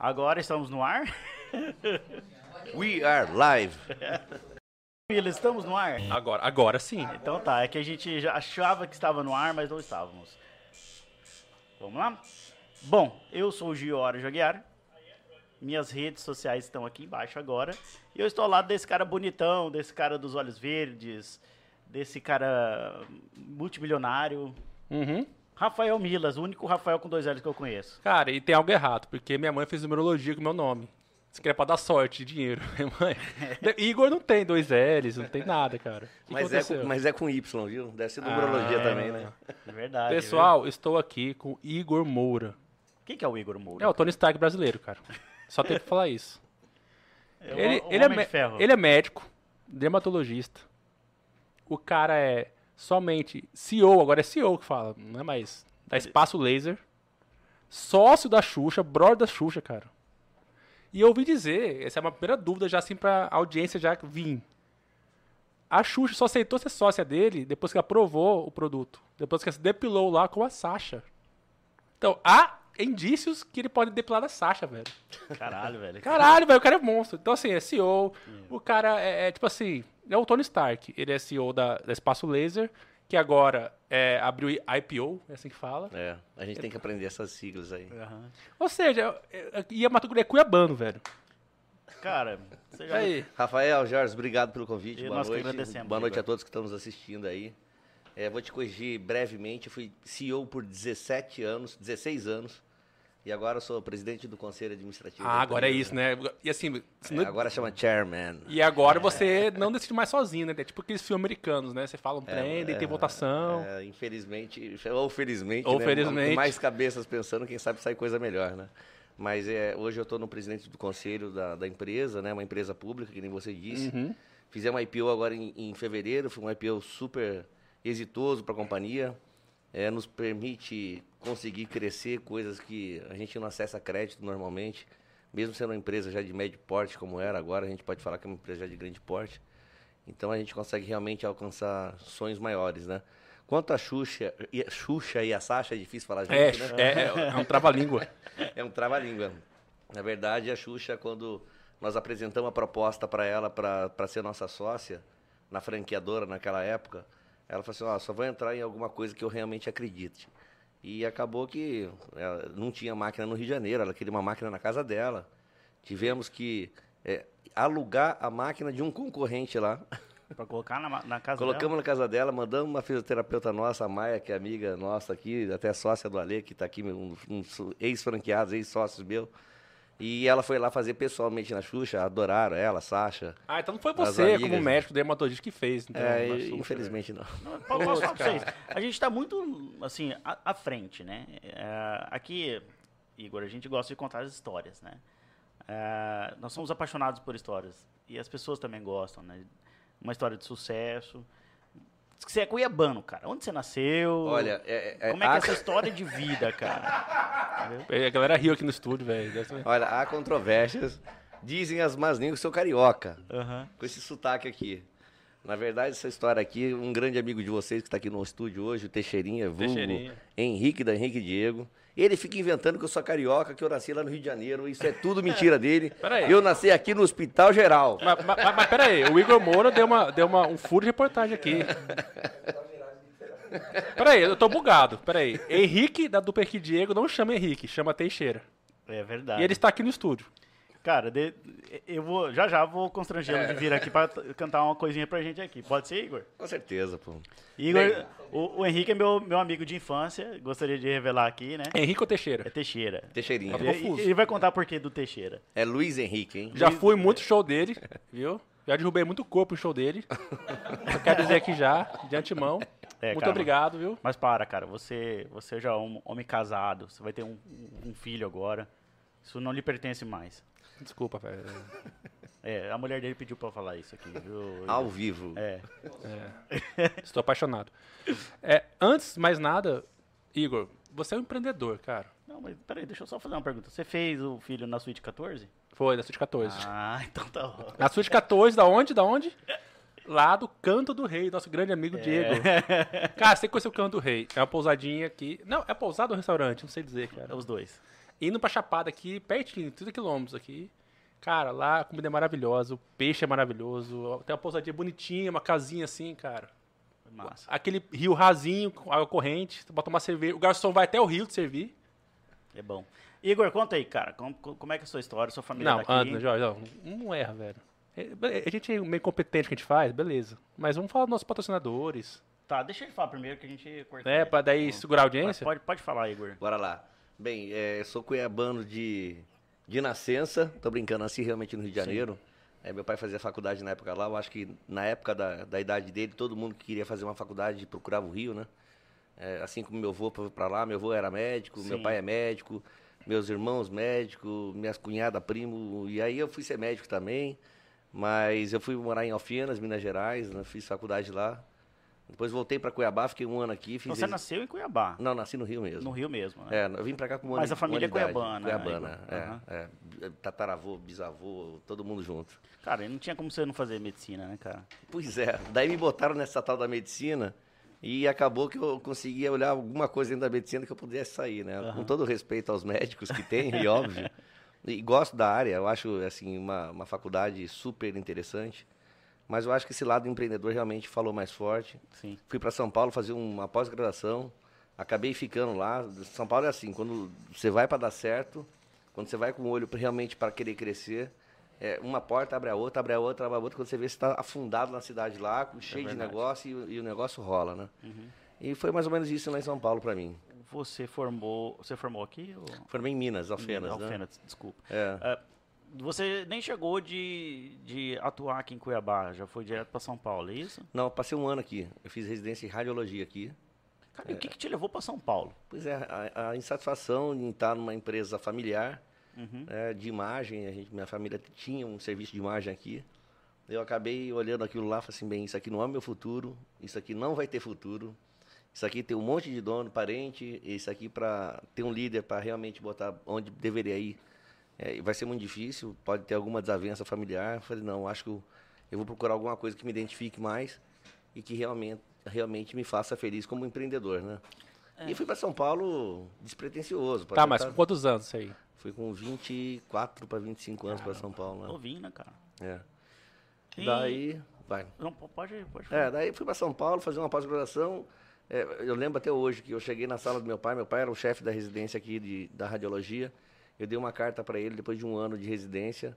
Agora estamos no ar. We are live. Mila, estamos no ar? Agora, agora sim. Então tá, é que a gente já achava que estava no ar, mas não estávamos. Vamos lá? Bom, eu sou o Giora Joguiar. Minhas redes sociais estão aqui embaixo agora. E eu estou ao lado desse cara bonitão, desse cara dos olhos verdes, desse cara multimilionário. Uhum. Rafael Milas, o único Rafael com dois L's que eu conheço. Cara, e tem algo errado, porque minha mãe fez numerologia com meu nome. Isso que é pra dar sorte, dinheiro. Mãe, Igor não tem dois L's, não tem nada, cara. Que Mas é, com, mas é com Y, viu? Deve ser numerologia Ah, também, né? É verdade. Pessoal, estou aqui com Igor Moura. viu? Quem que é o Igor Moura? É o Tony Stark brasileiro, cara. Só tem que falar isso. É o- ele, o ele, é, ele é médico, dermatologista. O cara é somente CEO, agora é CEO que fala, não é mais. Da Espaço Laser. Sócio da Xuxa, brother da Xuxa, cara. E eu ouvi dizer, essa é uma primeira dúvida já assim pra audiência já vir. A Xuxa só aceitou ser sócia dele depois que aprovou o produto. Depois que ela se depilou lá com a Sasha. Então, há indícios que ele pode depilar a Sasha, velho. Caralho, velho. Caralho, velho, o cara é monstro. Então, assim, é CEO. O cara é, é, tipo assim, é o Tony Stark. Ele é CEO da, da Espaço Laser, que agora é, abriu IPO, é assim que fala. É, a gente tem que aprender essas siglas aí. Aham. Ou seja, e a Mato Grosso é cuiabano, velho. Cara, você já... aí? Rafael, Jorge, obrigado pelo convite. E Boa nós que noite. agradecemos, Boa noite a todos que estão nos assistindo aí. É, vou te corrigir brevemente. Eu fui CEO por 17 anos, 16 anos. E agora eu sou presidente do Conselho Administrativo. Ah, agora é isso, né? E assim, É, não- agora chama Chairman. e agora você não decide mais sozinho, né? É tipo aqueles filmes americanos, né? Você fala um trem, é, tem votação. É, infelizmente, ou felizmente, Ou né? felizmente. mais cabeças pensando, quem sabe sai coisa melhor, né? Mas é, hoje eu estou no presidente do conselho da, da empresa, né? Uma empresa pública, que nem você disse. Uhum. Fizemos uma IPO agora em, em fevereiro, foi um IPO super exitoso para a companhia. É, nos permite conseguir crescer coisas que a gente não acessa crédito normalmente. Mesmo sendo uma empresa já de médio porte, como era agora, a gente pode falar que é uma empresa já de grande porte. Então a gente consegue realmente alcançar sonhos maiores, né? Quanto a Xuxa, e, Xuxa e a Sasha, é difícil falar junto, É, né? é, é, é um trava-língua. É um trava-língua. Na verdade, a Xuxa, quando nós apresentamos a proposta para ela para ser nossa sócia, na franqueadora naquela época, ela falou assim, ó, só vou entrar em alguma coisa que eu realmente acredite. E acabou que ela não tinha máquina no Rio de Janeiro, ela queria uma máquina na casa dela. Tivemos que é, alugar a máquina de um concorrente lá. Pra colocar na, na casa Colocamos na casa dela, mandamos uma fisioterapeuta nossa, a Maia, que é amiga nossa aqui, até sócia do Ale, que está aqui, um, um ex-franqueados, ex-sócios meu. E ela foi lá fazer pessoalmente na Xuxa, adoraram ela, Sasha. Ah, então não foi você, amigas, como né? médico dermatologista, que fez. Então, é, Xuxa, infelizmente não. Não, po- posso falar pra vocês? A gente tá muito, assim, à, à frente, né? É, aqui, Igor, a gente gosta de contar as histórias, né? É, nós somos apaixonados por histórias. E as pessoas também gostam, né? Uma história de sucesso. Diz que você é cuiabano, cara. Onde você nasceu? Olha, é, é- Como é que é essa história de vida, cara? Entendeu? A galera riu aqui no estúdio, velho. Olha, há controvérsias. Dizem as más línguas que sou carioca, Aham. com esse sotaque aqui. Na verdade, essa história aqui, um grande amigo de vocês que está aqui no estúdio hoje, o Teixeirinha, vulgo Teixeirinha. Henrique da Henrique Diego. Ele fica inventando que eu sou carioca, que eu nasci lá no Rio de Janeiro. Isso é tudo mentira dele. Peraí. Eu nasci aqui no Hospital Geral. Mas, mas, mas, peraí, o Igor Moura deu, uma, deu uma, um furo de reportagem aqui. Peraí, eu tô bugado. Peraí. Henrique da dupla Diego não chama Henrique, chama Teixeira. É verdade. E ele está aqui no estúdio. Cara, de- eu vou, já já vou constrangê-lo de vir aqui pra t- cantar uma coisinha pra gente aqui. Pode ser, Igor? Com certeza, pô. Igor, Bem. o, o Henrique é meu, meu amigo de infância, gostaria de revelar aqui, né? Henrique ou É Teixeira? Teixeira. Teixeirinha. Tá Ele, confuso. ele vai contar por que do Teixeira. É Luiz Henrique, hein? Já fui muito show dele, viu? Já derrubei muito corpo no show dele. Eu quero dizer aqui já, de antemão. É, muito cara, obrigado, viu? Mas para, cara, você, você já é um homem casado, você vai ter um, um filho agora. Isso não lhe pertence mais. Desculpa, velho. É, a mulher dele pediu pra eu falar isso aqui, viu? Ao vivo. É. Estou apaixonado. É, antes de mais nada, Igor, você é um empreendedor, cara. Não, mas peraí, deixa eu só fazer uma pergunta. Você fez o filho na suíte 14? Foi, da Suíte 14. Ah, então tá bom. Na Suíte 14, da onde? Da onde? Lá do Canto do Rei, nosso grande amigo Diego. Cara, você conheceu o Canto do Rei. É uma pousadinha aqui. Não, é pousada ou restaurante? Não sei dizer, É cara. os dois. Indo pra Chapada aqui, pertinho, 30 quilômetros aqui. Cara, lá a comida é maravilhosa, o peixe é maravilhoso, tem uma pousadinha bonitinha, uma casinha assim, cara. Massa. Aquele rio rasinho, com água corrente, você bota uma cerveja. O garçom vai até o rio te servir. É bom. Igor, conta aí, cara. Como, como é que é a sua história, sua família Não, daqui? anda, Jorge, ó, não erra, velho. É, A gente é meio competente que a gente faz, beleza. Mas vamos falar dos nossos patrocinadores. Tá, deixa ele falar primeiro que a gente cortou. Né, pra daí segurar a audiência. Pode, pode falar, Igor. Bora lá. Bem, é, sou cuiabano de, de nascença, tô brincando, nasci realmente no Rio de Janeiro. É, meu pai fazia faculdade na época lá, eu acho que na época da, da idade dele, todo mundo que queria fazer uma faculdade procurava o Rio, né? É, assim como meu avô foi pra lá, meu avô era médico, meu Sim. pai é médico, meus irmãos médicos, minhas cunhadas, primo, e aí eu fui ser médico também, mas eu fui morar em Alfenas, Minas Gerais, né? fiz faculdade lá. Depois voltei para Cuiabá, fiquei um ano aqui. Fiz Então você resi- nasceu em Cuiabá, Não, nasci no Rio mesmo. no Rio mesmo, né? É, eu vim pra cá com um ano Mas a família é cuiabana, né, Cuiabana, é, é. Tataravô, bisavô, todo mundo junto. Cara, não tinha como você não fazer medicina, né, cara? Pois é, daí me botaram nessa tal da medicina e acabou que eu conseguia olhar alguma coisa dentro da medicina que eu pudesse sair, né? Com todo respeito aos médicos que tem, e óbvio. E gosto da área, eu acho, assim, uma, uma faculdade super interessante. Mas eu acho que esse lado empreendedor realmente falou mais forte. Sim. Fui para São Paulo fazer uma pós-graduação, acabei ficando lá. São Paulo é assim, quando você vai para dar certo, quando você vai com o olho realmente para querer crescer, é, uma porta abre a outra, abre a outra, abre a outra, quando você vê você está afundado na cidade lá, cheio de verdade. negócio e, o- e o negócio rola, né? E foi mais ou menos isso lá em São Paulo para mim. Você formou. Você formou aqui? Ou... Formei em Minas, Alfenas, né? Alfenas, desculpa. É. Ah, você nem chegou de, de atuar aqui em Cuiabá, já foi direto para São Paulo, é isso? Não, eu passei um ano aqui. Eu fiz residência em radiologia aqui. Cara, e o que, que te levou para São Paulo? Pois é, a, a insatisfação em estar numa empresa familiar, Uhum. né, de imagem, gente, minha família tinha um serviço de imagem aqui. Eu acabei olhando aquilo lá e falei assim, bem, isso aqui não é meu futuro, isso aqui não vai ter futuro. Isso aqui tem um monte de dono, parente, isso aqui para ter um líder para realmente botar onde deveria ir. É, vai ser muito difícil, pode ter alguma desavença familiar. Eu falei, não, acho que eu, eu vou procurar alguma coisa que me identifique mais e que realmente, realmente me faça feliz como empreendedor, né? E fui para São Paulo despretensioso. Tá, mas tentar- com quantos anos isso aí? Fui com 24 para 25 anos para São Paulo, né? Novinho, né, cara? É. E- Daí, vai. Não, po- pode, pode falar. É, daí fui para São Paulo fazer uma pós-graduação. É, eu lembro até hoje que eu cheguei na sala do meu pai. Meu pai era o chefe da residência aqui de, da radiologia. Eu dei uma carta para ele depois de um ano de residência,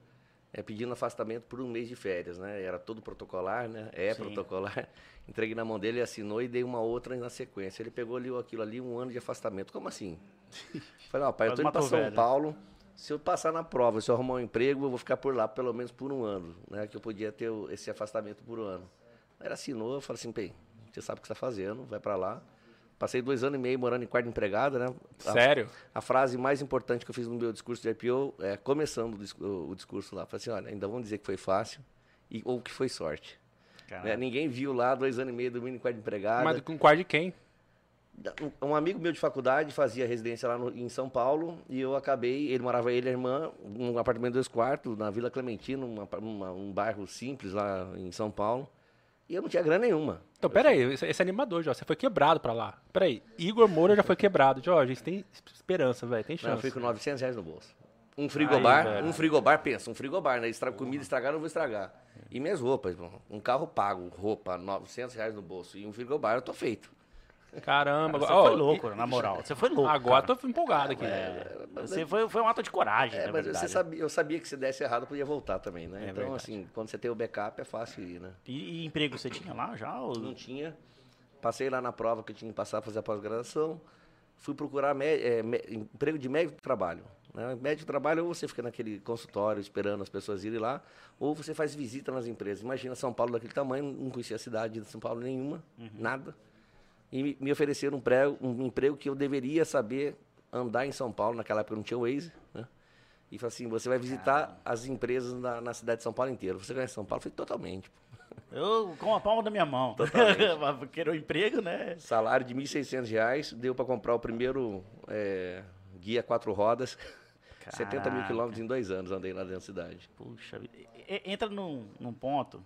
é, pedindo afastamento por um mês de férias, né? Era todo protocolar, né? É Sim. protocolar. Entreguei na mão dele, ele assinou e dei uma outra na sequência. Ele pegou ali aquilo ali, um ano de afastamento. Como assim? Falei, ó, pai, eu tô indo para matou São velho. Paulo. Se eu passar na prova, se eu arrumar um emprego, eu vou ficar por lá pelo menos por um ano, né? Que eu podia ter esse afastamento por um ano. Ele assinou, eu falei assim, bem, você sabe o que você está fazendo, vai para lá. Passei dois anos e meio morando em quarto empregada, né? A- Sério? A, frase mais importante que eu fiz no meu discurso de IPO é, começando o, o- discurso lá, falei assim, olha, ainda vão dizer que foi fácil e, ou que foi sorte. Né? Ninguém viu lá dois anos e meio dormindo em quarto empregada. Mas com quarto de quem? Um- amigo meu de faculdade fazia residência lá no- em São Paulo e eu acabei, ele morava ele e a irmã, num apartamento de dois quartos, na Vila Clementina, uma- uma- um bairro simples lá em São Paulo. E eu não tinha grana nenhuma. Então, peraí, esse, esse animador, Jorge. Você foi quebrado pra lá. Peraí, Igor Moura já foi quebrado. Jorge, você tem esperança, velho. Tem Não, eu chance. fui com 900 reais no bolso. Um frigobar, velho. um frigobar, pensa, um frigobar, né? Estra comida estragar, não vou estragar. E minhas roupas, irmão. Um carro pago, roupa, 900 reais no bolso. E um frigobar, eu tô feito. Caramba. você agora- foi louco, na moral. Você foi louco. Agora cara. tô empolgado aqui. É, você foi, foi um ato de coragem, É, na mas verdade. você sabia, eu sabia que se desse errado, eu podia voltar também, né? É então, verdade. assim, quando você tem o backup, é fácil ir, né? E, e emprego você tinha lá já? ou- Não tinha. Passei lá na prova que eu tinha que passar para fazer a pós-graduação. Fui procurar mé- é, mé- emprego de médico de trabalho. Né? Médico de trabalho, ou você fica naquele consultório esperando as pessoas irem lá, ou você faz visita nas empresas. Imagina São Paulo daquele tamanho, não conhecia a cidade de São Paulo nenhuma, nada. E me- ofereceram um, prego, um emprego que eu deveria saber andar em São Paulo. Naquela época eu não tinha Waze, né? E falou assim, você vai visitar as empresas na, na cidade de São Paulo inteira. Você conhece São Paulo? Eu falei, totalmente. Eu com a palma da minha mão. Porque era o emprego, né? Salário de 1.600 reais, deu para comprar o primeiro é, guia quatro rodas. 70 mil Caraca. quilômetros em dois anos andei lá dentro da cidade. Puxa vida. Entra num, num ponto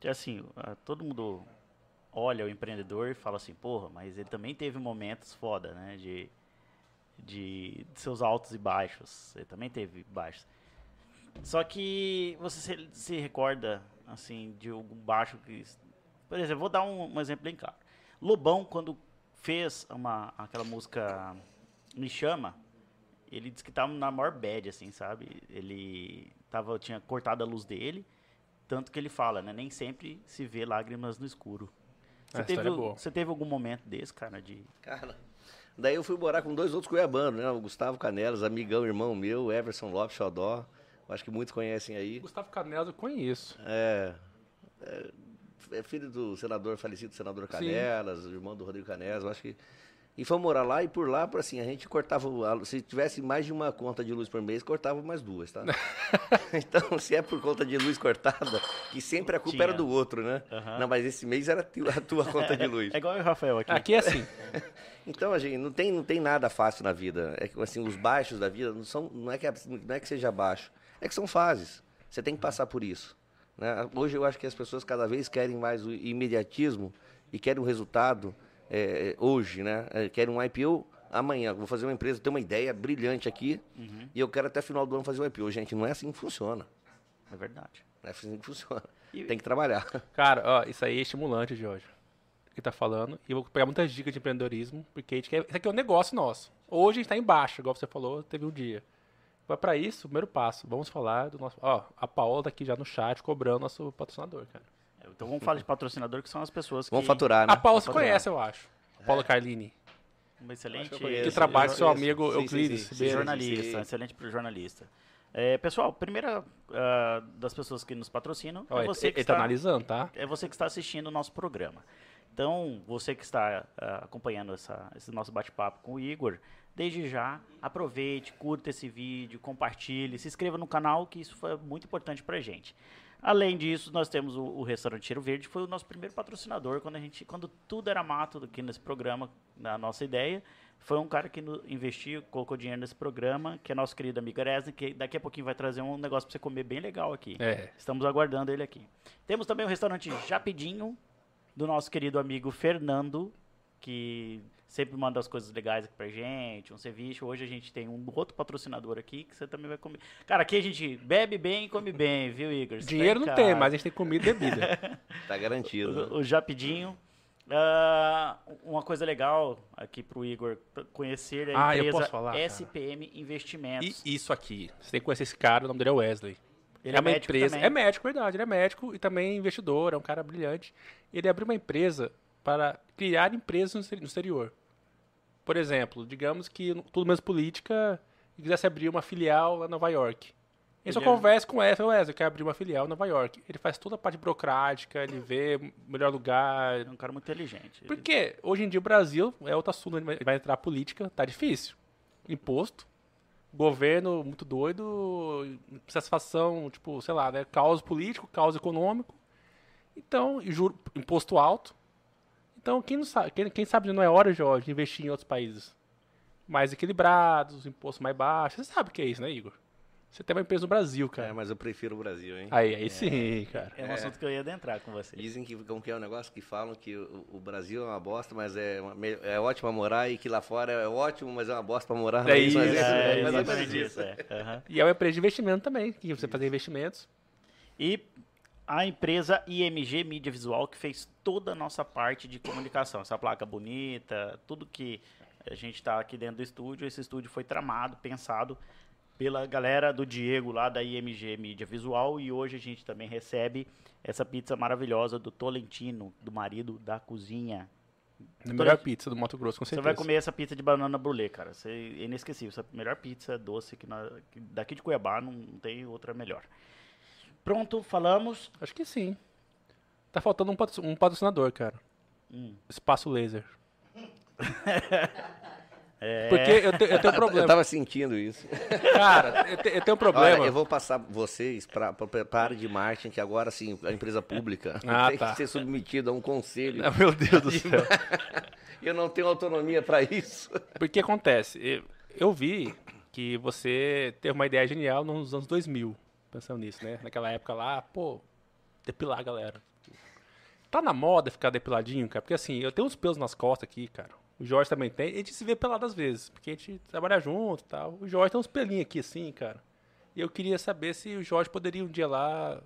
que assim, ah, todo mundo olha o empreendedor e fala assim, porra, mas ele também teve momentos foda, né? De, de, de seus altos e baixos. Você também teve baixos. Só que você se, se recorda, assim, de algum baixo que... Por exemplo, vou dar um, um exemplo bem claro. Lobão, quando fez uma, aquela música Me Chama, ele disse que tava na maior bad, assim, sabe? Ele tava, tinha cortado a luz dele, tanto que ele fala, né? Nem sempre se vê lágrimas no escuro. Você, teve, é boa. você teve algum momento desse, cara, de... Cara, daí eu fui morar com dois outros cuiabanos, né? O Gustavo Canelas, amigão, irmão meu, Everson Lopes Xodó. Acho que muitos conhecem aí. Gustavo Canelas eu conheço. É, é, é filho do senador, falecido senador Canelas, irmão do Rodrigo Canelas, eu acho que... E fomos morar lá e por lá, por assim, a gente cortava, o- se tivesse mais de uma conta de luz por mês, cortava mais duas, tá? então, se é por conta de luz cortada, que sempre a culpa Tinha. era do outro, né? Aham. Não, mas esse mês era a tua- conta de luz. É igual o Rafael aqui. Aqui é assim. Então, a gente não tem, não tem nada fácil na vida. É que assim, os baixos da vida não são, não é que não é que seja baixo, é que são fases. Você tem que passar por isso. né? Hoje eu acho que as pessoas cada vez querem mais o imediatismo e querem um resultado é, hoje, né? É, Querem um IPO amanhã. Vou fazer uma empresa, tenho uma ideia brilhante aqui e eu quero até final do ano fazer um IPO. Gente, não é assim que funciona. É verdade. Não é assim que funciona. E- Tem que trabalhar. Cara, ó, isso aí é estimulante, Jorge. Que tá falando. E eu vou pegar muitas dicas de empreendedorismo, porque a gente quer, isso aqui é um negócio nosso. Hoje a gente tá embaixo, igual você falou, teve um dia. Mas pra isso, primeiro passo, vamos falar do nosso. Ó, a Paola tá aqui já no chat cobrando nosso patrocinador, cara. Então vamos falar de patrocinador, que são as pessoas que... Vamos faturar, né? A Paula se conhece, eu acho. Paula Carlini. Um excelente que conheço. Que trabalha com seu amigo Sim, sim, Euclides sim, sim. Jornalista, sim. excelente pro jornalista. É, pessoal, primeira ah, das pessoas que nos patrocinam Ó, é você que ele tá está analisando, tá? é você que está assistindo o nosso programa. Então, você que está ah, acompanhando essa- esse nosso bate-papo com o Igor, desde já, aproveite, curta esse vídeo, compartilhe, se inscreva no canal, que isso foi muito importante pra gente. Além disso, nós temos o, o Restaurante Cheiro Verde, foi o nosso primeiro patrocinador quando, a gente, quando tudo era mato aqui nesse programa, na nossa ideia. Foi um cara que no- investiu, colocou dinheiro nesse programa, que é nosso querido amigo Eresne, que daqui a pouquinho vai trazer um negócio pra você comer bem legal aqui. É. Estamos aguardando ele aqui. Temos também o restaurante Japidinho, do nosso querido amigo Fernando, que sempre manda as coisas legais aqui pra gente, um ceviche. Hoje a gente tem um outro patrocinador aqui que você também vai comer. Cara, aqui a gente bebe bem e come bem, viu, Igor? Você Dinheiro tá não em tem, mas a gente tem comida e bebida. Tá garantido. né? O, o Japidinho. Ah, uma coisa legal aqui pro Igor conhecer é a Ah, eu empresa posso falar, cara? SPM Investimentos. E isso aqui, você tem que conhecer esse cara, o nome dele é Wesley. Ele é é uma médico empresa. também. É médico, verdade. Ele é médico e também investidor, é um cara brilhante. Ele abriu uma empresa para criar empresas no exter- no exterior. Por exemplo, digamos que tudo menos política e quisesse abrir uma filial lá em Nova York. Ele só é- conversa com o Wesley, Wesley, quer abrir uma filial em Nova York. Ele faz toda a parte burocrática, ele vê o melhor lugar. É um cara muito inteligente. Porque hoje em dia o Brasil é outro assunto, ele vai- entrar a política, tá difícil. Imposto, governo muito doido, satisfação, tipo, sei lá, né? Caos político, caos econômico. Então, juro, imposto alto. Então, quem, não sabe, quem, quem sabe não é hora, Jorge, de investir em outros países mais equilibrados, imposto mais baixo. Você sabe o que é isso, né, Igor? Você tem uma empresa no Brasil, É, cara. mas eu prefiro o Brasil, hein? Aí, aí sim, cara. É um assunto que eu ia adentrar com você. Dizem que como que é um negócio que falam que o, o Brasil é uma bosta, mas é, uma, é ótimo morar e que lá fora é ótimo, mas é uma bosta pra morar. É mas isso, é, É, isso. isso. É. Aham. E é uma empresa de investimento também, que você fazer investimentos. E a empresa IMG Mídia Visual, que fez toda a nossa parte de comunicação. Essa placa bonita, tudo que a gente está aqui dentro do estúdio. Esse estúdio foi tramado, pensado pela galera do Diego lá da IMG Mídia Visual. E hoje a gente também recebe essa pizza maravilhosa do Tolentino, do marido da cozinha. A melhor pizza do Mato Grosso, com Você certeza. vai comer essa pizza de banana brulê, cara. Você, é inesquecível. Essa é a melhor pizza doce que, na- daqui de Cuiabá não tem outra melhor. Pronto, falamos. Acho que sim. Tá faltando um, patro- um patrocinador, cara. Hum. Espaço Laser. É, Porque eu, te- eu tenho um Eu problema. tava sentindo isso. Cara, eu, te- eu tenho um problema. Olha, eu vou passar vocês para a área de marketing, que agora, sim, a empresa pública Ah, tem tá. que ser submetida a um conselho. Ah, Meu Deus do céu. Eu não tenho autonomia para isso. Porque acontece, eu, eu vi que você teve uma ideia genial nos anos 2000, pensando nisso, né? Naquela época lá, pô, depilar galera. Tá na moda ficar depiladinho, cara? Porque assim, eu tenho uns pelos nas costas aqui, cara. O Jorge também tem. A gente se vê pelado às vezes, porque a gente trabalha junto e tal. O Jorge tem uns pelinhos aqui assim, cara. E eu queria saber se o Jorge poderia um dia lá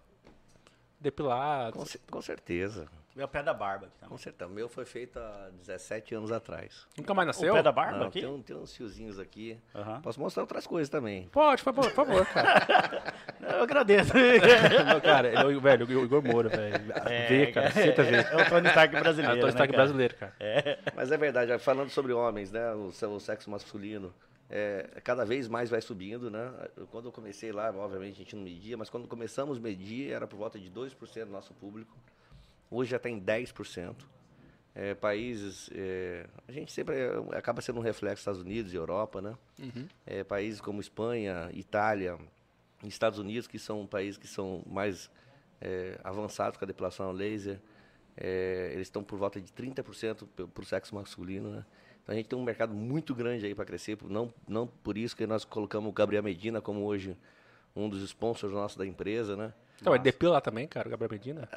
depilar. Com, com certeza. Meu pé da barba aqui Com também. certeza. O meu foi feito há 17 anos atrás. Nunca mais nasceu? O pé da barba Não, aqui? tem, um- tem uns fiozinhos aqui. Posso mostrar outras coisas também. Pode, por favor, por favor, cara. Eu agradeço. Não, cara, ele é o, velho, o Igor Moura, velho. Vê, cara, senta ver. É o Tony Stark É brasileiro. o Tony Stark né, cara? brasileiro, cara. Mas é verdade, falando sobre homens, né? O, o sexo masculino. É, cada vez mais vai subindo, né? Quando eu comecei lá, obviamente a gente não media, mas quando começamos a medir era por volta de 2% do nosso público. Hoje já está em 10%. É, países, é, a gente sempre é, acaba sendo um reflexo dos Estados Unidos e Europa, né? É, países como Espanha, Itália, Estados Unidos, que são países que são mais é, avançados com a depilação laser, é, eles estão por volta de 30% para o sexo masculino, né? Então a gente tem um mercado muito grande aí para crescer, não, não por isso que nós colocamos o Gabriel Medina como hoje um dos sponsors nossos da empresa, né? Então, ele depila lá também, cara, o Gabriel Medina?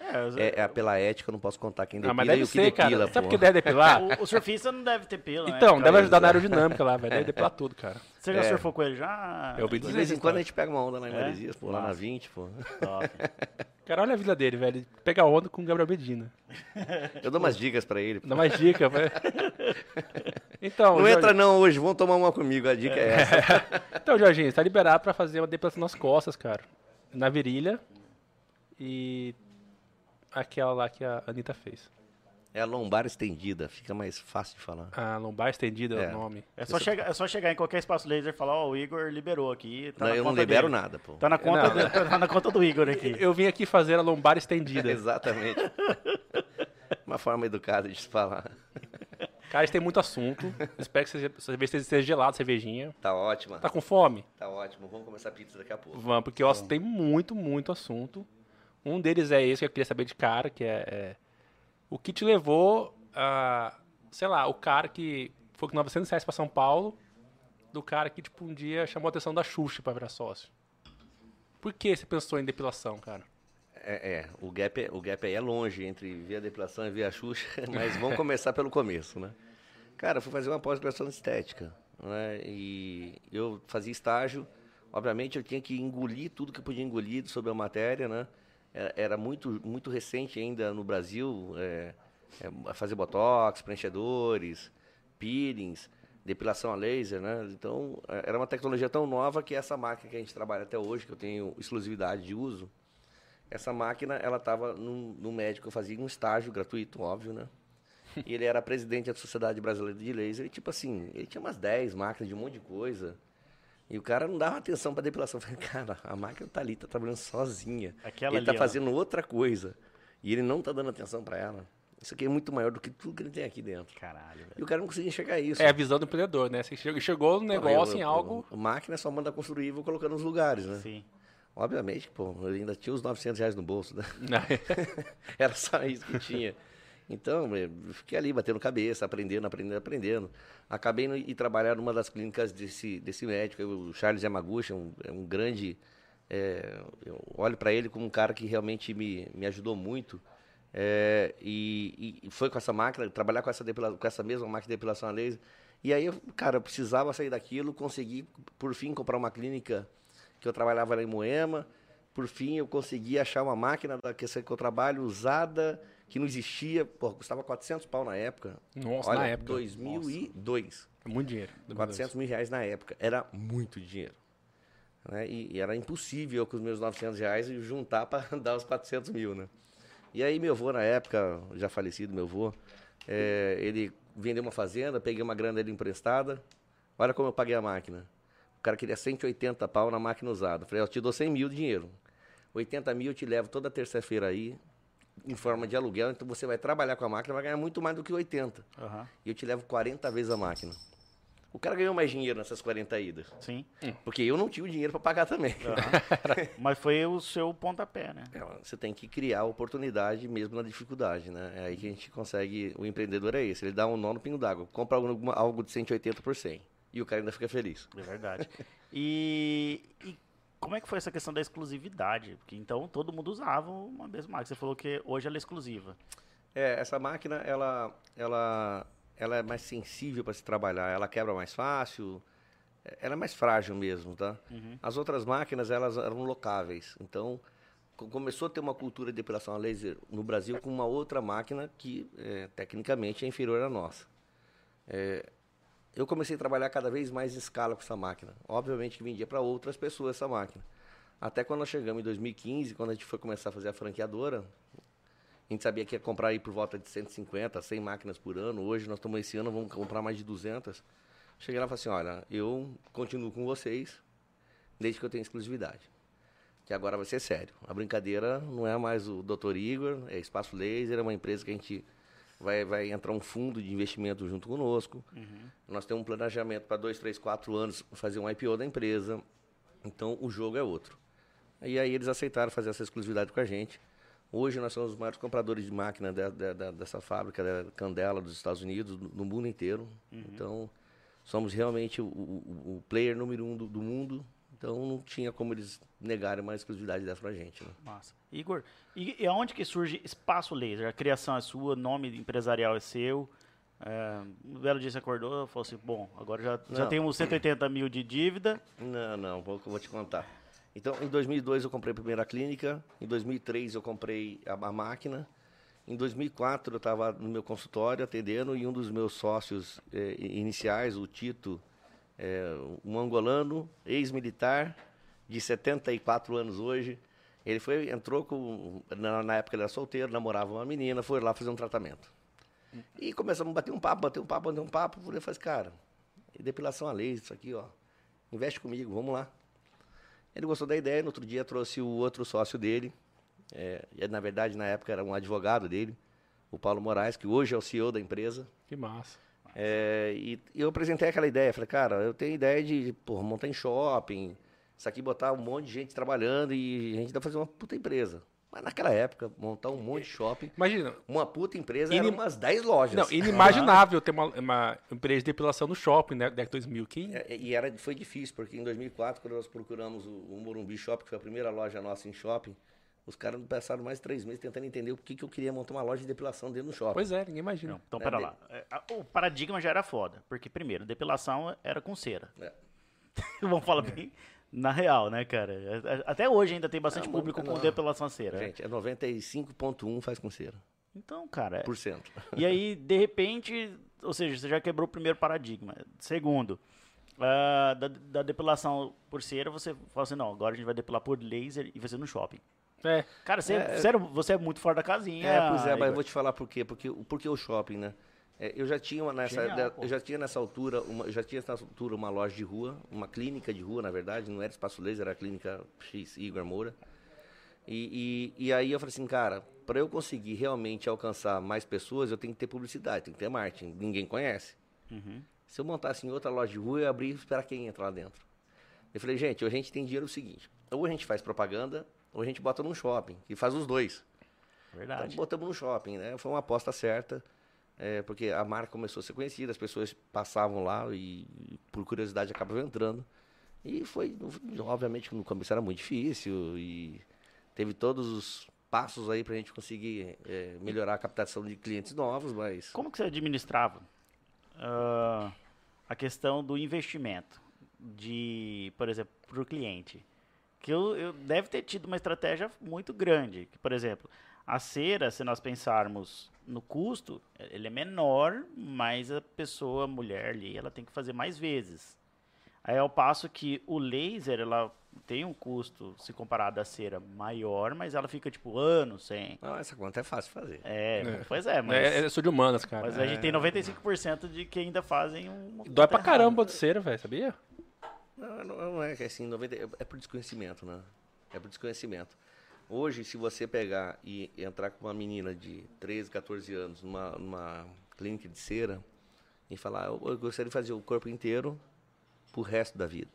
É, os- É, é pela ética, eu não posso contar quem Ah, depila mas e deve o que ser, cara. depila, Sabe por pô. que deve depilar? o, o surfista não deve ter pelo, né? Então, deve ajudar na aerodinâmica lá, velho. Deve depilar tudo, cara. Você já É. surfou com ele já? Eu vi De vez em quando cara. a gente pega uma onda lá em É? Maresias, pô, lá na Massa. 20, pô. Top. Cara, olha a vida dele, velho. Pega onda com o Gabriel Medina. Eu dou umas dicas pra ele. pô. Dá mais dica, velho. Então, Não Jorge- entra não hoje, vamos tomar uma comigo, a dica é, essa. Então, Jorginho, você tá liberado pra fazer uma depilação nas costas, cara. Na virilha. E aquela lá que a Anitta fez. É a lombar estendida, fica mais fácil de falar. A lombar estendida é, É. o nome. É só, chegar, é só chegar em qualquer espaço laser e falar, ó, o Igor liberou aqui. Tá Não, na eu não libero dele. nada, pô. Tá na conta, Não. do, tá na conta do Igor aqui. Eu vim aqui fazer a lombar estendida. Exatamente. Uma forma educada de se falar. Cara, a gente tem muito assunto. Espero que seja, seja, seja gelado, cervejinha. Tá ótima. Tá com fome? Tá ótimo. Vamos começar a pizza daqui a pouco. Vamos, porque ó, tem muito, muito assunto. Um deles é esse que eu queria saber de cara, que é, é o que te levou a, sei lá, o cara que foi com 900 reais pra São Paulo, do cara que, tipo, um dia chamou a atenção da Xuxa pra virar sócio. Por que você pensou em depilação, cara? É, é, o gap, é- o gap aí é longe entre ver a depilação e ver a Xuxa, mas vamos começar pelo começo, né? Cara, eu fui fazer uma pós-graduação em estética, né? E eu fazia estágio, obviamente eu tinha que engolir tudo que eu podia engolir sobre a matéria, né? Era, era muito, muito recente ainda no Brasil, é, é, fazer botox, preenchedores, peelings, depilação a laser, né? Então, é, era uma tecnologia tão nova que essa máquina que a gente trabalha até hoje, que eu tenho exclusividade de uso, essa máquina, ela estava no, no médico, eu fazia um estágio gratuito, óbvio, né? E ele era presidente da Sociedade Brasileira de Laser, e tipo assim, ele tinha umas 10 máquinas de um monte de coisa. E o cara não dava atenção para depilação. Eu falei, cara, a máquina tá ali, tá trabalhando sozinha. Aquela ele tá ali, ó. fazendo outra coisa. E ele não tá dando atenção para ela. Isso aqui é muito maior do que tudo que ele tem aqui dentro. Caralho, velho. E o cara não conseguia enxergar isso. É a visão do empreendedor, né? Você chegou, no negócio Eu- em algo. A máquina só manda construir e vou colocando nos lugares, né? Sim. Obviamente, pô, eu ainda tinha os 900 reais no bolso, né? né? Era só isso que tinha. Então, eu fiquei ali batendo cabeça, aprendendo, aprendendo, aprendendo. Acabei no, e trabalhar numa das clínicas desse, desse médico, o Charles Yamaguchi, é um, é um grande. é, eu olho para ele como um cara que realmente me, me ajudou muito. É, e, e foi com essa máquina, trabalhar com essa, com essa mesma máquina de depilação a laser. E aí, eu, cara, eu precisava sair daquilo, consegui, por fim, comprar uma clínica que eu trabalhava lá em Moema. Por fim, eu consegui achar uma máquina da que eu trabalho usada, que não existia. Pô, custava 400 pau na época. Nossa, Olha, na época. 2002. É muito dinheiro. 400 mil reais na época. Era muito dinheiro. Né? E, e era impossível com os meus 900 reais juntar para dar os 400 mil, né? E aí meu avô, na época, já falecido meu avô, é, ele vendeu uma fazenda, peguei uma grana dele emprestada. Olha como eu paguei a máquina. O cara queria 180 pau na máquina usada. Falei, eu te dou 100 mil de dinheiro. 80 mil eu te levo toda terça-feira aí, em forma de aluguel. Então você vai trabalhar com a máquina, vai ganhar muito mais do que 80. Aham. E eu te levo 40 vezes a máquina. O cara ganhou mais dinheiro nessas 40 idas. Sim. Porque eu não tinha o dinheiro para pagar também. Mas foi o seu pontapé, né? É, Você tem que criar oportunidade mesmo na dificuldade, né? É aí que a gente consegue. O empreendedor é esse. Ele dá um nó no pingo d'água. Compra alguma- algo de 180 por 100. E o cara ainda fica feliz. É verdade. E, e como é que foi essa questão da exclusividade? Porque então todo mundo usava uma mesma máquina. Você falou que hoje ela é exclusiva. É, essa máquina, ela, ela ela é mais sensível para se trabalhar, ela quebra mais fácil, ela é mais frágil mesmo, tá? As outras máquinas, elas eram locáveis, então co- começou a ter uma cultura de depilação a laser no Brasil com uma outra máquina que, é, tecnicamente, é inferior à nossa. É, eu comecei a trabalhar cada vez mais em escala com essa máquina. Obviamente que vendia para outras pessoas essa máquina. Até quando nós chegamos em 2015, quando a gente foi começar a fazer a franqueadora, a gente sabia que ia comprar aí por volta de 150, 100 máquinas por ano. Hoje nós estamos esse ano, vamos comprar mais de 200. Cheguei lá e falei assim, olha, eu continuo com vocês desde que eu tenho exclusividade. Que agora vai ser sério. A brincadeira não é mais o Dr. Igor, é Espaço Laser, é uma empresa que a gente vai, vai entrar um fundo de investimento junto conosco. Nós temos um planejamento para dois, três, quatro anos fazer um IPO da empresa. Então o jogo é outro. E aí eles aceitaram fazer essa exclusividade com a gente. Hoje nós somos os maiores compradores de máquina da- da- da- dessa fábrica, da Candela dos Estados Unidos, no mundo inteiro. Então somos realmente o, o- o player número um do, do mundo. Então não tinha como eles negarem uma exclusividade dessa pra gente. Né? Massa. Igor, e, e aonde que surge Espaço Laser? A criação é sua, nome empresarial é seu. É, um belo dia você acordou e falou assim, bom, agora já, já Não. temos 180 mil de dívida. Não, não, vou, vou te contar. Então, em 2002 eu comprei a primeira clínica, em 2003 eu comprei a, a máquina, em 2004 eu estava no meu consultório atendendo e um dos meus sócios eh, iniciais, o Tito, eh, um angolano, ex-militar, de 74 anos hoje, ele foi, entrou com, na, na época ele era solteiro, namorava uma menina, foi lá fazer um tratamento. E começamos a bater um papo, bater um papo, bater um papo, eu falei, cara, depilação a laser, isso aqui, ó, investe comigo, vamos lá. Ele gostou da ideia, no outro dia trouxe o outro sócio dele, é, na verdade, na época era um advogado dele, o Paulo Moraes, que hoje é o CEO da empresa. Que massa. É, e, e eu apresentei aquela ideia, falei, cara, eu tenho ideia de porra, montar em shopping, isso aqui botar um monte de gente trabalhando e a gente dá fazer uma puta empresa. Mas naquela época, montar um monte de shopping, Imagina. uma puta empresa Inim- era umas 10 lojas. Não, inimaginável ter uma, uma empresa de depilação no shopping, né? Década de 2000. Que... É, E era, foi difícil, porque em 2004, quando nós procuramos o, o Morumbi Shopping, que foi a primeira loja nossa em shopping, os caras passaram mais de três meses tentando entender o que, que eu queria montar uma loja de depilação dentro do shopping. Pois é, ninguém imagina. Não, então, É, pera de- lá. A- O paradigma já era foda. Porque, primeiro, depilação era com cera. É. Vamos falar bem na real, né, cara? É, é, Até hoje ainda tem bastante Não, público não. com depilação a cera. Gente, é 95,1 faz com cera. Então, cara... é- Por cento. E aí, de repente, ou seja, você já quebrou o primeiro paradigma. Segundo, ah, da, da depilação por cera, você fala assim, não, agora a gente vai depilar por laser e vai ser no shopping. É. Cara, você, É. sério, você é muito fora da casinha. É, pois é, mas eu vou te falar por quê. Porque, por que o shopping, né? É, eu já tinha uma nessa, Genial, eu já tinha nessa altura, uma, eu já tinha nessa altura uma loja de rua, uma clínica de rua, na verdade, não era espaço laser, era a clínica X Igor Moura. E, e, e aí eu falei assim, cara, para eu conseguir realmente alcançar mais pessoas, eu tenho que ter publicidade, tem que ter marketing. Ninguém conhece. Uhum. Se eu montasse em outra loja de rua, eu ia abrir e esperar quem entra lá dentro. Eu falei, gente, a gente tem dinheiro o seguinte, ou a gente faz propaganda, ou a gente bota num shopping, e faz os dois. Então Verdade. botamos no shopping, né? Foi uma aposta certa, é, porque a marca começou a ser conhecida, as pessoas passavam lá e, por curiosidade, acabavam entrando. E foi, obviamente, que no começo era muito difícil e teve todos os passos aí pra gente conseguir é, melhorar a captação de clientes novos, mas... Como que você administrava ah, a questão do investimento de, por exemplo, para o cliente? Que eu, eu deve ter tido uma estratégia muito grande. Que, por exemplo, a cera, se nós pensarmos no custo, ele é menor, mas a pessoa, a mulher ali, ela tem que fazer mais vezes. Aí ao passo que o laser, ela tem um custo, se comparado à cera, maior, mas ela fica tipo anos sem. Não, essa conta é fácil de fazer. É, É. pois é, mas. É, eu sou de humanas, cara. Mas a gente tem 95% de que ainda fazem um. Dói pra caramba de cera, velho, sabia? Não, não, é que assim, 90, é- é por desconhecimento, né? É por desconhecimento. Hoje, se você pegar e entrar com uma menina de 13, 14 anos numa, numa clínica de cera e falar, eu, eu gostaria de fazer o corpo inteiro pro resto da vida.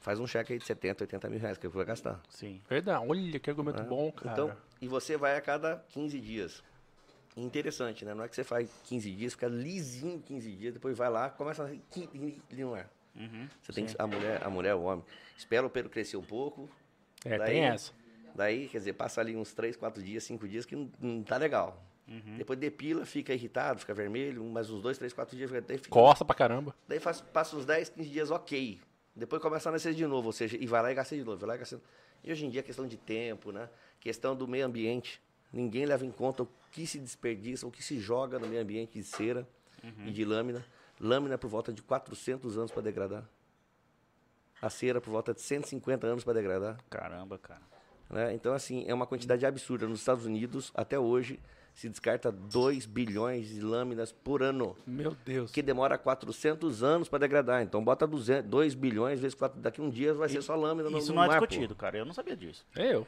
Faz um cheque aí de 70, 80 mil reais que eu vou gastar. Sim. Verdade. Olha que argumento né? bom, cara. Então, e você vai a cada 15 dias. Interessante, né? Não é que você faz 15 dias, fica lisinho 15 dias, depois vai lá, começa a... Não é. Uhum, Você tem que, a mulher, a mulher, o homem, espera o pelo crescer um pouco, é, daí- tem essa. daí, quer dizer, passa ali uns 3, 4 dias, 5 dias que não, não tá legal. Depois depila, fica irritado, fica vermelho, mais uns dois, três, quatro dias, daí fica Costa pra caramba. Daí faz, passa uns 10, 15 dias ok. Depois começa a nascer de novo, ou seja, e vai lá e gasta de novo, vai lá e gasta. E hoje em dia é questão de tempo, né? Questão do meio ambiente. Ninguém leva em conta o que se desperdiça, o que se joga no meio ambiente de cera e de lâmina. Lâmina por volta de 400 anos para degradar. A cera por volta de 150 anos para degradar. Caramba, cara. né? Então, assim, é uma quantidade absurda. Nos Estados Unidos, até hoje, se descarta 2 bilhões de lâminas por ano Meu Deus. que demora 400 anos para degradar. Então bota 200, 2 bilhões vezes 4, daqui um dia vai ser só lâmina no, Isso no não é mar, pô. discutido, cara. Eu não sabia disso. Eu.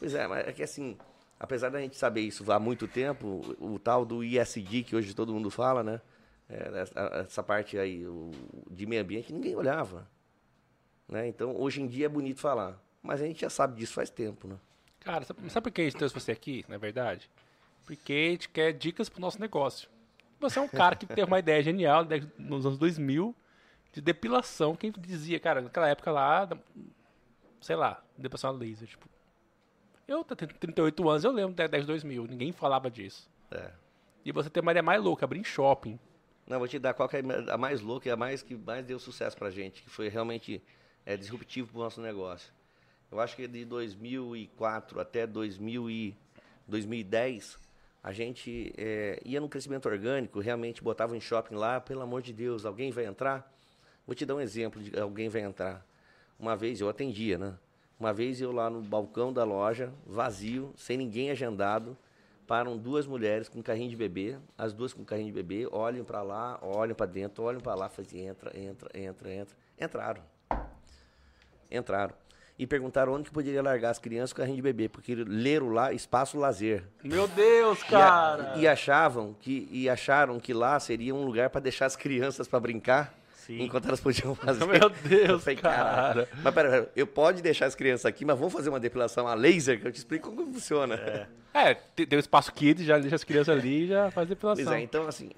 Pois é, mas é que assim, apesar da gente saber isso há muito tempo, o, o tal do ISD que hoje todo mundo fala, né? É, essa, parte aí o, de meio ambiente, ninguém olhava. Né? Então hoje em dia é bonito falar. Mas a gente já sabe disso faz tempo, né? Cara, sabe, sabe por que a gente trouxe você aqui, na verdade? Porque a gente quer dicas pro nosso negócio. Você é um cara que teve uma ideia genial né, nos anos 2000 de depilação. Quem dizia, cara, naquela época lá, sei lá, depilação a laser, tipo. Eu tenho 38 anos, eu lembro da 10 2000, ninguém falava disso. É. E você tem uma ideia mais louca, abrir em shopping. Não, vou te dar qual que é a mais louca e a mais que mais deu sucesso pra gente, que foi realmente é, disruptivo pro nosso negócio. Eu acho que de 2004 até 2000 e 2010, a gente é, ia no crescimento orgânico, realmente botava em shopping lá, pelo amor de Deus, alguém vai entrar? Vou te dar um exemplo de alguém vai entrar. Uma vez eu atendia, né? Uma vez eu lá no balcão da loja, vazio, sem ninguém agendado, param duas mulheres com carrinho de bebê, as duas com carrinho de bebê, olham para lá, olham para dentro, olham para lá, fazem entra, entra, entra, entra. Entraram. Entraram. E perguntaram onde que poderia largar as crianças com carrinho de bebê, porque leram lá espaço lazer. Meu Deus, E a- E, achavam que e acharam que lá seria um lugar para deixar as crianças para brincar, Sim. enquanto elas podiam fazer. Meu Deus, Eu falei, cara. Mas pera, pera, eu pode deixar as crianças aqui, mas vamos fazer uma depilação a laser que eu te explico como funciona. É, te- tem o espaço kids, já deixa as crianças ali e já faz depilação. Pois é, então assim,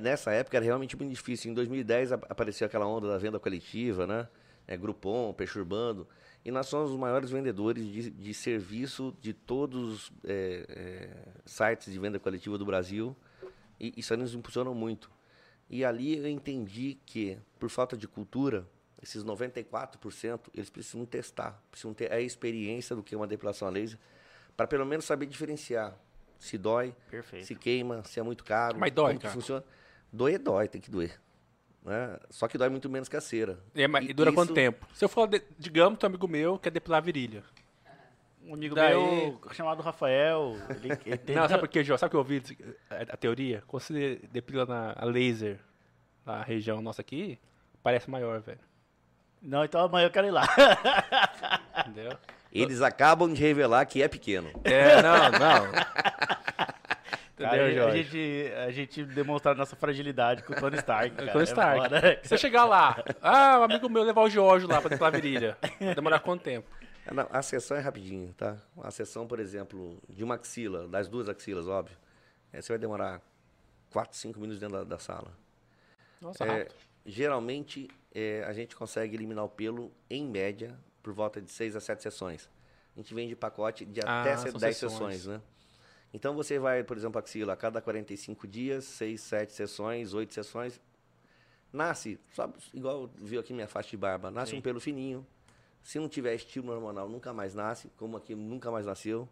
nessa época era realmente muito difícil. Em 2010 ap- apareceu aquela onda da venda coletiva, né? É, Groupon, Peixe Urbano. E nós somos os maiores vendedores de, de serviço de todos os é, é, sites de venda coletiva do Brasil. E isso aí nos impulsionou muito. E ali eu entendi que, por falta de cultura, esses 94%, eles precisam testar, precisam ter a experiência do que é uma depilação a laser, para pelo menos saber diferenciar se dói, Perfeito. se queima, se é muito caro. Mas dói, como cara. funciona. Doer, dói, tem que doer. Né? Só que dói muito menos que a cera. É, mas E dura quanto isso- tempo? Se eu for, de- digamos, tem um amigo meu que quer depilar a virilha. Um amigo Daí- meu chamado Rafael. Ele, ele tem- Não, sabe por quê, João? Sabe o que eu ouvi a, a teoria? Quando você depila na a laser na região nossa aqui, parece maior, velho. Não, então amanhã eu quero ir lá. Entendeu? Eles acabam de revelar que é pequeno. É, não, não. Entendeu, Cara, a, Jorge? gente, a gente demonstrar nossa fragilidade com o Tony Stark. Cara. Tony É Stark. foda. Se você chegar lá, ah, um amigo meu levar o Jorge lá pra depilar a virilha. Vai demorar quanto tempo? Não, A sessão é rapidinho, tá? A sessão, por exemplo, de uma axila, das duas axilas, óbvio, é, você vai demorar 4, 5 minutos dentro da, da sala. Nossa, É, geralmente, é, a gente consegue eliminar o pelo, em média, por volta de 6 a 7 sessões. A gente vende pacote de Ah, até são 10 sessões. sessões, né? Então, você vai, por exemplo, axila, a cada 45 dias, 6, 7 sessões, 8 sessões. Nasce, sabe, igual viu aqui minha faixa de barba, nasce Sim. um pelo fininho. Se não tiver estímulo hormonal, nunca mais nasce, como aqui nunca mais nasceu.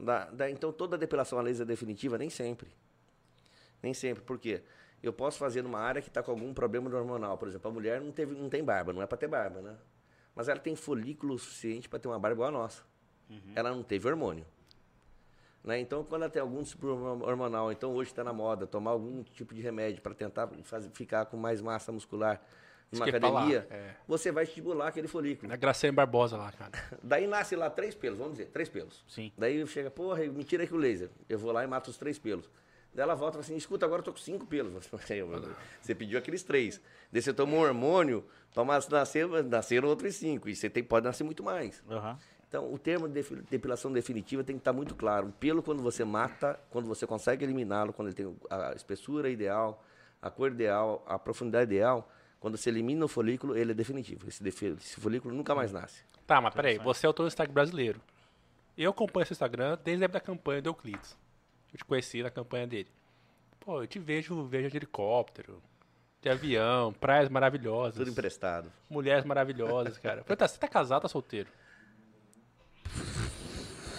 Dá- dá- então, toda depilação a laser definitiva, nem sempre. Nem sempre. Por quê? Eu posso fazer numa área que está com algum problema hormonal. Por exemplo, a mulher não, teve, não tem barba, não é para ter barba, né? Mas ela tem folículo suficiente para ter uma barba igual a nossa. Ela não teve hormônio. Né? Então, quando ela tem algum tipo hormonal, então hoje está na moda, tomar algum tipo de remédio para tentar fazer, ficar com mais massa muscular numa academia, é. você vai estimular aquele folículo. A Graciane Barbosa lá, cara. Daí nasce lá três pelos, vamos dizer, três pelos. Sim. Daí chega, porra, me tira aqui o laser. Eu vou lá e mato os três pelos. Daí ela volta e fala assim, escuta, agora eu tô com cinco pelos. Você pediu aqueles três. Daí você toma um hormônio, toma, nascer, nasceram outros cinco. E você tem, pode nascer muito mais. Aham. Então, o termo de depilação definitiva tem que estar muito claro. O pelo, quando você mata, quando você consegue eliminá-lo, quando ele tem a espessura ideal, a cor ideal, a profundidade ideal, quando você elimina o folículo, ele é definitivo. Esse, esse folículo nunca mais nasce. Tá, mas peraí, você é o Tony Stark brasileiro. Eu acompanho esse Instagram desde a época da campanha do Euclides. Eu te conheci na campanha dele. Pô, eu te vejo, vejo de helicóptero, de avião, praias maravilhosas, Tudo emprestado. mulheres maravilhosas, cara. Falei, tá, você tá casado ou tá solteiro?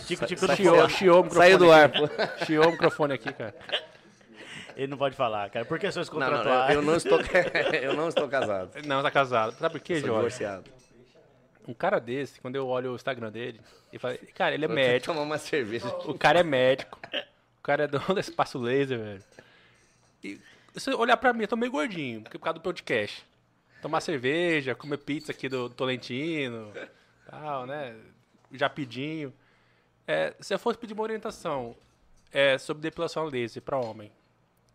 Tico, tico, do Chiou, o microfone Saiu do ar, pô. Chiou o microfone aqui, cara. Ele não pode falar, cara. Por que seus Não, não, eu, contratuais? eu não estou, eu não estou casado. Não, tá casado. Sabe por quê, Jorge? divorciado. Um cara desse, quando eu olho o Instagram dele, e falei, cara, ele é que médico. tomar uma cerveja. O cara é médico. O cara é dono da Espaço Laser, velho. E se você olhar pra mim, eu tô meio gordinho, porque por causa do podcast. Tomar cerveja, comer pizza aqui do Tolentino, tal, né? Japidinho. É, se eu fosse pedir uma orientação é, sobre depilação laser pra homem,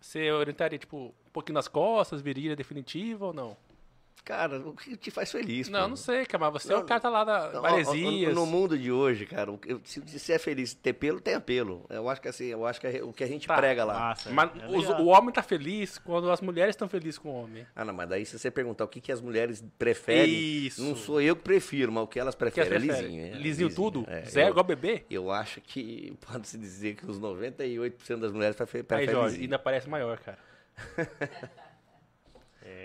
você orientaria, tipo, um pouquinho nas costas, virilha definitiva ou não? Cara, o que te faz feliz? Não, pô? não sei, cara, mas você é Não, o cara tá lá da Maresias. No mundo de hoje, cara, se você é feliz ter pelo, tenha pelo. Eu acho que assim, eu acho que é o que a gente Tá, prega lá. Massa. Mas é os- o homem tá feliz quando as mulheres estão felizes com o homem. Ah, não, mas daí se você perguntar o que, que as mulheres preferem, Isso. não sou eu que prefiro, mas o que elas O que elas preferem é preferem? lisinho. é, Lisinho tudo? é. Zero, eu, igual bebê? eu acho que pode-se dizer que os 98% das mulheres preferem, Aí, preferem Jorge, lisinho. ainda parece maior, cara.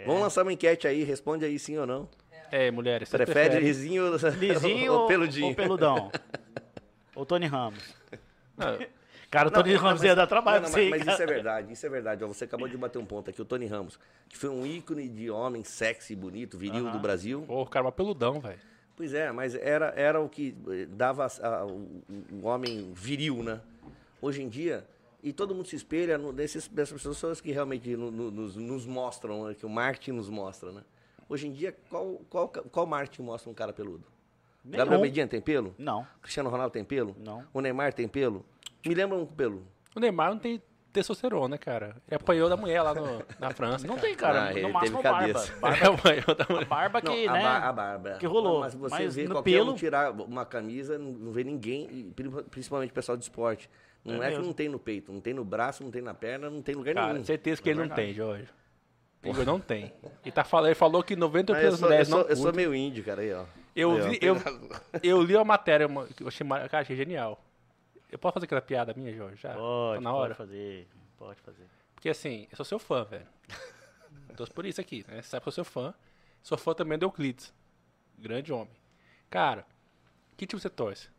Vamos lançar uma enquete aí, responde aí sim ou não. É, mulheres, vocês Prefere preferem? lisinho, ou- Lisinho ou ou, peludinho? ou peludão? ou Tony Ramos? Não, Cara, o Não, Tony não, Ramos mas- ia dar trabalho não, pra você, mas, mas cara. isso é verdade, isso é verdade. Ó, você acabou de bater um ponto aqui, o Tony Ramos, que foi um ícone de homem sexy, bonito, viril do Brasil. Pô, o cara é uma peludão, velho. Pois é, mas era, era o que eh, dava a- o, o homem viril, né? Hoje em dia, e todo mundo se espelha no, nessas pessoas que realmente no- no- nos, nos mostram, né? que o marketing nos mostra, né? Hoje em dia, qual, qual, qual marketing mostra um cara peludo? Nenhum. Gabriel Medina tem pelo? Não, Cristiano Ronaldo tem pelo? Não. O Neymar tem pelo? Me lembra um pelo. O Neymar não tem testosterona, né, cara? Ele apanhou da mulher lá no- na França. não cara. tem, cara. Ah, ele no máximo teve barba. Barba, apanhou da mulher. barba que, Não, né? a, bar- a barba. que rolou. Mas você Mas vê no qualquer pelo- um tirar uma camisa, não vê ninguém, e pri- principalmente o pessoal de esporte. Não É é, que não tem no peito, não tem no braço, não tem na perna, não tem lugar Cara, nenhum. certeza que ele não verdade. tem, Jorge. Igor não tem. Ele, tá falando, ele falou que 90% Ah, eu, das sou, eu, mulheres não sou, eu sou meio índio, cara, aí, ó. Eu Aí, ó, tem eu, eu li uma matéria, que eu achei, cara, achei genial. Eu posso fazer aquela piada minha, Jorge? Já? Pode, tá na hora? pode fazer. Pode fazer. Porque assim, eu sou seu fã, velho. Torço por isso aqui, né? Você sabe que eu sou seu fã. Sou fã também do Euclides. Grande homem. Cara, que time você torce?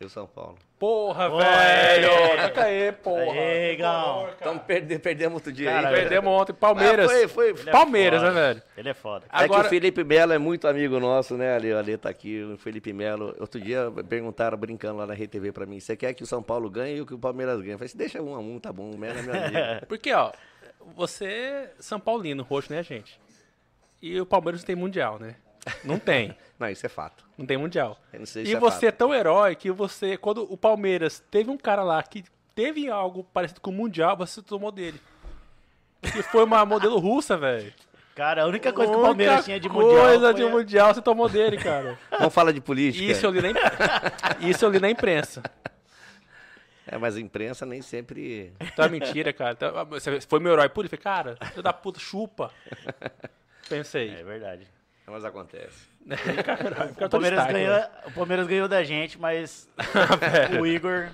Eu, São Paulo. Porra, Oi! velho! Toca aí, porra. Aê, Gão. Então perde, perdemos outro dia Cara, aí. Perdemos ontem. Palmeiras. Ah, foi, foi. É Palmeiras, foda. né, velho? Ele é foda. É que Agora- o Felipe Melo é muito amigo nosso, né? Ali, ali tá aqui, o Felipe Melo. Outro dia perguntaram, brincando lá na RTV pra mim, você quer que o São Paulo ganhe ou que o Palmeiras ganhe? Eu falei, deixa um a um, tá bom, o Melo é meu amigo. Porque, ó, você é São Paulino, roxo, né, gente? E o Palmeiras tem mundial, né? Não tem. Não, isso é fato. Não tem mundial. Não E é você é fato. tão herói que você, quando o Palmeiras teve um cara lá que teve algo parecido com o Mundial, você tomou dele. Que foi uma modelo russa, velho. Cara, a única coisa que o Palmeiras tinha de mundial. coisa de a- mundial, você tomou dele, cara. Vamos falar de política. Isso eu li na, Isso eu li na imprensa. É, mas a imprensa nem sempre... Então é mentira, cara. Então, Você foi meu herói puro? Eu falei, cara, filho da puta, chupa. Pensei. É verdade. Mas acontece. O todo Palmeiras, destaque, ganhou, né? o Palmeiras ganhou da gente, mas o Igor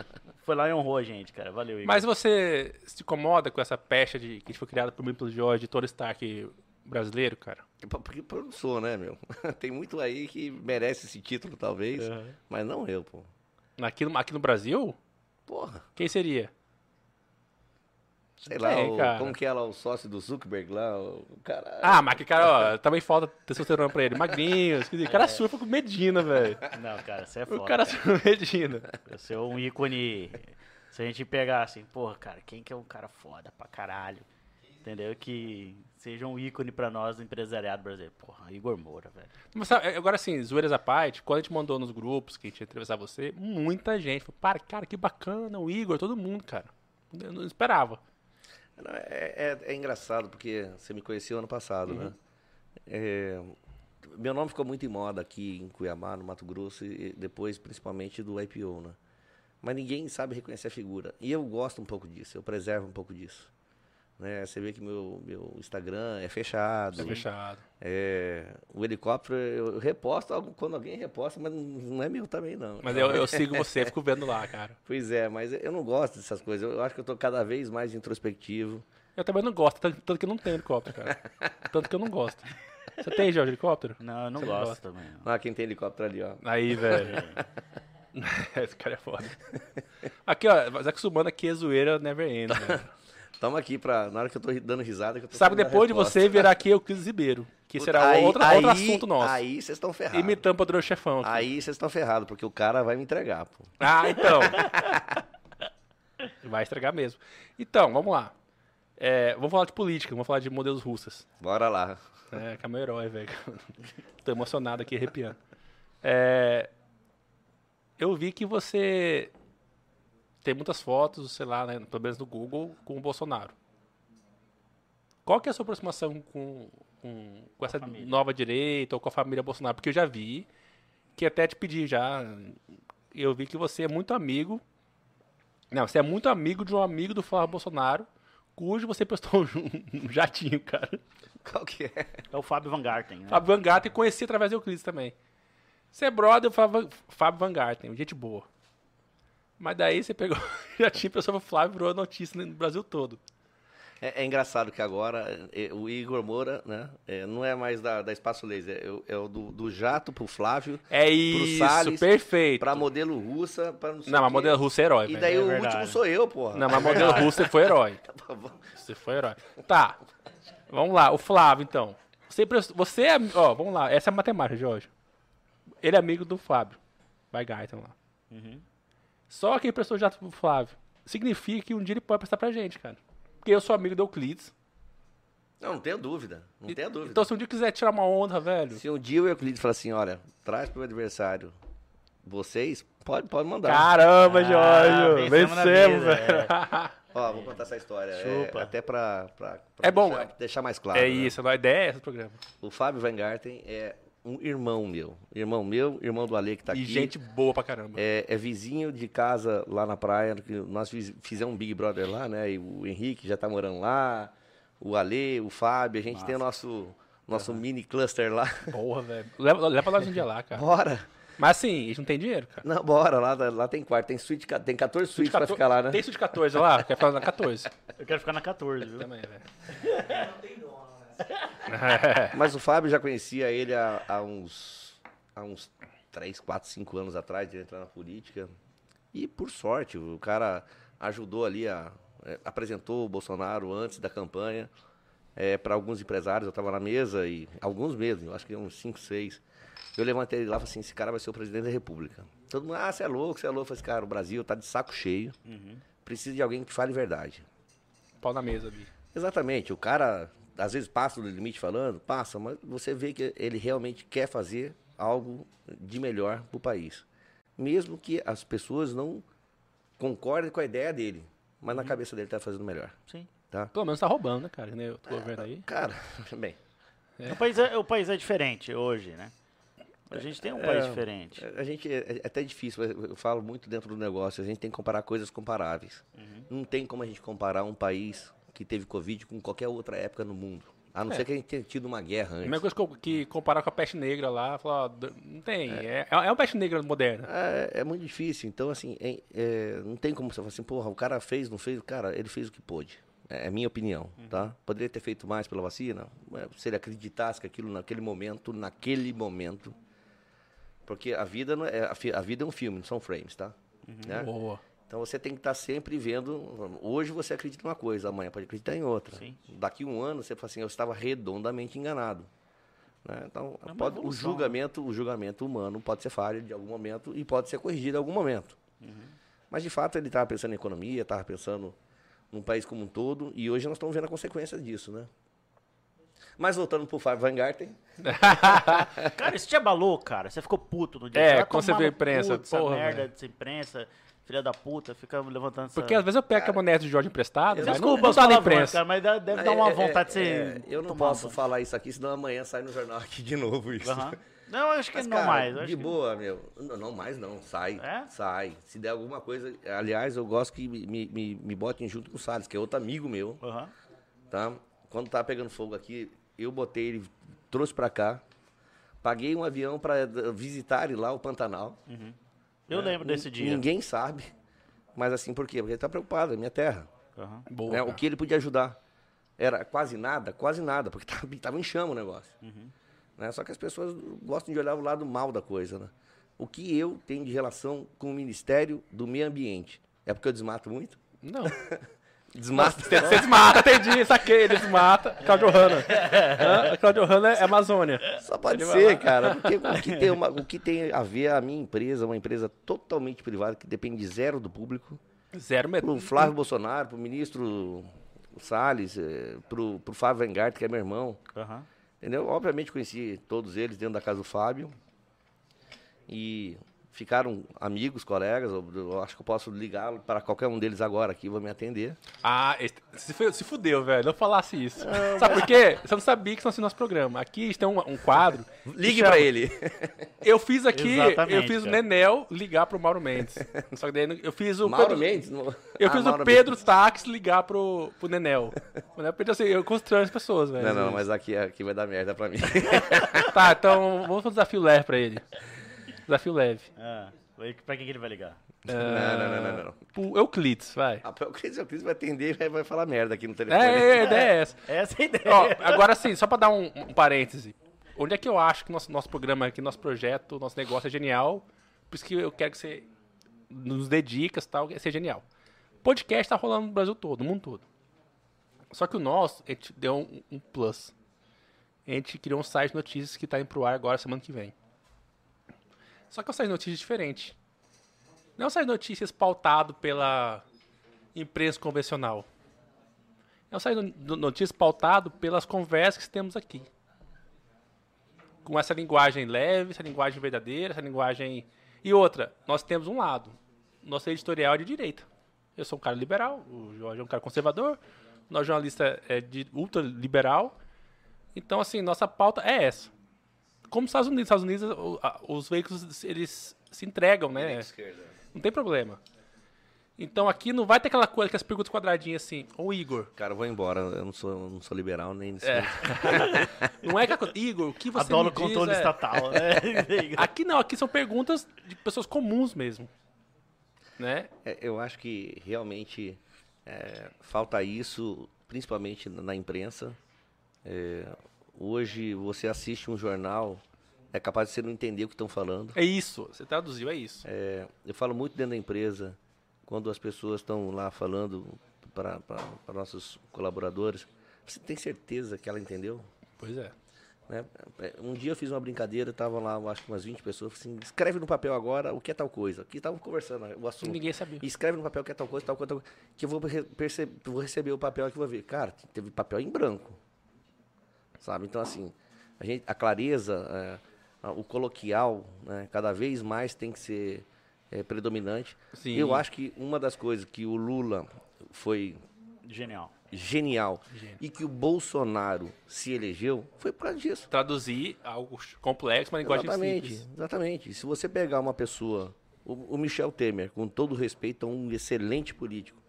foi lá e honrou a gente, cara. Valeu, Igor. Mas você se incomoda com essa pecha de, que foi criada por mim pelo Jorge, de Tony Stark brasileiro, cara? Porque eu não sou, né, meu? Tem muito aí que merece esse título, talvez, Uhum. mas não eu, pô. Aqui no, aqui no Brasil? Porra, Quem seria? Sei lá, o- cara. como que é lá o sócio do Zuckerberg lá, o cara... Ah, mas que cara, ó, também falta testosterona pra ele. Magrinho, o cara surfa com Medina, velho. Não, cara, você é foda. O cara surfa com Medina. Você é um ícone. Se a gente pegar assim, porra, cara, quem que é um cara foda pra caralho? Entendeu? Que seja um ícone pra nós do empresariado brasileiro. Porra, Igor Moura, velho. Mas, sabe, agora assim, zoeiras à parte, quando a gente mandou nos grupos que a gente ia entrevistar você, muita gente falou, para, cara, que bacana, o Igor, todo mundo, cara. Eu não esperava. É, é- é engraçado, porque você me conheceu ano passado, né? É, meu nome ficou muito em moda aqui em Cuiabá, no Mato Grosso, e depois principalmente do IPO, né? Mas ninguém sabe reconhecer a figura. E eu gosto um pouco disso, eu preservo um pouco disso. Né? Você vê que meu, meu Instagram é fechado. É fechado. É, o helicóptero eu reposto algo quando alguém reposta, mas não é meu também, não. Mas eu, eu sigo você, fico vendo lá, cara. Pois é, mas eu não gosto dessas coisas. Eu acho que eu tô cada vez mais introspectivo. Eu também não gosto, tanto, tanto que eu não tenho helicóptero, cara. Tanto que eu não gosto. Você tem, Jorge, helicóptero? Não, eu não Você gosto gosta? também. não. Ah, quem tem helicóptero ali, ó. Aí, velho. Esse cara é foda. Aqui, ó, Zé Sumano aqui é zoeira never end, velho. Toma aqui pra. Na hora que eu tô dando risada, que eu tô Sabe, depois de você virá aqui o Cris Ribeiro, que será Aí- outra, outro aí- assunto nosso. Aí vocês estão ferrados. Imitando o Padrão Chefão aqui. Aí vocês estão ferrados, porque o cara vai me entregar, pô. Ah, então. Vai estragar mesmo. Então, vamos lá. É, vamos falar de política, vamos falar de modelos russas. Bora lá. É, que é meu herói, velho. Tô emocionado aqui, arrepiando. É, eu vi que você tem muitas fotos, sei lá, né, pelo menos no Google, com o Bolsonaro. Qual que é a sua aproximação com, com, com essa família. nova direita ou com a família Bolsonaro? Porque eu já vi, que até te pedi já, eu vi que você é muito amigo, não, você é muito amigo de um amigo do Flávio Bolsonaro, cujo você prestou um, jatinho, cara. Qual que é? É o Fábio Van Garten, né? Fábio Van Garten, conheci através do Euclides também. Você é brother do Fábio, Fábio Van Garten, gente boa. Mas daí você pegou, já tinha pessoa Flávio virou notícia no Brasil todo. É, é engraçado que agora é, o Igor Moura, né? é, não é mais da, da Espaço Laser, é, o- é o do, do jato pro Flávio, É isso, Salles, perfeito. pra modelo russa, pra não sei Não, o mas modelo russo é herói, E daí É o verdade. último sou eu, porra. Não, mas modelo russo você foi herói. Tá. Você foi herói. Tá, vamos lá, o Flávio então. Você, você é, ó, vamos lá, essa é a matemática, Jorge. Ele é amigo do Fábio. Vai Garten lá. Uhum. Só que ele prestou jato pro Flávio. Significa que um dia ele pode prestar pra gente, cara. Porque eu sou amigo do Euclides. Não, não tenho dúvida. Não tenho dúvida. Então, se um dia quiser tirar uma onda, velho. Se um dia o Euclides falar assim, olha, traz pro meu adversário vocês, pode, pode mandar. Caramba, Ah, Jorge! vencemos na Vencemos, vida, velho. Ó, vou contar essa história. Chupa. É, até pra, pra, pra É bom, deixar, é- deixar mais claro. É né? isso, a ideia é esse programa. O Fábio Van Garten é um irmão meu. Irmão meu, irmão do Ale que tá e aqui. gente boa pra caramba. É, é vizinho de casa lá na praia. que Nós fiz- fizemos um Big Brother lá, né? E o Henrique já tá morando lá. O Ale, o Fábio. A gente tem o nosso, nosso mini cluster lá. Porra, velho. Leva, leva nós um dia lá, cara. Bora! Mas assim, a gente não tem dinheiro, cara. Não, bora. Lá, lá tem quarto. Tem suíte, tem 14 suítes pra 14 ficar lá, né? Tem de 14 lá? Quer falar na 14? Eu quero ficar na 14, viu? Também, velho. Mas o Fábio já conhecia ele há, há uns, há uns 3, 4, 5 anos atrás de ele entrar na política. E por sorte, o cara ajudou ali a. é, apresentou o Bolsonaro antes da campanha para alguns empresários. Eu estava na mesa e alguns mesmo, eu acho que uns 5, 6. Eu levantei ele lá e falei assim: esse cara vai ser o presidente da República. Todo mundo, ah, você é louco, você é louco. Eu falei assim, cara, o Brasil tá de saco cheio. Precisa de alguém que fale verdade. Pau na mesa ali. Exatamente. O cara, às vezes, passa do limite falando, passa, mas você vê que ele realmente quer fazer algo de melhor para o país. Mesmo que as pessoas não concordem com a ideia dele, mas na cabeça dele tá fazendo melhor. Sim. Tá? Pelo menos tá roubando, né, cara? Nem o governo aí. Cara, bem, O, país é, o país é diferente hoje, né? A gente tem um país É, diferente. a gente é, é até difícil, eu eu falo muito dentro do negócio, a gente tem que comparar coisas comparáveis. Não tem como a gente comparar um país que teve Covid com qualquer outra época no mundo. A não É. ser que a gente tenha tido uma guerra A antes. mesma coisa que, comparar com a peste negra lá, falar, não tem. É, é, é uma peste negra moderna. É, é muito difícil. Então, assim, é- é, não tem como você falar assim, porra, o cara fez, não fez. Cara, ele fez o que pôde. É, é minha opinião, tá? Poderia ter feito mais pela vacina, é, se ele acreditasse que aquilo naquele momento, naquele momento. Porque a vida, não é, a, a vida é um filme, não são frames, tá? Né? Boa. Então você tem que estar sempre vendo. Hoje você acredita em uma coisa, amanhã pode acreditar em outra. Sim. Daqui um ano você fala assim, eu estava redondamente enganado. Né? Então, É pode- o evolução, julgamento, o julgamento humano pode ser falha de algum momento e pode ser corrigido em algum momento. Uhum. Mas de fato ele estava pensando em economia, estava pensando num país como um todo, e hoje nós estamos vendo a consequência disso, né? Mas voltando pro Fábio Van Garten, Cara, isso te abalou, cara. Você ficou puto no dia. É, quando você vê no imprensa, porra, merda velho. dessa imprensa, filha da puta, fica levantando essa... Porque às vezes eu pego a caminhonete do Jorge emprestado, mas não, Desculpa não os tá na imprensa. cara, mas deve dar uma É, é, vontade de você... é, eu não posso falar isso aqui, senão amanhã sai no jornal aqui de novo isso. Aham. Não, acho que Mas, não cara, mais. eu de que- boa, meu. Não, não mais não, sai. É? Sai. Se der alguma coisa. Aliás, eu gosto que me, me, me botem junto com o Salles, que é outro amigo meu. Aham. tá? Quando tava pegando fogo aqui, eu botei ele, trouxe pra cá, paguei um avião pra eh, visitar lá o Pantanal. Eu lembro desse dia. Ninguém sabe. Mas assim, por quê? Porque ele tá preocupado, é minha terra. Aham. Boa, né? O que ele podia ajudar? Era quase nada? Quase nada, porque tava, tava em chama o negócio. Né? Só que as pessoas gostam de olhar o lado mal da coisa, né? O que eu tenho de relação com o Ministério do Meio Ambiente? É porque eu desmato muito? Não. Desmato. Você você desmata, entendi, saquei, desmata. Claudio Hanna. Hã? Claudio Hanna é Amazônia. Só pode Ele ser, cara. Porque o que, tem uma- o que tem a ver a minha empresa, uma empresa totalmente privada, que depende de zero do público, Zero metro. pro Flávio Bolsonaro, pro ministro Salles, eh, pro, pro Fábio Vengart, que é meu irmão. Aham. Entendeu? Obviamente conheci todos eles dentro da casa do Fábio. E ficaram amigos, colegas. Eu, eu acho que eu posso ligar para qualquer um deles agora aqui, vou me atender. Ah, se, se fudeu, velho. Não falasse isso. Sabe por quê? Você não sabia que estão assim nosso programa. Aqui a gente tem um, um quadro. Ligue para ele. Eu fiz aqui, Exatamente, eu fiz o. Nenel ligar pro Mauro Mendes. Só que daí eu fiz o Mauro Pedro, Mendes? não- Eu Ah, fiz Mauro o Pedro Tax ligar pro, pro Nenel. O Nenel pediu assim, eu constranho as pessoas, velho. Mendes. Não, não, mas aqui, aqui vai dar merda pra mim. Tá, então vamos fazer um desafio leve pra ele. Desafio leve. Ah, pra quem que ele vai ligar? não, não, não, não, não. Pro Euclides, vai. Ah, o Cris vai atender e vai, falar merda aqui no telefone. É, é, a ideia é essa. Essa é a ideia. Ó, agora sim, só pra dar um, um parêntese. Onde é que eu acho que nosso, nosso programa aqui, nosso projeto, nosso negócio é genial? Por isso que eu quero que você nos dê dicas e tal, é ser genial. Podcast tá rolando no Brasil todo, no mundo todo. Só que o nosso, a gente deu um, um plus. A gente criou um site de notícias que tá indo pro ar agora, semana que vem. Só que site de notícias diferente. Não de notícias pautado pela imprensa convencional. Site de notícias pautado pelas conversas que temos aqui. Com essa linguagem leve, essa linguagem verdadeira, essa linguagem. E outra, nós temos um lado. Nosso editorial é de direita. Eu sou um cara liberal, o Jorge é um cara conservador, nosso jornalista é de ultraliberal. Então, assim, nossa pauta é essa. Como os Estados Unidos, Estados Unidos, os veículos eles se entregam, né? Não tem problema. Então aqui não vai ter aquela coisa que as perguntas quadradinhas assim, ô Igor, Cara, eu vou embora. Eu não sou, eu não sou liberal nem nesse É. não é aquela coisa, Igor, o que você Adoro me o controle diz é... estatal, né? Aqui não, aqui são perguntas de pessoas comuns mesmo, né? É, eu acho que realmente é, falta isso, principalmente na na imprensa. Hoje você assiste um jornal, é capaz de você não entender o que estão falando. É isso, você traduziu, é isso. É, eu falo muito dentro da empresa, quando as pessoas estão lá falando para nossos colaboradores, você tem certeza que ela entendeu? Pois é. né? Um dia eu fiz uma brincadeira, estavam lá, acho que umas 20 pessoas, assim, escreve no papel agora o que é tal coisa. Que estavam conversando o assunto. Ninguém sabia. Escreve no papel que é tal coisa, tal coisa, tal coisa. Que eu vou, vou receber o papel que vou ver. Cara, teve papel em branco. Sabe? Então, assim, a, gente, a clareza, é, o coloquial, né, cada vez mais tem que ser é, predominante. Sim. Eu acho que uma das coisas que o Lula foi Genial. genial e que o Bolsonaro se elegeu foi por causa disso. Traduzir algo complexo, uma linguagem Exatamente, simples. exatamente. Se você pegar uma pessoa, o, o Michel Temer, com todo respeito, é um excelente político.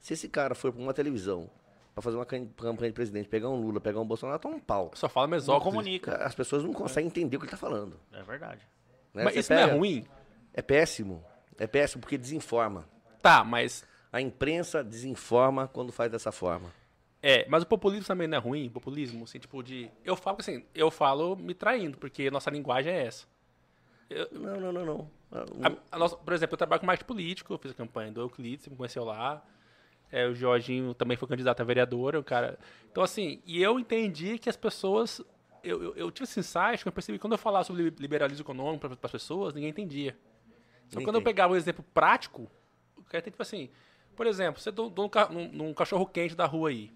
Se esse cara for para uma televisão para fazer uma campanha de presidente, pegar um Lula, pegar um Bolsonaro, toma um pau. Só fala Não mesóclise. comunica. As pessoas não conseguem entender o que ele está falando. É verdade. né? Mas Você isso não é pega- ruim? É péssimo. É péssimo porque desinforma. Tá, mas A imprensa desinforma quando faz dessa forma. É, mas o populismo também não é ruim, populismo, assim, tipo de... Eu falo assim, eu falo me traindo, porque nossa linguagem é essa. Não, não, não, não. Ah, A- a nossa- por exemplo, eu trabalho com marketing político, eu fiz a campanha do Euclides, você me conheceu lá. É, o Jorginho também foi candidato a vereador, o cara... Então, assim, e eu entendi que as pessoas... Eu, eu, eu tive esse insight, que eu percebi que quando eu falava sobre li- liberalismo econômico para as pessoas, ninguém entendia. Então, Ninguém quando eu pegava um exemplo prático, o cara tem tipo assim... Por exemplo, você dá um, num cachorro quente da rua aí.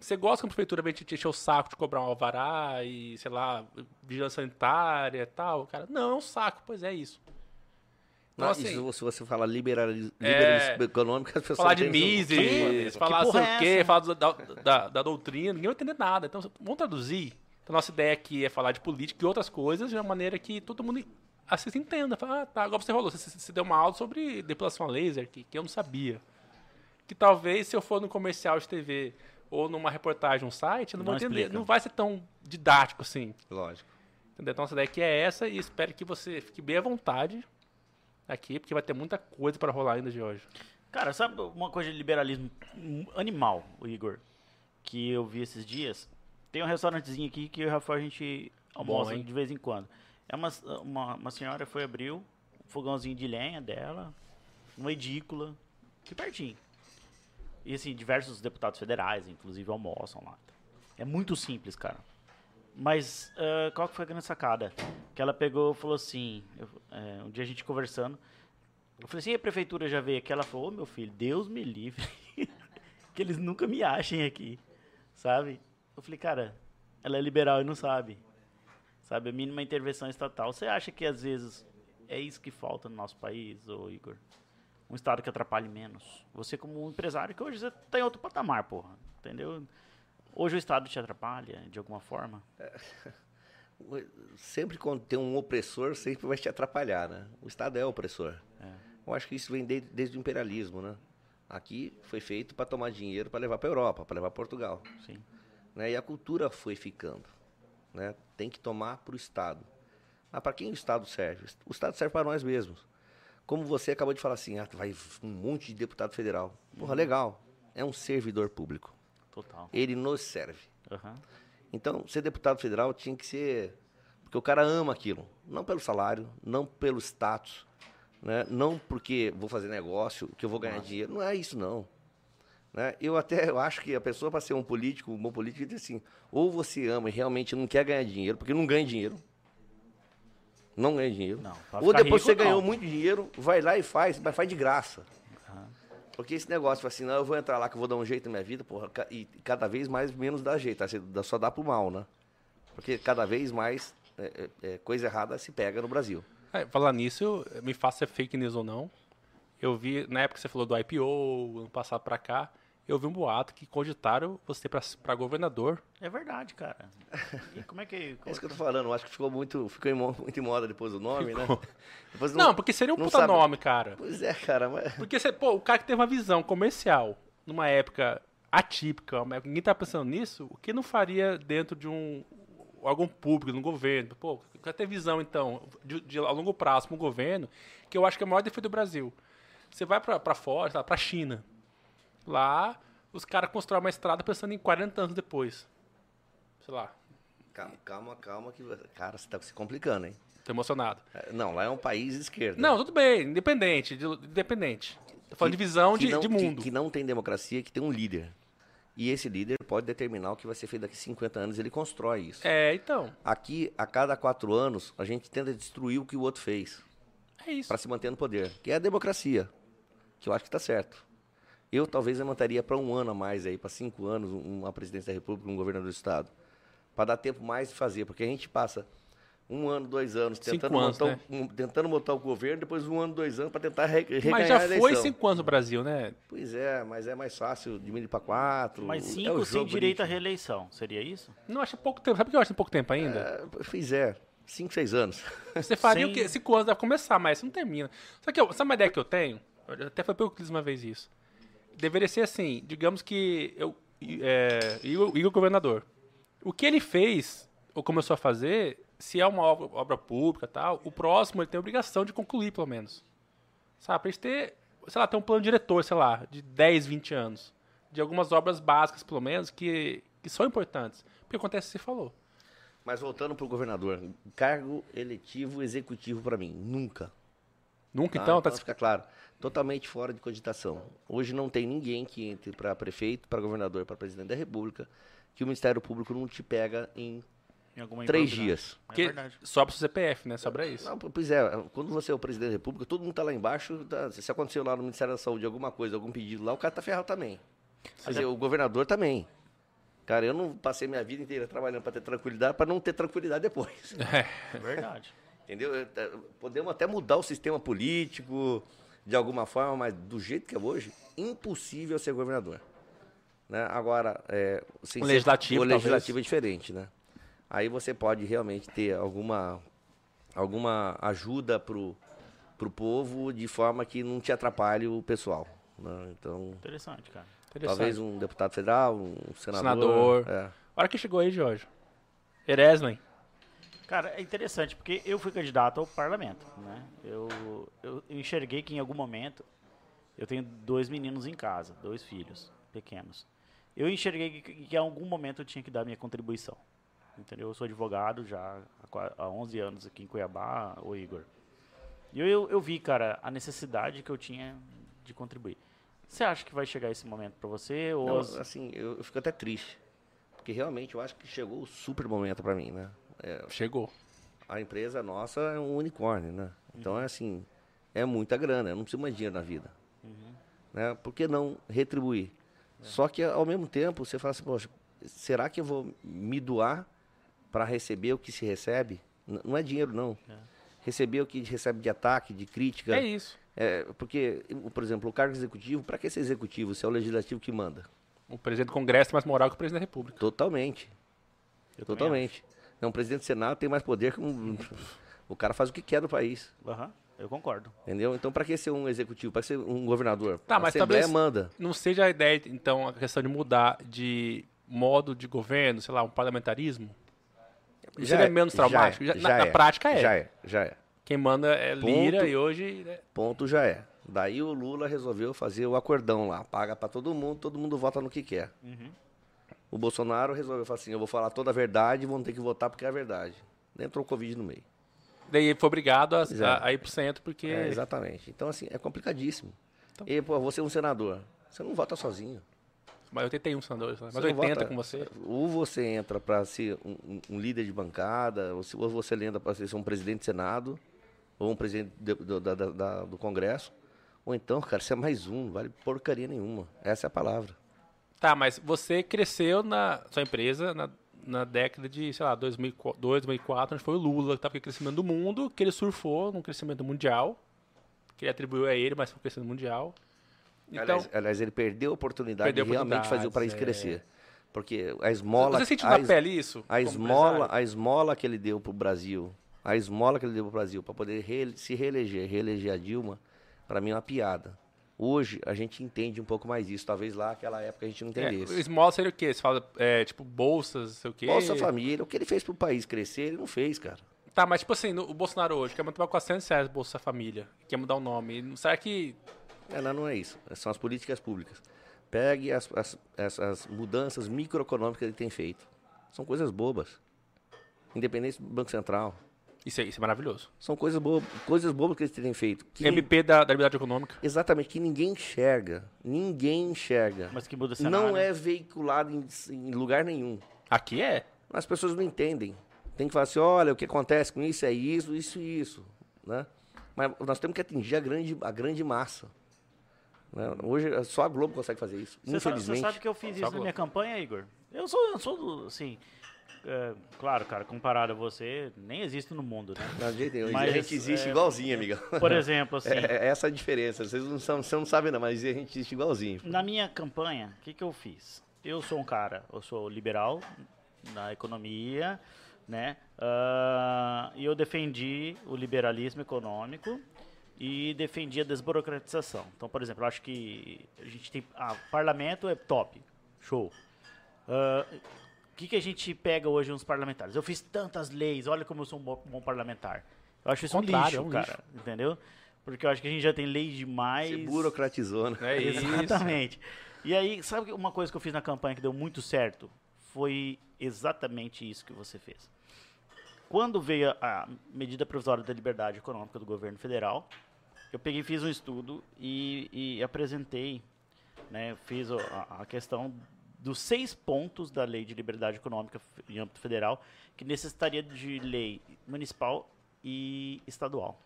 Você gosta que a prefeitura vem te te encher o saco de cobrar um alvará e, sei lá, vigilância sanitária e tal? Cara, não, é um saco. Pois é isso. Então, assim, isso, se você fala liberalismo, É. liberalismo econômico, as pessoas falar de pensam, "Que Mises, falar porra sei é o quê, falar da, da, da doutrina, ninguém vai entender nada. Então, vamos traduzir. Então, nossa ideia aqui é falar de política e outras coisas de uma maneira que todo mundo assista e entenda. Fala, ah, tá, agora você falou, você, você deu uma aula sobre depilação a laser, que, que eu não sabia. Que talvez, se eu for no comercial de TV ou numa reportagem, um site, eu não, Não vou entender. explica. Não vai ser tão didático assim. Lógico. Entendeu? Então, essa ideia aqui é essa e espero que você fique bem à vontade aqui, porque vai ter muita coisa para rolar ainda de hoje. Cara, sabe uma coisa de liberalismo animal, o Igor, que eu vi esses dias? Tem um restaurantezinho aqui que o Rafael a gente almoça hein? de vez em quando. É uma, uma, uma senhora foi abrir um fogãozinho de lenha dela, uma edícula, aqui pertinho. E assim, diversos deputados federais, inclusive, almoçam lá. É muito simples, cara. Mas ah, qual que foi a grande sacada? Que ela pegou e falou assim, eu- é, um dia a gente conversando, eu falei assim, a prefeitura já veio aqui? Ela falou, ô meu filho, Deus me livre. que eles nunca me achem aqui. Sabe? Eu falei, cara, ela é liberal e não sabe. Sabe? A mínima intervenção estatal. Você acha que às vezes é isso que falta no nosso país, ô Igor? Um estado que atrapalhe menos. Você como um empresário que hoje você tá em outro patamar, porra. Entendeu? Hoje o estado te atrapalha de alguma forma. Sempre quando tem um opressor, sempre vai te atrapalhar, né? O Estado é opressor. Eu acho que isso vem de- desde o imperialismo, né? Aqui foi feito para tomar dinheiro para levar para Europa, para levar para Portugal. Sim. né? E a cultura foi ficando. Né? Tem que tomar para o Estado. Mas para quem o Estado serve? O Estado serve para nós mesmos. Como você acabou de falar assim, ah, vai um monte de deputado federal. Porra, legal. É um servidor público. Total. Ele nos serve. Aham. Então, ser deputado federal tinha que ser. Porque o cara ama aquilo. Não pelo salário, não pelo status, né? não porque vou fazer negócio, que eu vou ganhar dinheiro. Não é isso, não. Né? Eu até eu acho que a pessoa, para ser um político, um bom político, diz assim: ou você ama e realmente não quer ganhar dinheiro, porque não ganha dinheiro. Não ganha dinheiro. Não, ou depois rico, você ganhou não. muito dinheiro, vai lá e faz, mas faz de graça. Porque esse negócio, assim, não, eu vou entrar lá que eu vou dar um jeito na minha vida, porra, e cada vez mais menos dá jeito, dá- só dá pro mal, né? Porque cada vez mais é, é, é, coisa errada se pega no Brasil. É, falar nisso, me faça fake news ou não. Eu vi, na época você falou do IPO, ano passado pra cá, eu vi um boato que cogitaram você pra, pra governador. É verdade, cara. E como é que. É isso que eu tô falando, eu acho que ficou muito, ficou em muito em moda depois do nome, né? Depois Não, porque seria um não puta sabe- nome, cara. Pois é, cara, mas... Porque, você, pô, o cara que teve uma visão comercial numa época atípica, uma época que ninguém tá pensando nisso, o que não faria dentro de um órgão público, no governo? Pô, o cara ter visão, então, de, de a longo prazo para um governo, que eu acho que é o maior defeito do Brasil. Você vai pra fora, sei lá, pra China. Lá, os caras constroem uma estrada pensando em 40 anos depois. Sei lá, Calma, calma, calma, que... Cara, você tá se complicando, hein? tô emocionado. É, Não, lá é um país esquerdo. Não, tudo bem, independente, de- independente. Tô falando de visão que de, não- de que- mundo. Que, não tem democracia, que tem um líder. E esse líder pode determinar o que vai ser feito daqui a 50 anos, ele constrói isso. É, então, Aqui, a cada quatro anos, a gente tenta destruir o que o outro fez é isso. para se manter no poder, que é a democracia, que eu acho que está certo. Eu talvez levantaria para um ano a mais aí, para cinco anos, um- uma presidência da República, um governador do estado, para dar tempo mais de fazer, porque a gente passa um ano, dois anos Cinco tentando, anos, montar, né? o- um- tentando montar o governo, depois um ano, dois anos para tentar re reganhar Mas já foi cinco anos no Brasil, né? Pois é, mas é mais fácil diminuir para quatro. Mas é cinco o sem direito à reeleição. Seria isso? Não acho pouco tempo. Sabe por que eu acho pouco tempo ainda? É, Pois é, cinco, seis anos. Você faria sem- o quê? Cinco anos deve começar, mas você não termina. Só que eu, sabe uma ideia que eu tenho? Eu Até foi pelo Clis uma vez isso. Deveria ser assim, digamos que eu, é, Igor, Igor governador. O que ele fez, ou começou a fazer, se é uma obra, obra pública e tal, o próximo ele tem a obrigação de concluir, pelo menos. Sabe, pra gente ter, sei lá, ter um plano diretor, sei lá, de 10, 20 anos. De algumas obras básicas, pelo menos, que, que são importantes. Porque acontece o que você falou. Mas voltando pro governador, cargo eletivo executivo para mim, nunca. Nunca, Tá? então, tá Então, fica claro, totalmente fora de cogitação. Hoje não tem ninguém que entre para prefeito, para governador, para presidente da República, que o Ministério Público não te pega em Em alguma três improbidade? dias. É Porque verdade. sobra o CPF, né? Sobra isso. Não, pois é, quando você é o presidente da República, todo mundo tá lá embaixo. tá- se aconteceu lá no Ministério da Saúde alguma coisa, algum pedido lá, o cara tá ferrado também. Quer dizer, o governador também. Cara, eu não passei minha vida inteira trabalhando para ter tranquilidade, para não ter tranquilidade depois. É verdade. Entendeu? Eu, eh, Podemos até mudar o sistema político de alguma forma, mas do jeito que é hoje, impossível ser governador. Né? Agora, é, sem O ser- legislativo, o talvez. legislativo é diferente, né? Aí você pode realmente ter alguma, alguma ajuda pro, pro povo de forma que não te atrapalhe o pessoal. né? Então, Interessante, cara. Interessante. Talvez um deputado federal, um senador. Senador. É. A hora que chegou aí, Jorge. Ereslen. Cara, é interessante porque eu fui candidato ao parlamento, né? Eu, eu, eu enxerguei que em algum momento eu tenho dois meninos em casa, dois filhos pequenos. Eu enxerguei que, que em algum momento eu tinha que dar minha contribuição. Entendeu? Eu sou advogado já há qua- há 11 anos aqui em Cuiabá, o Igor. E eu, eu, eu vi, cara, a necessidade que eu tinha de contribuir. Você acha que vai chegar esse momento pra você? Ou Não, as- assim, eu, eu fico até triste. Porque realmente eu acho que chegou o super momento pra mim, né? É, Chegou. a empresa nossa é um unicórnio, né? Então é assim, é muita grana, eu não preciso mais dinheiro na vida. Né? Por que não retribuir? Só que ao mesmo tempo você fala assim, poxa, será que eu vou me doar para receber o que se recebe? N- não é dinheiro não. Receber o que recebe de ataque, de crítica. É isso. É, porque, por exemplo, o cargo executivo, para que ser executivo se é o legislativo que manda? O presidente do Congresso tem mais moral que o presidente da República. Totalmente. Eu Totalmente. Não, o presidente do Senado tem mais poder que um... O cara faz o que quer do país. Aham, eu concordo. Entendeu? Então, para que ser um executivo? Para ser um governador? Tá, a mas Assembleia talvez- manda. Não seja a ideia, então, a questão de mudar de modo de governo, sei lá, um parlamentarismo? Já Seria é, menos já é, traumático? Já- na, já na é, prática é. Já é, já é. Quem manda é Lira Ponto. e hoje. né, Ponto já é. Daí o Lula resolveu fazer o acordão lá. Paga para todo mundo, todo mundo vota no que quer. Uhum. O Bolsonaro resolveu falar assim, eu vou falar toda a verdade, vão ter que votar porque é a verdade. Entrou o Covid no meio. Daí ele foi obrigado a, a, a ir pro centro, porque. É, exatamente. Então, assim, é complicadíssimo. Então- E, pô, você é um senador. Você não vota sozinho. Mas 81 senadores, né? mas Você não 80 vota- com você. Ou você entra para ser um, um- líder de bancada, ou, se, ou você entra para ser um presidente do Senado, ou um presidente do, da- da- do Congresso. Ou então, cara, você é mais um, não vale porcaria nenhuma. Essa é a palavra. Tá, mas você cresceu na sua empresa na, na década de, sei lá, 2002, 2004, onde foi o Lula, que tava com o crescimento do mundo, que ele surfou num crescimento mundial, que ele atribuiu a ele, mas foi um crescimento mundial. Então, aliás, aliás, ele perdeu a oportunidade Perdeu de realmente fazer o país é. crescer. Porque a esmola. você sentiu na pele isso? A esmola, empresário? a esmola que ele deu pro Brasil, a esmola que ele deu pro Brasil para poder re- se reeleger, reeleger a Dilma, para mim é uma piada. Hoje a gente entende um pouco mais isso. Talvez lá naquela época a gente não É, entendesse. o esmola seria o quê? Você fala, é, tipo, bolsas, sei o quê? Bolsa Família, o que ele fez pro país crescer, ele não fez, cara. Tá, mas tipo assim, no- o Bolsonaro hoje quer manter 400 reais Bolsa Família, quer mudar o nome. Será que É, não, não é isso. São as políticas públicas. Pegue as, as, as- as mudanças microeconômicas que ele tem feito. São coisas bobas. Independente do Banco Central. Isso é, isso é maravilhoso? São coisas, bo coisas bobas que eles têm feito. Que MP da, da liberdade econômica. Exatamente, que ninguém enxerga. Ninguém enxerga. Mas que muda cenário. Não é veiculado em, em lugar nenhum. Aqui é. As pessoas não entendem. Tem que falar assim, olha, o que acontece com isso é isso, isso e isso. Né? Mas nós temos que atingir a grande, a grande massa. né? Hoje só a Globo consegue fazer isso. Você sabe, Infelizmente. você sabe que eu fiz Só isso na minha campanha, Igor? Eu sou, eu sou do, assim, é, claro, cara, comparado a você, nem existe no mundo, né? Não, de nenhum. Mas, a gente existe é, igualzinho, amiga. Por exemplo, assim, É, é essa a diferença. Vocês não, são, você não sabem, não, mas a gente existe igualzinho. na minha campanha, o que, que eu fiz? Eu sou um cara, eu sou liberal na economia, né? Ah, e eu defendi o liberalismo econômico e defendi a desburocratização. Então, por exemplo, eu acho que a gente tem. Ah, parlamento é top, show. O que, que a gente pega hoje nos parlamentares? Eu fiz tantas leis, olha como eu sou um bom, bom parlamentar. Eu acho isso um Contrário, lixo, é um cara, entendeu? Porque eu acho que a gente já tem lei demais. Você burocratizou, né? É isso. Exatamente. E aí, sabe uma coisa que eu fiz na campanha que deu muito certo? Foi exatamente isso que você fez. Quando veio a medida provisória da liberdade econômica do governo federal, eu peguei e fiz um estudo e, e apresentei, né, fiz a, a questão dos seis pontos da lei de liberdade econômica em âmbito federal que necessitaria de lei municipal e estadual.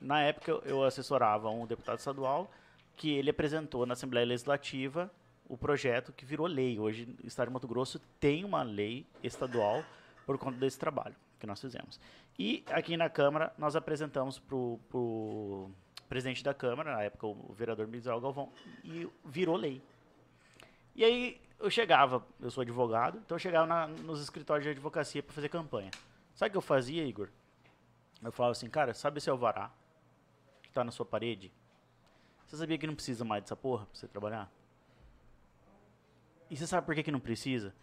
Na época, eu assessorava um deputado estadual que ele apresentou na Assembleia Legislativa o projeto que virou lei. Hoje, o Estado de Mato Grosso tem uma lei estadual por conta desse trabalho que nós fizemos. E aqui na Câmara, nós apresentamos para o presidente da Câmara, na época o vereador Miguel Galvão, e virou lei. E aí eu chegava, eu sou advogado, então eu chegava na- nos escritórios de advocacia para fazer campanha. Sabe o que eu fazia, Igor? Eu falava assim, cara, sabe esse alvará que tá na sua parede? Você sabia que não precisa mais dessa porra pra você trabalhar? E você sabe por que, que não precisa?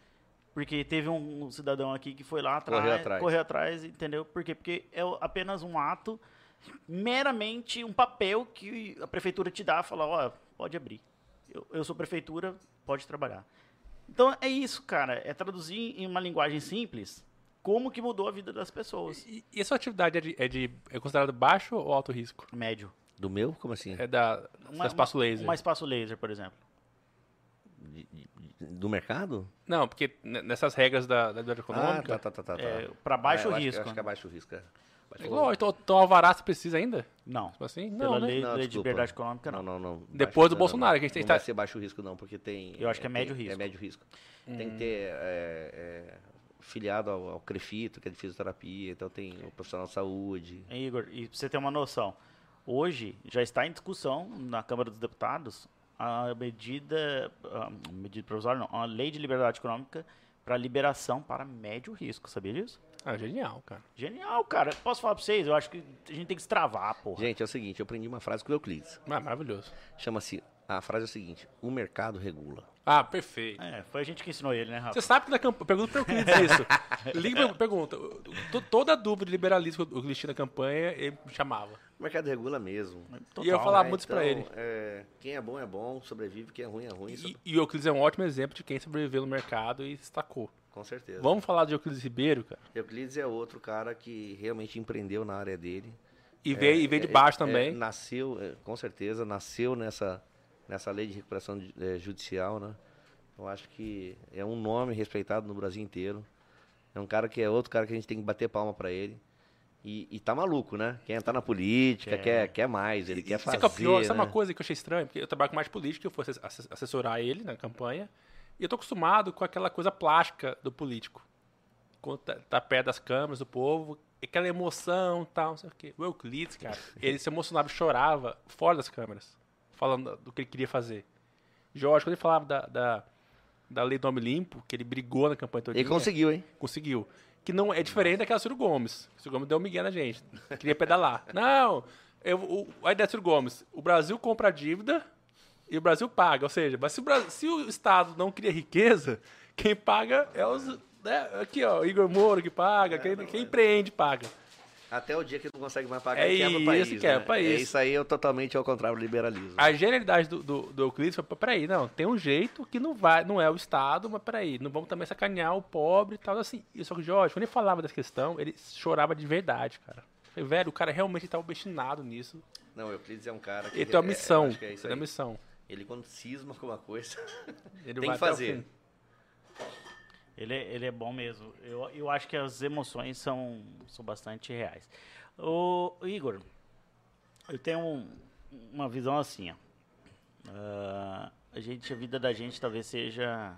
Porque teve um cidadão aqui que foi lá atrás, Correu atrás. correu atrás, entendeu? Por quê? Porque é apenas um ato, meramente um papel que a prefeitura te dá, fala, ó, pode abrir. Eu, eu sou prefeitura, pode trabalhar. Então é isso, cara, é traduzir em uma linguagem simples como que mudou a vida das pessoas. E, e a sua atividade é, de, é, de, é considerada baixo ou alto risco? Médio. Do meu? Como assim? É da, da espaço laser? Uma espaço laser, por exemplo. De- de- do mercado? Não, porque nessas regras da, da atividade Ah, econômica... tá, tá, tá, tá. É, para baixo Ah, eu acho que- risco. acho que é baixo risco, é. Baixo Igual, então, então alvará você precisa ainda? Não. Tipo assim? Pela Não, né? lei, Não, lei de desculpa. liberdade econômica, não. Não, não, não. Depois Baixo- do não, Bolsonaro, não. que a gente não tá- vai ser baixo risco, não, porque tem. Eu acho que é médio tem- risco. É médio risco. Tem que ter é, é, filiado ao, ao CREFITO, que é de fisioterapia, então tem o profissional de saúde. Hein, Igor, e pra você ter uma noção, hoje já está em discussão na Câmara dos Deputados a medida, a medida provisória, não, a lei de liberdade econômica para liberação para médio risco, sabia disso? Ah, genial, cara. Genial, cara. Posso falar para vocês? Eu acho que a gente tem que destravar, porra. Gente, é o seguinte, eu aprendi uma frase com o Euclides. Ah, maravilhoso. Chama-se, a frase é o seguinte, o mercado regula. Ah, perfeito. É, foi a gente que ensinou ele, né, Rafa? Você sabe que na campanha. Pergunta pro Euclides isso. Liga pra pergunta. to- Toda dúvida de liberalismo que o Euclides tinha na campanha, ele me chamava. O mercado regula mesmo. Total, e eu falava né? muito isso pra ele. é, quem é bom é bom, sobrevive, quem é ruim é ruim, E, e o Euclides é um ótimo exemplo de quem sobreviveu no mercado e destacou. Com certeza. Vamos falar de Euclides Ribeiro, cara. Euclides é outro cara que realmente empreendeu na área dele. E veio, e veio de baixo É, também. nasceu, é, com certeza, nasceu nessa, nessa lei de recuperação é, judicial, né? Eu acho que é um nome respeitado no Brasil inteiro. É um cara que é outro cara que a gente tem que bater palma pra ele. E, e tá maluco, né? Quer entrar na política, Quer. quer, quer mais, ele quer Isso fazer, que é né? uma coisa que eu achei estranho? Porque eu trabalho com mais política, eu assess- assessorar ele na campanha, e eu tô acostumado com aquela coisa plástica do político. Quando tá, tá perto das câmeras, do povo, aquela emoção e tal, não sei o quê. O Euclides, cara, ele se emocionava e chorava fora das câmeras, falando do que ele queria fazer. Jorge, quando ele falava da, da, da lei do homem limpo, que ele brigou na campanha toda. Ele conseguiu, hein? Conseguiu. Que não é diferente daquela Ciro Gomes. Ciro Gomes deu migué na gente. Queria pedalar. Não, eu, o, a ideia do Ciro Gomes. O Brasil compra a dívida e o Brasil paga. Ou seja, mas se o, Bra- se o Estado não cria riqueza, quem paga é os... né, Aqui, ó, Igor Moro que paga, quem, quem empreende paga. Até o dia que não consegue mais pagar, É quebra o isso, país. quebra né? o país. É isso aí, é totalmente ao contrário do liberalismo. A genialidade do, do, do Euclides foi, peraí, não, tem um jeito que não vai, não é o Estado, mas peraí, não vamos também sacanear o pobre e tal, assim. Só que o Jorge, quando ele falava dessa questão, ele chorava de verdade, cara. Falei, velho, o cara realmente estava obstinado nisso. Não, o Euclides é um cara que... Ele tem uma é- missão, é isso tem uma missão. Ele quando cisma com uma coisa, Ele tem vai que o fazer. Ele, é- ele é bom mesmo. Eu, eu acho que as emoções são, são bastante reais. Ô, Igor, eu tenho um- uma visão assim, ó. Ah, a gente, a vida da gente talvez seja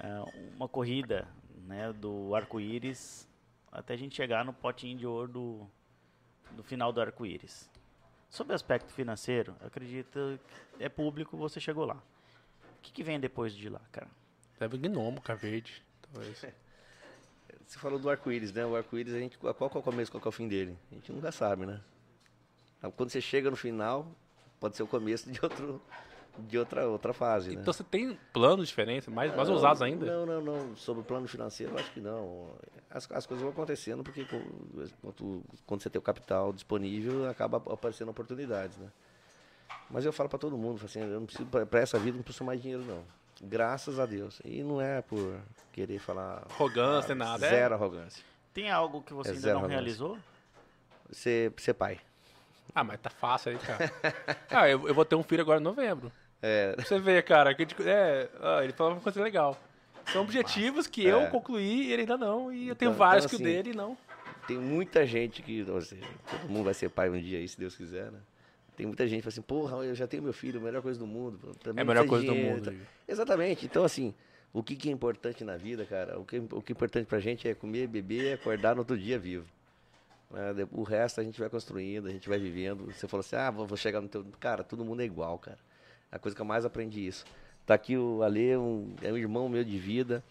ah, uma corrida, né, do arco-íris até a gente chegar no potinho de ouro do, do final do arco-íris. Sobre o aspecto financeiro, acredito que é público, você chegou lá. O que, que vem depois de lá, cara? Deve gnomo, cara verde. Talvez. Você falou do arco-íris, né? O arco-íris, a gente, qual que é o começo, qual é o fim dele? A gente nunca sabe, né? Quando você chega no final, pode ser o começo de, outro, de outra, outra fase, né? Então você tem planos diferentes, mais, mais Não, ousados ainda? Não, não, não. Sobre o plano financeiro, eu acho que não. As, as coisas vão acontecendo porque quando, quando você tem o capital disponível, acaba aparecendo oportunidades, né? Mas eu falo para todo mundo, assim, eu não preciso, para essa vida, não preciso mais dinheiro, não. Graças a Deus. E não é por querer falar Arrogância, nem nada. é? zero arrogância. Tem algo que você É ainda não arrogância. realizou? Ser, ser pai. Ah, mas tá fácil aí, cara. ah, eu, eu vou ter um filho agora em novembro. É, Você vê, cara, que é, ele falou uma coisa legal. São objetivos que eu É. concluí e ele ainda não. E eu tenho Então- vários então, que o assim, dele não. tem muita gente que, seja, todo mundo vai ser pai um dia aí, se Deus quiser, né? Tem muita gente que fala assim, porra, eu já tenho meu filho, a melhor coisa do mundo. também É a melhor coisa de do dinheiro, mundo. tá? Exatamente. Então, assim, o que, que é importante na vida, cara? O que, o que é importante pra gente é comer, beber, acordar no outro dia vivo. né? O resto a gente vai construindo, a gente vai vivendo. Você falou assim, ah, vou chegar no teu... Cara, todo mundo é igual, cara. A coisa que eu mais aprendi isso. Tá aqui o Ale, um, é um irmão meu de vida.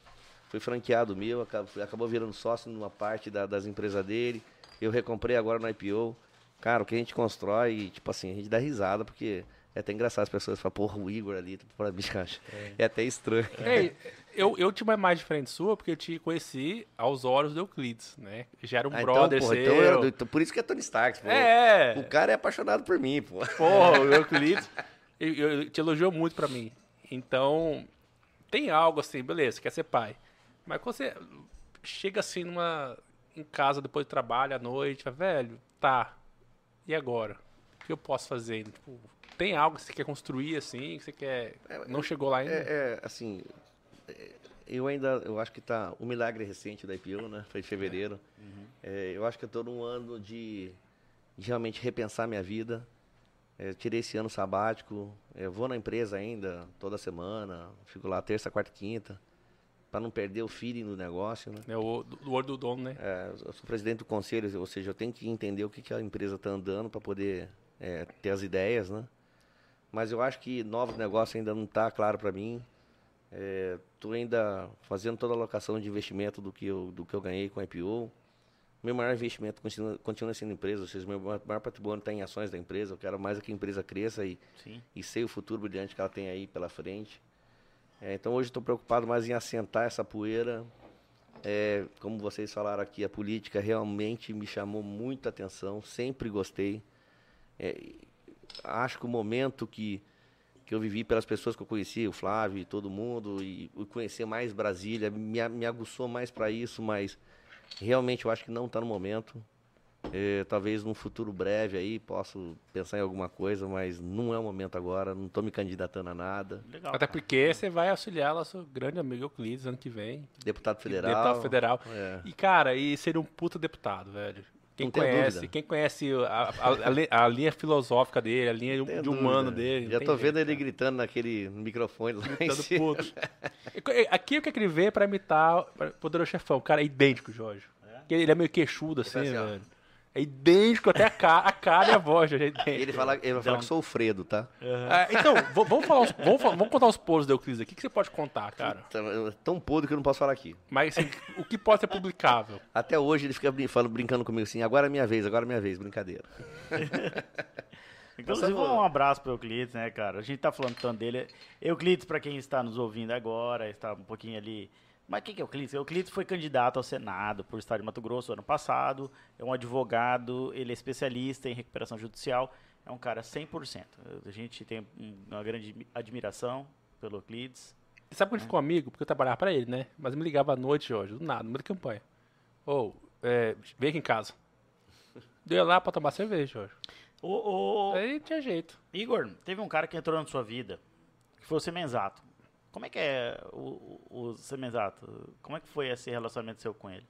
Foi franqueado meu, acabou, acabou virando sócio numa parte da- das empresas dele. Eu recomprei agora no IPO. Cara, o que a gente constrói, tipo assim, a gente dá risada, porque É até engraçado as pessoas falam, porra, o Igor ali, pra mim, acho. É até estranho. Ei, eu, eu tinha uma imagem diferente sua, porque eu te conheci aos olhos do Euclides, né? Já era um Ah, brother então, porra, seu. então, eu- então, por isso que é Tony Stark, pô. É, O cara é apaixonado por mim, pô. porra, o Euclides eu, te elogiou muito pra mim. Então, tem algo assim, beleza, você quer ser pai. Mas quando você chega assim numa. em casa depois do trabalho, à noite, fala, velho, tá. E agora? O que eu posso fazer? Tipo, tem algo que você quer construir assim, que você quer. Não chegou lá ainda? É, é, assim, é, eu ainda, eu acho que tá o milagre recente da IPO, né? Foi de fevereiro. É, eu acho que eu tô num ano de, de realmente repensar minha vida. É, tirei esse ano sabático, eu vou na empresa ainda toda semana, fico lá terça, quarta, e quinta, para não perder o feeling do negócio, né? É o olho do dono, né? É, eu sou presidente do conselho, ou seja, eu tenho que entender o que, que a empresa está andando para poder é, ter as ideias, né? Mas eu acho que novos negócios ainda não está claro para mim. Estou ainda fazendo toda a alocação de investimento do que eu, do que eu ganhei com a IPO. Meu maior investimento continua, continua sendo empresa, ou seja, meu maior patrimônio está em ações da empresa. Eu quero mais é que a empresa cresça e, Sim. e sei o futuro brilhante que ela tem aí pela frente. É, então hoje estou preocupado mais em assentar essa poeira. É, como vocês falaram aqui, a política realmente me chamou muita atenção, sempre gostei. É, acho que o momento que, que eu vivi pelas pessoas que eu conheci, o Flávio e todo mundo, e, e conhecer mais Brasília, me, me aguçou mais para isso, mas realmente eu acho que não está no momento. É, talvez num futuro breve aí posso pensar em alguma coisa, mas não é o momento agora, não estou me candidatando a nada. Legal. Até porque você vai auxiliar nosso grande amigo Euclides ano que vem. Deputado federal. Deputado federal. É. E, cara, e seria um puta deputado, velho. Quem conhece, dúvida. quem conhece a, a- a li- a linha filosófica dele, a linha de humano dúvida. dele. Já tô jeito, vendo ele cara. gritando naquele microfone lá em Gritando cima. puto. Aqui o que ele vê pra imitar o Poderoso Chefão. O cara é idêntico, Jorge. Porque Ele é meio queixudo, assim, assim, velho. É idêntico, até a cara, a cara e a voz. É idêntico. ele fala, ele vai falar que sou o Fredo, tá? Ah, então, v- vamos, falar uns- vamos, vamos contar os podres do Euclides aqui. O que você pode contar, cara? Tão- Tão podre que eu não posso falar aqui. Mas assim, o que pode ser publicável? Até hoje ele fica brin- falando, brincando comigo assim, agora é minha vez, agora é minha vez, brincadeira. Inclusive, Passando- um abraço pro Euclides, né, cara? A gente tá falando tanto dele. Euclides, pra quem está nos ouvindo agora, está um pouquinho ali. Mas quem que é Euclides? Euclides foi candidato ao Senado por Estado de Mato Grosso ano passado. É um advogado, ele é especialista em recuperação judicial. É um cara 100%. A gente tem um- uma grande admiração pelo Euclides. Você sabe quando gente ficou amigo? Porque eu trabalhava pra ele, né? Mas me ligava à noite, Jorge, do nada, no meio da campanha. Ô, é, vem aqui em casa. Deu lá pra tomar cerveja, Jorge. Ô, ô, Aí tinha jeito. Igor, teve um cara que entrou na sua vida, que foi o Semenzato. Como é que é o, o, Semenzato? Como é que foi esse relacionamento seu com ele?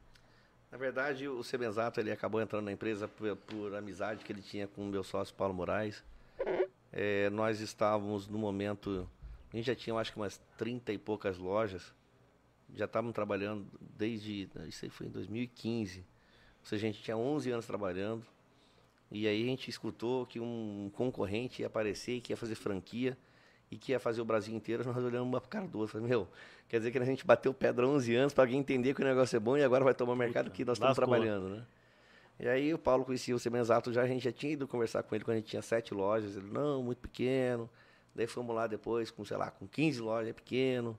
Na verdade, o Semenzato ele acabou entrando na empresa por, por amizade que ele tinha com o meu sócio Paulo Moraes. É, nós estávamos no momento, a gente já tinha acho que umas 30 e poucas lojas, já estávamos trabalhando desde, isso aí foi em 2015, ou seja, a gente tinha 11 anos trabalhando, e aí a gente escutou que um concorrente ia aparecer, que ia fazer franquia, e que ia fazer o Brasil inteiro, nós olhamos uma cara do outro, falei, meu, quer dizer que a gente bateu pedra 11 anos para alguém entender que o negócio é bom e agora vai tomar o mercado que nós estamos trabalhando, né? E aí o Paulo conhecia o Semenzato já, a gente já tinha ido conversar com ele quando a gente tinha sete lojas, ele, não, muito pequeno, daí fomos lá depois com, sei lá, com 15 lojas, é pequeno,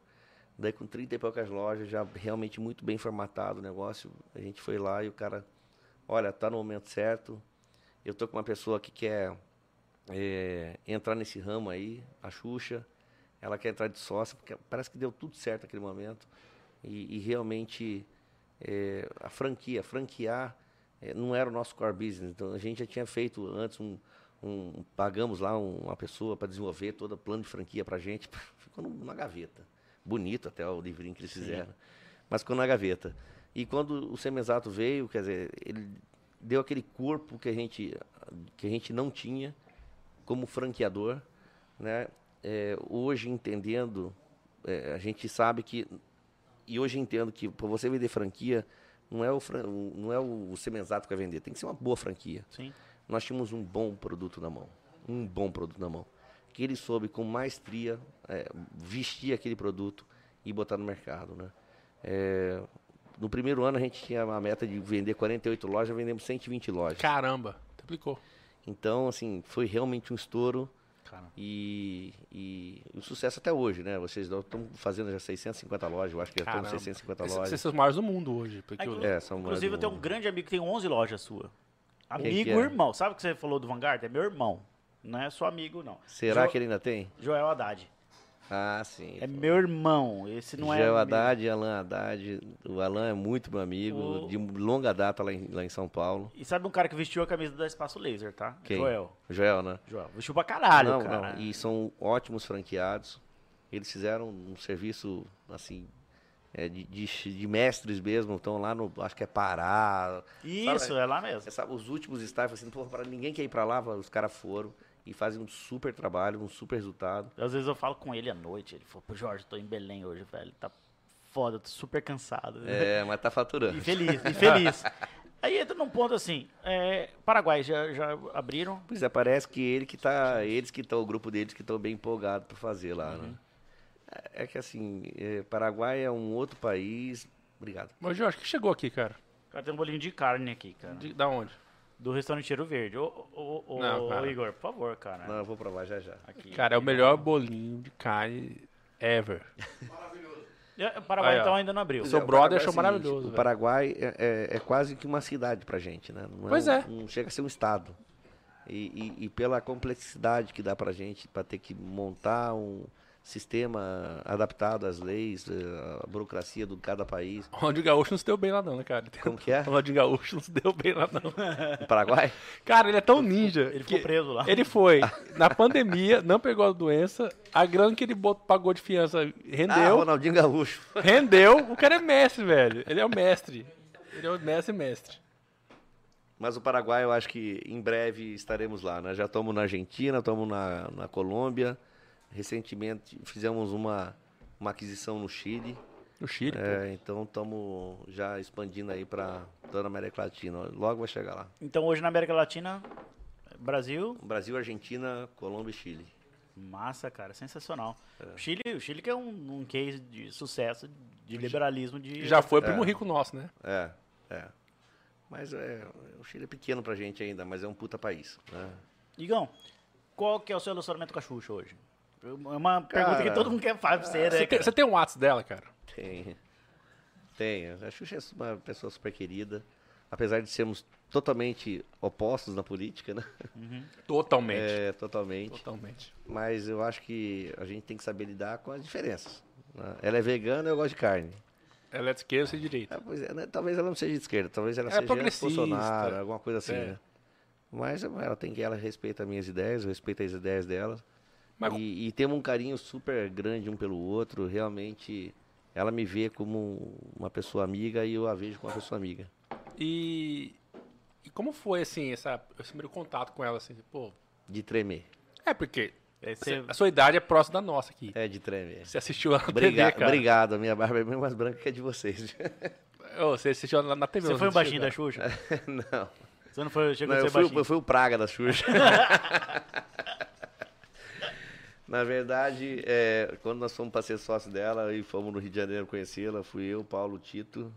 daí com 30 e poucas lojas, já realmente muito bem formatado o negócio, a gente foi lá e o cara, olha, tá no momento certo, eu tô com uma pessoa que quer é, entrar nesse ramo aí, a Xuxa, ela quer entrar de sócia, porque parece que deu tudo certo naquele momento. E, e realmente é, a franquia, franquear é, não era o nosso core business. Então a gente já tinha feito antes um. um- pagamos lá um- uma pessoa para desenvolver todo o plano de franquia para a gente. Ficou num- na gaveta. Bonito até o livrinho que eles fizeram. Mas ficou na gaveta. E quando o Semenzato veio, quer dizer, ele deu aquele corpo que a gente, que a gente não tinha como franqueador, né? É, hoje entendendo, é, a gente sabe que e hoje entendo que para você vender franquia não é o o- não é o semenzato que vai vender, tem que ser uma boa franquia. Sim. Nós tínhamos um bom produto na mão, um bom produto na mão, que ele soube com maestria é, vestir aquele produto e botar no mercado, né? É, no primeiro ano a gente tinha a meta de vender 48 lojas, vendemos 120 lojas. Caramba, triplicou. Então, assim, foi realmente um estouro. Cara. E, e o sucesso até hoje, né? Vocês estão fazendo já 650 lojas, eu acho que já estão com Caramba. 650 Esses- lojas. Vocês são os maiores do mundo hoje. Porque Aí, eu- É, são Inclusive, eu tenho um grande amigo que tem 11 lojas sua. Amigo que é? irmão. Sabe o que você falou do Vanguard? É meu irmão. Não é só amigo, não. Será Jo- que ele ainda tem? Joel Haddad. Ah, sim. É meu irmão. Esse não é. Joel amigo. Haddad e Alan Haddad. O Alan é muito meu amigo, O- de longa data lá em, lá em São Paulo. E sabe um cara que vestiu a camisa da Espaço Laser, tá? Quem? Joel. Joel, né? Joel. Vestiu pra caralho, não, cara. não. E são ótimos franqueados. Eles fizeram um serviço, assim, é, de, de, de mestres mesmo. Estão lá no, acho que é Pará. Isso, Sabe- é lá mesmo. Sabe, os últimos staff, assim, pô, ninguém quer ir pra lá, os caras foram e fazem um super trabalho, um super resultado. Às vezes eu falo com ele à noite. Ele falou, pô, Jorge, tô em Belém hoje, velho. Tá foda, tô super cansado. É, mas tá faturando. E feliz, e feliz. Aí entra num ponto assim, é, Paraguai já, já abriram, Pois é, parece que ele que tá, eles que estão, o grupo deles que estão bem empolgados para fazer lá, Uhum. né? É, é que assim, é, Paraguai é um outro país. Obrigado. Mas, Jorge, o que chegou aqui, cara? cara tem um bolinho de carne aqui, cara. De- da onde? Do restaurante Cheiro Verde. Ô, ô, ô, Não, ô, cara. Igor, por favor, cara. Não, eu vou provar já já. Aqui. Cara, é o melhor bolinho de carne ever. É, Paraguai Aí, ó. então ainda não abriu. Eu sou É, o brother é achou seguinte, maravilhoso, O velho. Paraguai é, é- é quase que uma cidade pra gente, né? Não Pois um- é. Não chega a ser um estado. E, e- e pela complexidade que dá pra gente, pra ter que montar um sistema adaptado às leis, eh, a burocracia de cada país. O Ronaldinho Gaúcho não se deu bem lá não, né, cara? Como que é? O Ronaldinho Gaúcho não se deu bem lá não. No Paraguai? Cara, ele é tão ninja. Ele ficou preso lá. Ele foi na pandemia, não pegou a doença, a grana que ele pagou de fiança Ah, rendeu, Ronaldinho Gaúcho. rendeu. O cara é mestre, velho. Ele é o mestre. Ele é o mestre mestre. Mas o Paraguai, eu acho que em breve estaremos lá, né? Já estamos na Argentina, estamos na, na Colômbia. Recentemente fizemos uma, uma aquisição no Chile. No Chile. É, então estamos já expandindo aí para toda a América Latina. Logo vai chegar lá. Então hoje na América Latina, Brasil, Brasil, Argentina, Colômbia e Chile. massa, cara, sensacional. É. O Chile, o Chile que é um, um case de sucesso de liberalismo de Já foi primo É. rico nosso, né? É, é. Mas é, o Chile é pequeno pra gente ainda, mas é um puta país. Né? Igão, qual que é o seu relacionamento com a Xuxa hoje? É uma pergunta que Cara, todo mundo quer fazer pra você, né, Você tem, cara? você tem um WhatsApp dela, cara? Tem. Tem. A Xuxa é uma pessoa super querida. Apesar de sermos totalmente opostos na política, né? Totalmente. É, totalmente. Totalmente. Mas eu acho que a gente tem que saber lidar com as diferenças. né? Ela é vegana, eu gosto de carne. Ela é de esquerda, você é de direita. É, pois é, né? Talvez ela não seja de esquerda, talvez ela É seja progressista. Bolsonaro, alguma coisa assim, É. né? Mas ela tem que, ela respeita as minhas ideias, eu respeito as ideias dela. Mas- E, e temos um carinho super grande um pelo outro. Realmente, ela me vê como uma pessoa amiga e eu a vejo como uma pessoa amiga. E, e como foi, assim, essa, esse primeiro contato com ela, assim? Pô, De tremer. é porque É, a sua idade é próxima da nossa aqui. É, de tremer. Você assistiu lá na Obriga- TV, cara. Obrigado, a minha barba é bem mais branca que a de vocês. Ô, você assistiu lá na TV. Você foi um assistiu, baixinho da? Xuxa? não. Você não foi, chegou Não, a eu, ser fui, baixinho? eu fui o praga da Xuxa. Na verdade, é, quando nós fomos para ser sócio dela e fomos no Rio de Janeiro conhecê-la, fui eu, Paulo, Tito.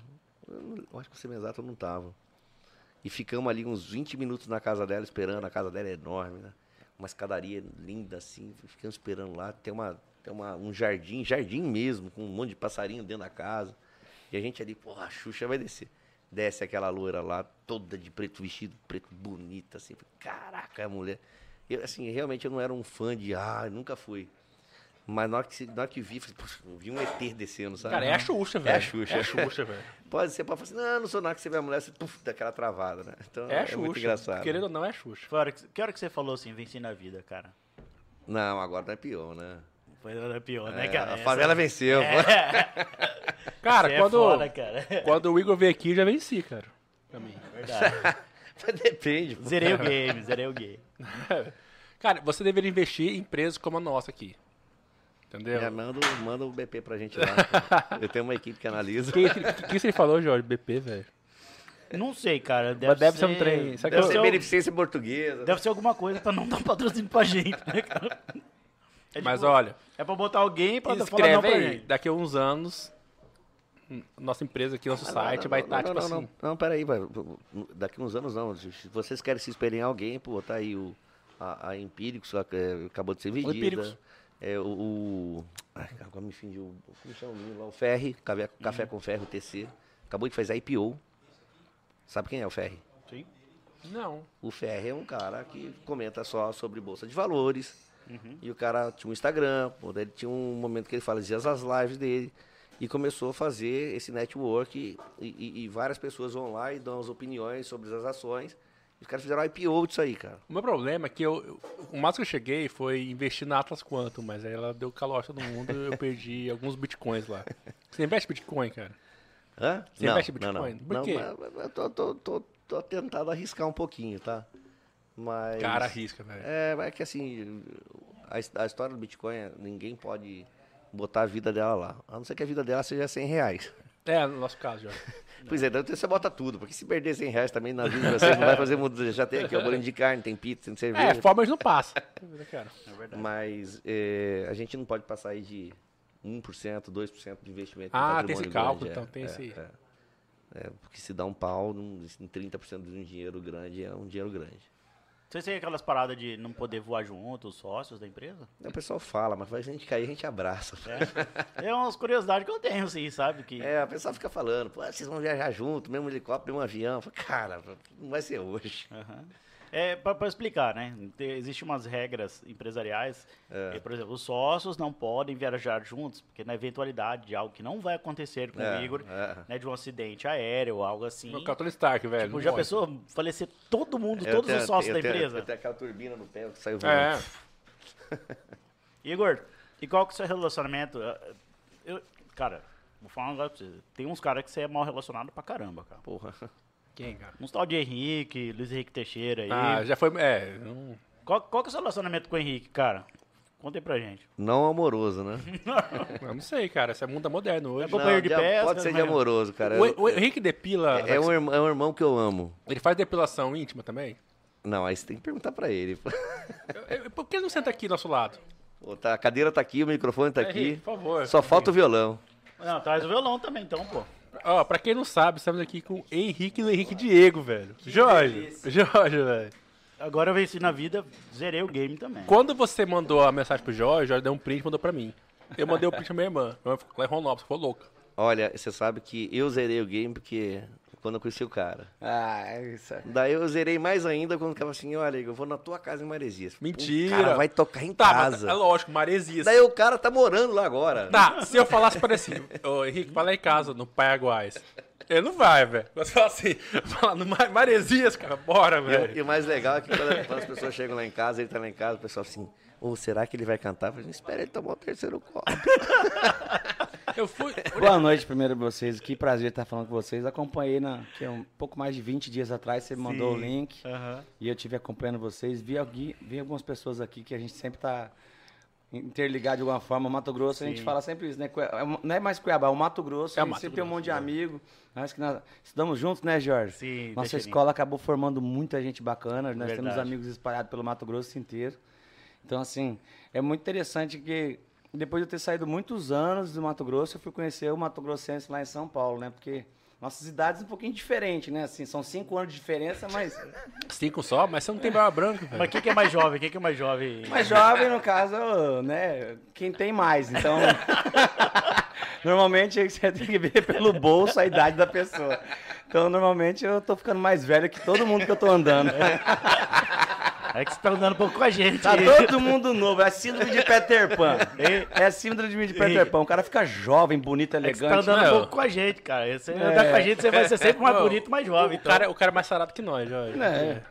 Eu, eu acho que você me exato eu não tava. E ficamos ali uns 20 minutos na casa dela, esperando. A casa dela é enorme, né? Uma escadaria linda assim. Ficamos esperando lá. Tem, uma, tem uma, um jardim, jardim mesmo, com um monte de passarinho dentro da casa. E a gente ali, porra, a Xuxa vai descer. Desce aquela loira lá, toda de preto, vestido preto, bonita, assim. Caraca, a mulher. Eu, assim, realmente eu não era um fã de, ah, nunca fui. Mas na hora que, na hora que vi, falei, poxa, eu vi um ET descendo, sabe? Cara, é a Xuxa, velho. É a Xuxa. É a Xuxa, velho. Pode ser, pode falar assim, não, não sou nada que você vê a mulher, você puf, dá aquela travada, né? Então É a é, Xuxa. muito engraçado. Querendo ou não, é a Xuxa. Foi a hora que, que hora que você falou assim, venci na vida, cara? Não, agora não é pior, né? Foi hora pior, né, É, cara? a Essa- favela venceu. Cara, Você é quando, foda, cara. quando o Igor veio aqui, eu já venci, cara. Pra mim. Verdade. Mas depende. pô. Zerei o game, zerei o game. Cara, você deveria investir em empresas como a nossa aqui. Entendeu? É, manda, o- manda o BP pra gente lá. Eu tenho uma equipe que analisa. O que, que, que você falou, Jorge? BP, velho? Não sei, cara. Deve, Mas deve ser um trem. Deve que ser eu- beneficência portuguesa. deve ser alguma coisa pra não dar patrocínio pra gente, né, cara? É Mas tipo, olha, É pra botar alguém pra falar não escreve pra aí. gente. Daqui a uns anos, nossa empresa aqui, nosso site vai estar, tipo não, assim. Não, não, peraí, vai. daqui uns anos não. Se vocês querem se espelhar em alguém, pô, tá aí o, a, a Empíricos é, acabou de ser vendida. Empíricos. É, o, o- ai, agora me fingiu. Como chama o menino lá? O Ferri, Café, Café com Ferro, TC. Acabou de fazer a IPO. Sabe quem é o Ferri? Sim. Não. O Ferri é um cara que comenta só sobre Bolsa de Valores. E o cara tinha um Instagram, ele tinha um momento que ele fazia as lives dele. E começou a fazer esse network. E, e- e várias pessoas vão lá e dão as opiniões sobre as ações. Os caras fizeram IPO disso aí, cara. O meu problema é que eu, eu- o máximo que eu cheguei foi investir na Atlas Quantum, mas aí ela deu calote todo mundo e eu perdi alguns bitcoins lá. Você investe bitcoin, cara? Hã? Você investe em Bitcoin? Por não, quê? mas- mas eu tô, tô, tô, tô tentado arriscar um pouquinho, tá? Mas. Cara, arrisca, velho. É, mas é que assim, a, a história do Bitcoin, ninguém pode botar a vida dela lá. A não ser que a vida dela seja 100 reais. É, no nosso caso, Jorge. Pois é, então você bota tudo, porque se perder 100 reais também na vida de vocês não vai fazer mudança. Já tem aqui o bolinho de carne, tem pizza, tem É, cerveja. formas não passa. É verdade. Mas é, a gente não pode passar aí de 1%, 2% de investimento. em Ah, tem esse cálculo, grande, então é, tem é, esse. é. É, porque se dá um pau, num- em 30% de um dinheiro grande, é um dinheiro grande. Vocês têm aquelas paradas de não poder voar junto, os sócios da empresa? O pessoal fala, mas faz a gente cair, a gente abraça. É, é umas curiosidades que eu tenho, assim, sabe? Que... É, a pessoa fica falando, pô, vocês vão viajar junto, mesmo helicóptero, mesmo avião. Falo, Cara, não vai ser hoje. Aham. É, para explicar, né? Te- Existem umas regras empresariais. É. Por exemplo, os sócios não podem viajar juntos, porque na eventualidade de algo que não vai acontecer com É, o Igor, é. né, de um acidente aéreo ou algo assim. Meu Tony Stark, velho. Tipo, já morre. pensou falecer todo mundo, Eu todos tenho- os sócios eu da tenho- empresa? Eu tenho aquela turbina no pé que saiu voando. É. Igor, e qual que é o seu relacionamento? Eh, Eu, cara, vou falar um negócio pra você. Tem uns caras que você é mal relacionado pra caramba, cara. Porra. Quem, cara? Uns tal de Henrique, Luiz Henrique Teixeira aí. Ah, já foi. É. Não... Qual, qual que é o seu relacionamento com o Henrique, cara? Conta aí pra gente. Não amoroso, né? Eu não sei, cara. Esse é mundo moderno hoje. É companheiro Não, de de- pesca, Pode ser de amoroso, cara. O, o Henrique depila. é, um, irmão- é um irmão que eu amo. Ele faz depilação íntima também? Não, aí você tem que perguntar pra ele. Eu- eu- Por que ele não senta aqui do nosso lado? Pô, tá, a cadeira tá aqui, o microfone tá É, Henrique, aqui. por favor. Só falta o violão. Não, traz o violão também, então, pô. Ó, pra quem não sabe, estamos aqui com Henrique e Henrique Diego, velho. Jorge. Jorge, velho. Agora eu venci na vida, zerei o game também. Quando você mandou a mensagem pro Jorge, o Jorge deu um print e mandou pra mim. Eu mandei o print pra minha irmã. Minha irmã ficou lá em Ronaldo, ficou louca. Olha, você sabe que eu zerei o game porque quando eu conheci o cara. Ah, isso é. Daí eu zerei mais ainda quando ficava assim, olha, eu vou na tua casa em Maresias. Mentira. O cara vai tocar em Tá, mas casa. é lógico, Maresias. Daí o cara tá morando lá agora. Tá, se eu falasse para assim, ô Henrique, vai lá em casa, no Paraguai. Ele não vai, velho. Você fala assim, fala no Ma- Maresias, cara, bora, E, velho. e o mais legal é que quando, quando as pessoas chegam lá em casa, ele tá lá em casa, o pessoal assim, ou será que ele vai cantar? Eu falei, espera ele tomar o terceiro copo. Eu fui. Boa noite primeiro pra vocês. Que prazer estar falando com vocês. Acompanhei na, que é um pouco mais de 20 dias atrás, você me mandou o Sim. link. Aham. E eu estive acompanhando vocês. Vi, algui, vi algumas pessoas aqui que a gente sempre tá interligado de alguma forma. O Mato Grosso, a gente Sim. fala sempre isso, né? É Não é mais Cuiabá, é o Mato Grosso. É o a gente Mato sempre tem um Grosso, monte de é. amigo. Nós que nós estudamos juntos, né, Jorge? Sim, Nossa escola acabou formando muita gente bacana. Nós Verdade. temos amigos espalhados pelo Mato Grosso inteiro. Então, assim, é muito interessante que depois de eu ter saído muitos anos do Mato Grosso, eu fui conhecer o Mato Grossense lá em São Paulo, né? Porque nossas idades um pouquinho diferentes, né? Assim, são cinco anos de diferença, mas Cinco só, mas você não tem barba branca, velho. Mas quem que é mais jovem? Quem que é mais jovem? mais jovem, no caso, né? Quem tem mais. Então, normalmente você tem que ver pelo bolso a idade da pessoa. Então, normalmente eu tô ficando mais velho que todo mundo que eu tô andando. É que você tá andando um pouco com a gente. Tá todo mundo novo, é a síndrome de Peter Pan. É a síndrome de Peter Pan. O cara fica jovem, bonito, É que você tá elegante. andando um Não. pouco com a gente, cara. Você andar com a gente, você vai ser sempre mais bonito mais jovem. O então. cara, o cara é mais sarado que nós, Jorge. É.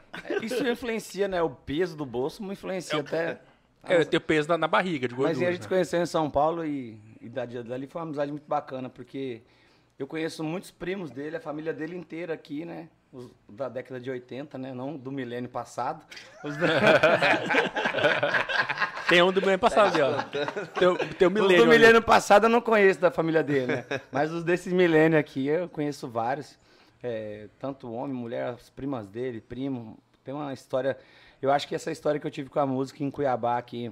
Isso influencia, né? O peso do bolso influencia até. É, eu tenho peso na, na barriga de gordura. Mas a gente né? se conheceu em São Paulo e, e dali, dali foi uma amizade muito bacana, porque eu conheço muitos primos dele, a família dele inteira aqui, né? Os da década de 80, né? Não do milênio passado. Da- Tem um do mês passado ali, ó. Tem, o- tem o Os milênio. do milênio passado eu não conheço da família dele, né? Mas os desses milênio aqui eu conheço vários. É, tanto homem, mulher, as primas dele, primo. Tem uma história. Eu acho que essa história que eu tive com a música em Cuiabá aqui,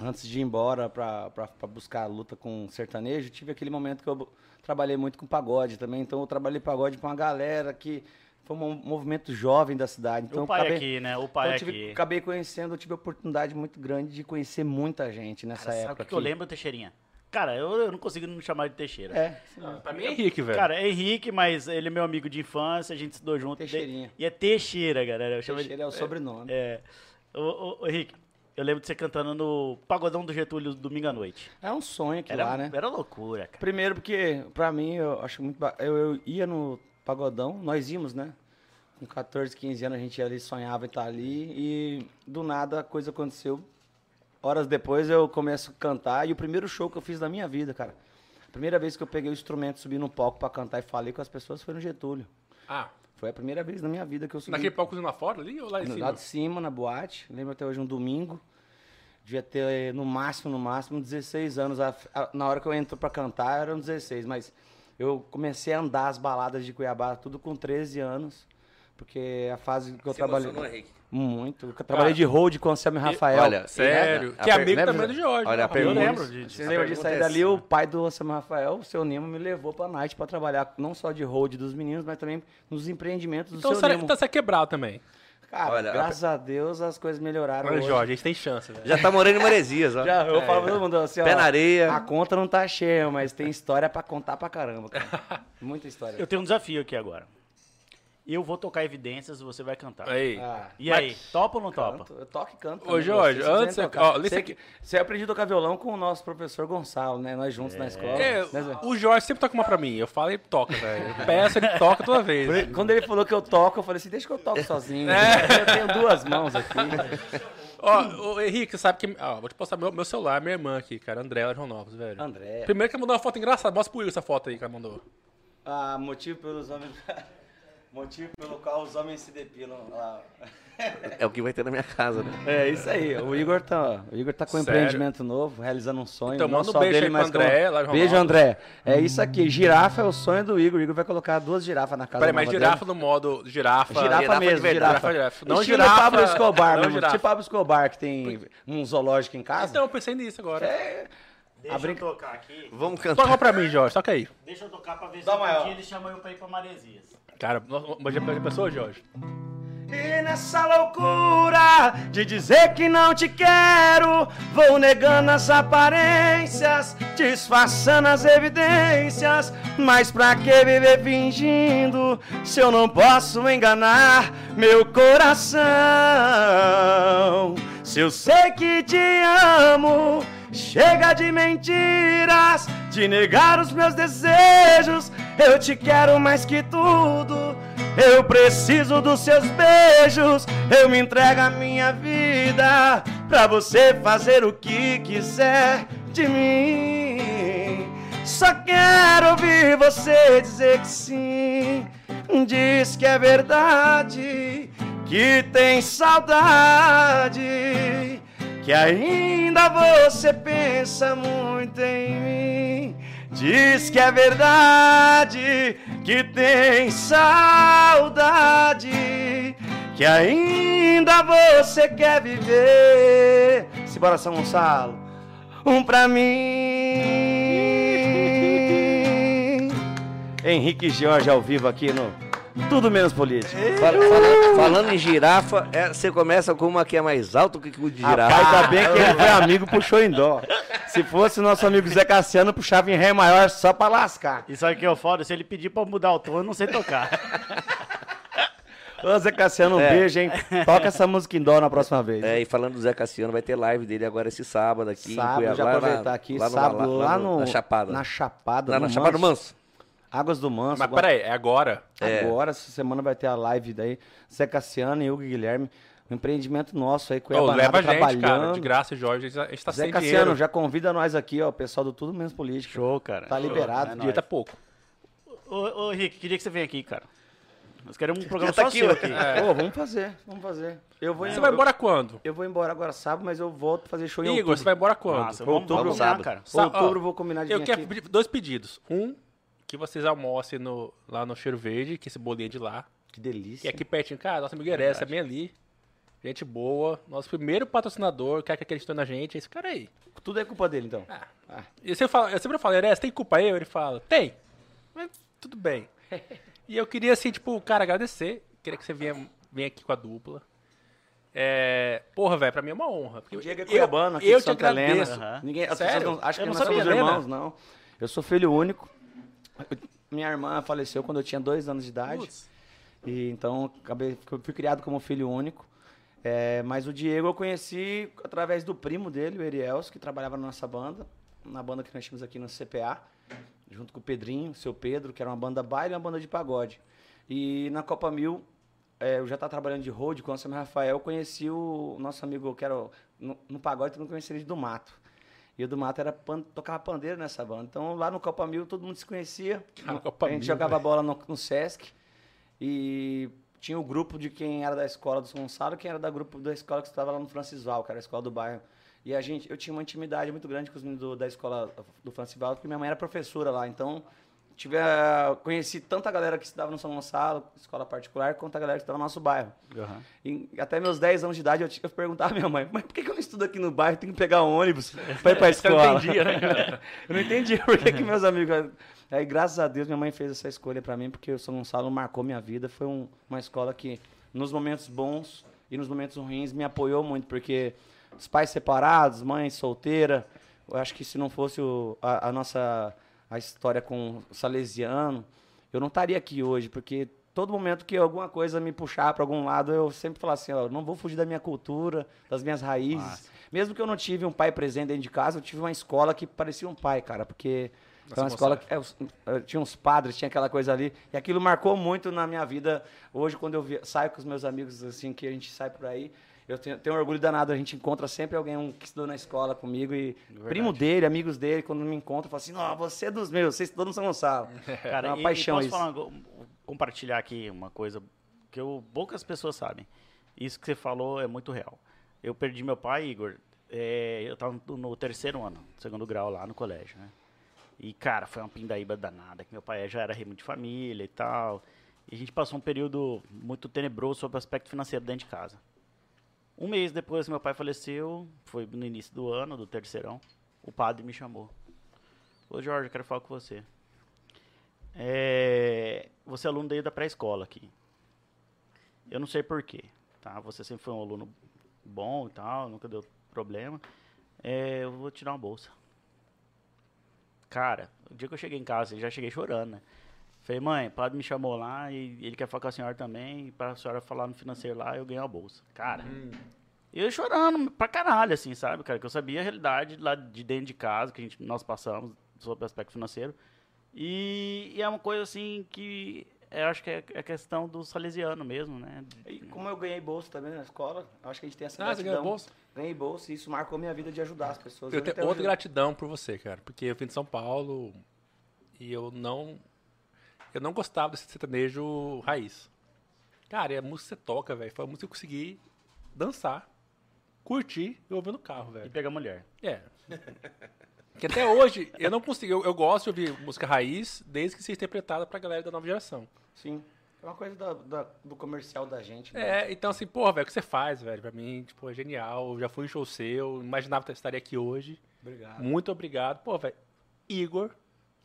antes de ir embora pra buscar a luta com sertanejo, tive aquele momento que eu trabalhei muito com pagode também. Então eu trabalhei pagode com uma galera que foi um movimento jovem da cidade. Então, o pai acabei, aqui, né? O então pai eu tive- aqui. acabei conhecendo, eu tive a oportunidade muito grande de conhecer muita gente nessa Cara, sabe o época. que, que eu lembro, Teixeirinha? Cara, eu, eu não consigo não chamar de Teixeira. É, Pra mim é Henrique, velho. Cara, é Henrique, mas ele é meu amigo de infância, a gente estudou junto. Teixeirinha. E é Teixeira, galera. Eu chamo Teixeira é o sobrenome. de... É. Ô, ô, ô, Henrique, eu lembro de você cantando no Pagodão do Getúlio domingo à noite. É um sonho aqui Era, lá, né? era loucura, cara. Primeiro porque, pra mim, eu acho muito... Eu, eu ia no Pagodão, nós íamos, né? Com 14, 15 anos a gente ia ali, sonhava em estar ali. E do nada a coisa aconteceu. Horas depois eu começo a cantar. E o primeiro show que eu fiz da minha vida, cara. A primeira vez que eu peguei o instrumento, subi no palco pra cantar e falei com as pessoas foi no Getúlio. Ah, Foi a primeira vez na minha vida que eu subi. naquele palcozinho lá fora ali ou lá em No- cima? Lá de cima, na boate. Lembro até hoje um domingo. Devia ter, no máximo, no máximo, 16 anos. Na hora que eu entro pra cantar, eram 16. Mas eu comecei a andar as baladas de Cuiabá tudo com 13 anos. Porque a fase que eu Se trabalhei... emocionou, Henrique? Muito. Eu trabalhei de hold com o Anselmo e Rafael. olha, Sério. A que é amigo lembra- também do Jorge. Olha, a pergunta- Eu lembro de, Você disso. lembra de sair pergunta é dali? O pai do Anselmo Rafael, o seu Nemo, me levou pra night pra trabalhar não só de hold dos meninos, mas também nos empreendimentos do Então seu você, Nemo. então você é quebrado também. Cara, Olha, a graças a Deus as coisas melhoraram Olha, hoje. Jorge, a gente tem chance, velho. Já tá morando em Maresias, ó. Já, eu falo pra todo mundo assim, ó, Pé na areia. A conta não tá cheia, mas tem história pra contar pra caramba, cara. Muita história. Eu tenho um desafio aqui agora. Eu vou tocar evidências, você vai cantar. Aí. Ah, E aí, topa ou não topa? canto, eu toco e canto. Ô, Jorge, antes você- tocar. ó, isso que- Você aprendeu a tocar violão com o nosso professor Gonçalo, né? Nós juntos na escola. É, né, o Jorge sempre toca uma pra mim. Eu falo e ele toca, velho. Eu peço, ele toca toda vez. Quando ele falou que eu toco, eu falei assim, deixa que eu toco sozinho. É. Eu tenho duas mãos aqui. Ó, ô, Henrique, você sabe que. Ó, vou te postar meu, meu celular, minha irmã aqui, cara. André João Novos, velho. André. Primeiro que ela mandou uma foto engraçada. Mostra pro Igor essa foto aí que ela mandou. Ah, motivo pelos homens... motivo pelo qual os homens se depilam. lá. É o que vai ter na minha casa, né? É isso aí. O Igor tá, o Igor tá com um Sério? empreendimento novo, realizando um sonho. Então, não manda um beijo dele, aí pro mas André, como- lá de Beijo. André. É isso aqui. Girafa é o sonho do Igor. O Igor vai colocar duas girafas na casa Peraí, mas nova girafa no modo girafa. dele. Girafa, girafa mesmo, verdade. girafa. Girafa, Não Estilo girafa. Pablo Escobar, não mesmo. girafa. Tipo Pablo Escobar, que tem um zoológico em casa. Então, eu pensei nisso agora. Deixa eu tocar aqui. Vamos cantar. Toca pra mim, Jorge, toca aí. Deixa eu tocar pra ver se Dá um maior. dia eles chamam eu pra ir pra Maresias. Cara, mas já pensou, Jorge? E nessa loucura de dizer que não te quero, vou negando as aparências, disfarçando as evidências. Mas pra que viver fingindo se eu não posso enganar meu coração? Se eu sei que te amo, chega de mentiras, de negar os meus desejos. Eu te quero mais que tudo. Eu preciso dos seus beijos. Eu me entrego a minha vida pra você fazer o que quiser de mim. Só quero ouvir você dizer que sim. Diz que é verdade, que tem saudade, que ainda você pensa muito em mim. Diz que é verdade, que tem saudade, que ainda você quer viver. Simbora, São Gonçalo, um pra mim. Henrique Jorge ao vivo aqui no Tudo Menos Político. Fala- fala- falando em girafa, é, você começa com uma que é mais alta que o de girafa. Rapaz, ainda bem que ele foi amigo, puxou em dó. Se fosse nosso amigo Zé Cassiano, puxava em ré maior só pra lascar. E sabe o que é o foda? Se ele pedir pra mudar o tom, eu não sei tocar. Ô, Zé Cassiano, um É. beijo, hein? Toca essa música em dó na próxima vez. É, e falando do Zé Cassiano, vai ter live dele agora esse sábado aqui. em sábado, Cuiabá, já lá aproveitar aqui, lá no- sábado, lá, no... Na Chapada. Na Chapada, Lá no na Chapada do Manso. Águas do Manso. Mas agora- peraí, é agora? É. Agora, essa semana vai ter a live daí. Zé Cassiano e Hugo Guilherme. Um empreendimento nosso aí, Ô, Cuiabá leva a gente, trabalhando. cara. De graça, Jorge. A gente tá Zé sem Cassiano, dinheiro. já convida nós aqui, ó, o pessoal do Tudo Menos Político. Show, cara. Tá liberado. É Dinheiro tá pouco. Ô, ô, Rick, queria que você venha aqui, cara. Nós queremos um programa tá só aqui, seu aqui. Ô, vamos fazer, vamos fazer. Eu vou, Você vai embora quando? Eu vou embora agora sábado, mas eu volto fazer show em Igor, você vai embora quando? Nossa, vamos, Outubro, vamos combinar, sábado. cara. Sa- Outubro vou combinar de Eu vir quero aqui. dois pedidos. Um, que vocês almocem no, lá no Cheiro Verde, que esse bolinho é de lá. Que delícia. Que é aqui pertinho. Cara, nosso amigo Eressa é bem ali. Gente boa. Nosso primeiro patrocinador, quer que acreditou na gente, é esse cara aí. Tudo é culpa dele, então. E você fala, eu sempre falo, Eressa, tem culpa eu? Ele fala, tem. Mas tudo bem. E eu queria, assim, tipo, cara, agradecer. Queria que você venha, venha aqui com a dupla. É, porra, velho, pra mim é uma honra. porque O Diego é eu- cuiabano, aqui eu de te Santa Helena. agradeço. Aham. Ninguém, as Sério? pessoas não, acham Eu que não nós somos irmãos, não. Eu sou filho único. Minha irmã faleceu quando eu tinha dois anos de idade. Putz. E então acabei, fui criado como filho único. É, mas o Diego eu conheci através do primo dele, o Eriels, que trabalhava na nossa banda, na banda que nós tínhamos aqui no CPA, junto com o Pedrinho, o seu Pedro, que era uma banda baile e uma banda de pagode. E na Copa Mil, é, eu já estava trabalhando de road com o Samuel Rafael, eu conheci o nosso amigo, que era no, no pagode, todo mundo conhecia ele do Mato. E o do Mato era pan, tocava pandeiro nessa banda. Então lá no Copa Mil todo mundo se conhecia. Ah, no Copa a gente Mil, jogava velho. bola no, no Sesc. E tinha o grupo de quem era da escola do São Gonçalo, quem era da grupo da escola que estava lá no Francisval, que era a escola do bairro. E a gente, eu tinha uma intimidade muito grande com os meninos do- da escola do Francisval, porque minha mãe era professora lá. Então, tive, a- conheci tanta galera que estudava no São Gonçalo, escola particular, quanto a galera que estava no nosso bairro. Aham. E até meus 10 anos de idade, eu, eu perguntava à minha mãe, mas por que, que eu não estudo aqui no bairro? Tenho que pegar um ônibus pra ir Você não escola. entendia, né, cara? eu não entendia por que, que meus amigos... Aí, graças a Deus, minha mãe fez essa escolha pra mim, porque o São Gonçalo marcou minha vida. Foi um- uma escola que, nos momentos bons e nos momentos ruins, me apoiou muito, porque os pais separados, mãe solteira, eu acho que se não fosse o- a, a nossa a história com o Salesiano, eu não estaria aqui hoje, porque todo momento que alguma coisa me puxar para algum lado, eu sempre falo assim, ó, não vou fugir da minha cultura, das minhas raízes. Massa. Mesmo que eu não tive um pai presente dentro de casa, eu tive uma escola que parecia um pai, cara, porque Nossa, foi uma escola que é, eh, tinha uns padres, tinha aquela coisa ali, e aquilo marcou muito na minha vida. Hoje, quando eu vi- saio com os meus amigos, assim, que a gente sai por aí, eu tenho, tenho um orgulho danado, a gente encontra sempre alguém um, que estudou na escola comigo, e primo dele, amigos dele, quando me encontram, falam assim, não, você é dos meus, você estudou no São Gonçalo. Cara, é uma e, paixão e posso isso. falar, compartilhar aqui uma coisa que eu, poucas pessoas sabem. Isso que você falou é muito real. Eu perdi meu pai, Igor, é, eu estava no, no terceiro ano, segundo grau lá no colégio, né? E, cara, foi uma pindaíba danada, que meu pai já era remo de família e tal. E a gente passou um período muito tenebroso sobre o aspecto financeiro dentro de casa. Um mês depois que meu pai faleceu, foi no início do ano, do terceirão, o padre me chamou. Ô Jorge, quero falar com você. É, você é aluno da pré-escola aqui. Eu não sei porquê, tá? Você sempre foi um aluno bom e tal, nunca deu problema. É, eu vou tirar uma bolsa. Cara, o dia que eu cheguei em casa, eu já cheguei chorando, né? Falei, mãe, o padre me chamou lá e ele quer falar com a senhora também, para a senhora falar no financeiro lá, eu ganhei uma bolsa. Cara, e eu chorando pra caralho, assim, sabe, cara? Que eu sabia a realidade lá de dentro de casa, que a gente, nós passamos sobre o aspecto financeiro. E, e é uma coisa, assim, que eu acho que é, é questão do salesiano mesmo, né? E como eu ganhei bolsa também na escola, acho que a gente tem essa Ah, você ganhou bolsa? Ganhei bolsa e isso marcou minha vida de ajudar as pessoas. Eu Hoje tenho outra hoje- gratidão por você, cara. Porque eu vim de São Paulo e eu não. Eu não gostava desse sertanejo raiz. Cara, e a música que você toca, velho. Foi a música que eu consegui dançar, curtir e ouvir no carro, E velho. pegar mulher. É. Que até hoje eu não consigo. Eu, eu gosto de ouvir música raiz desde que seja interpretada pra galera da nova geração. Sim. É uma coisa da- da- do comercial da gente. né? É, então assim, porra, velho, o que você faz, velho? Pra mim, tipo, é genial. Eu já fui em show seu, imaginava que eu estaria aqui hoje. Obrigado. Muito obrigado. Pô, velho, Igor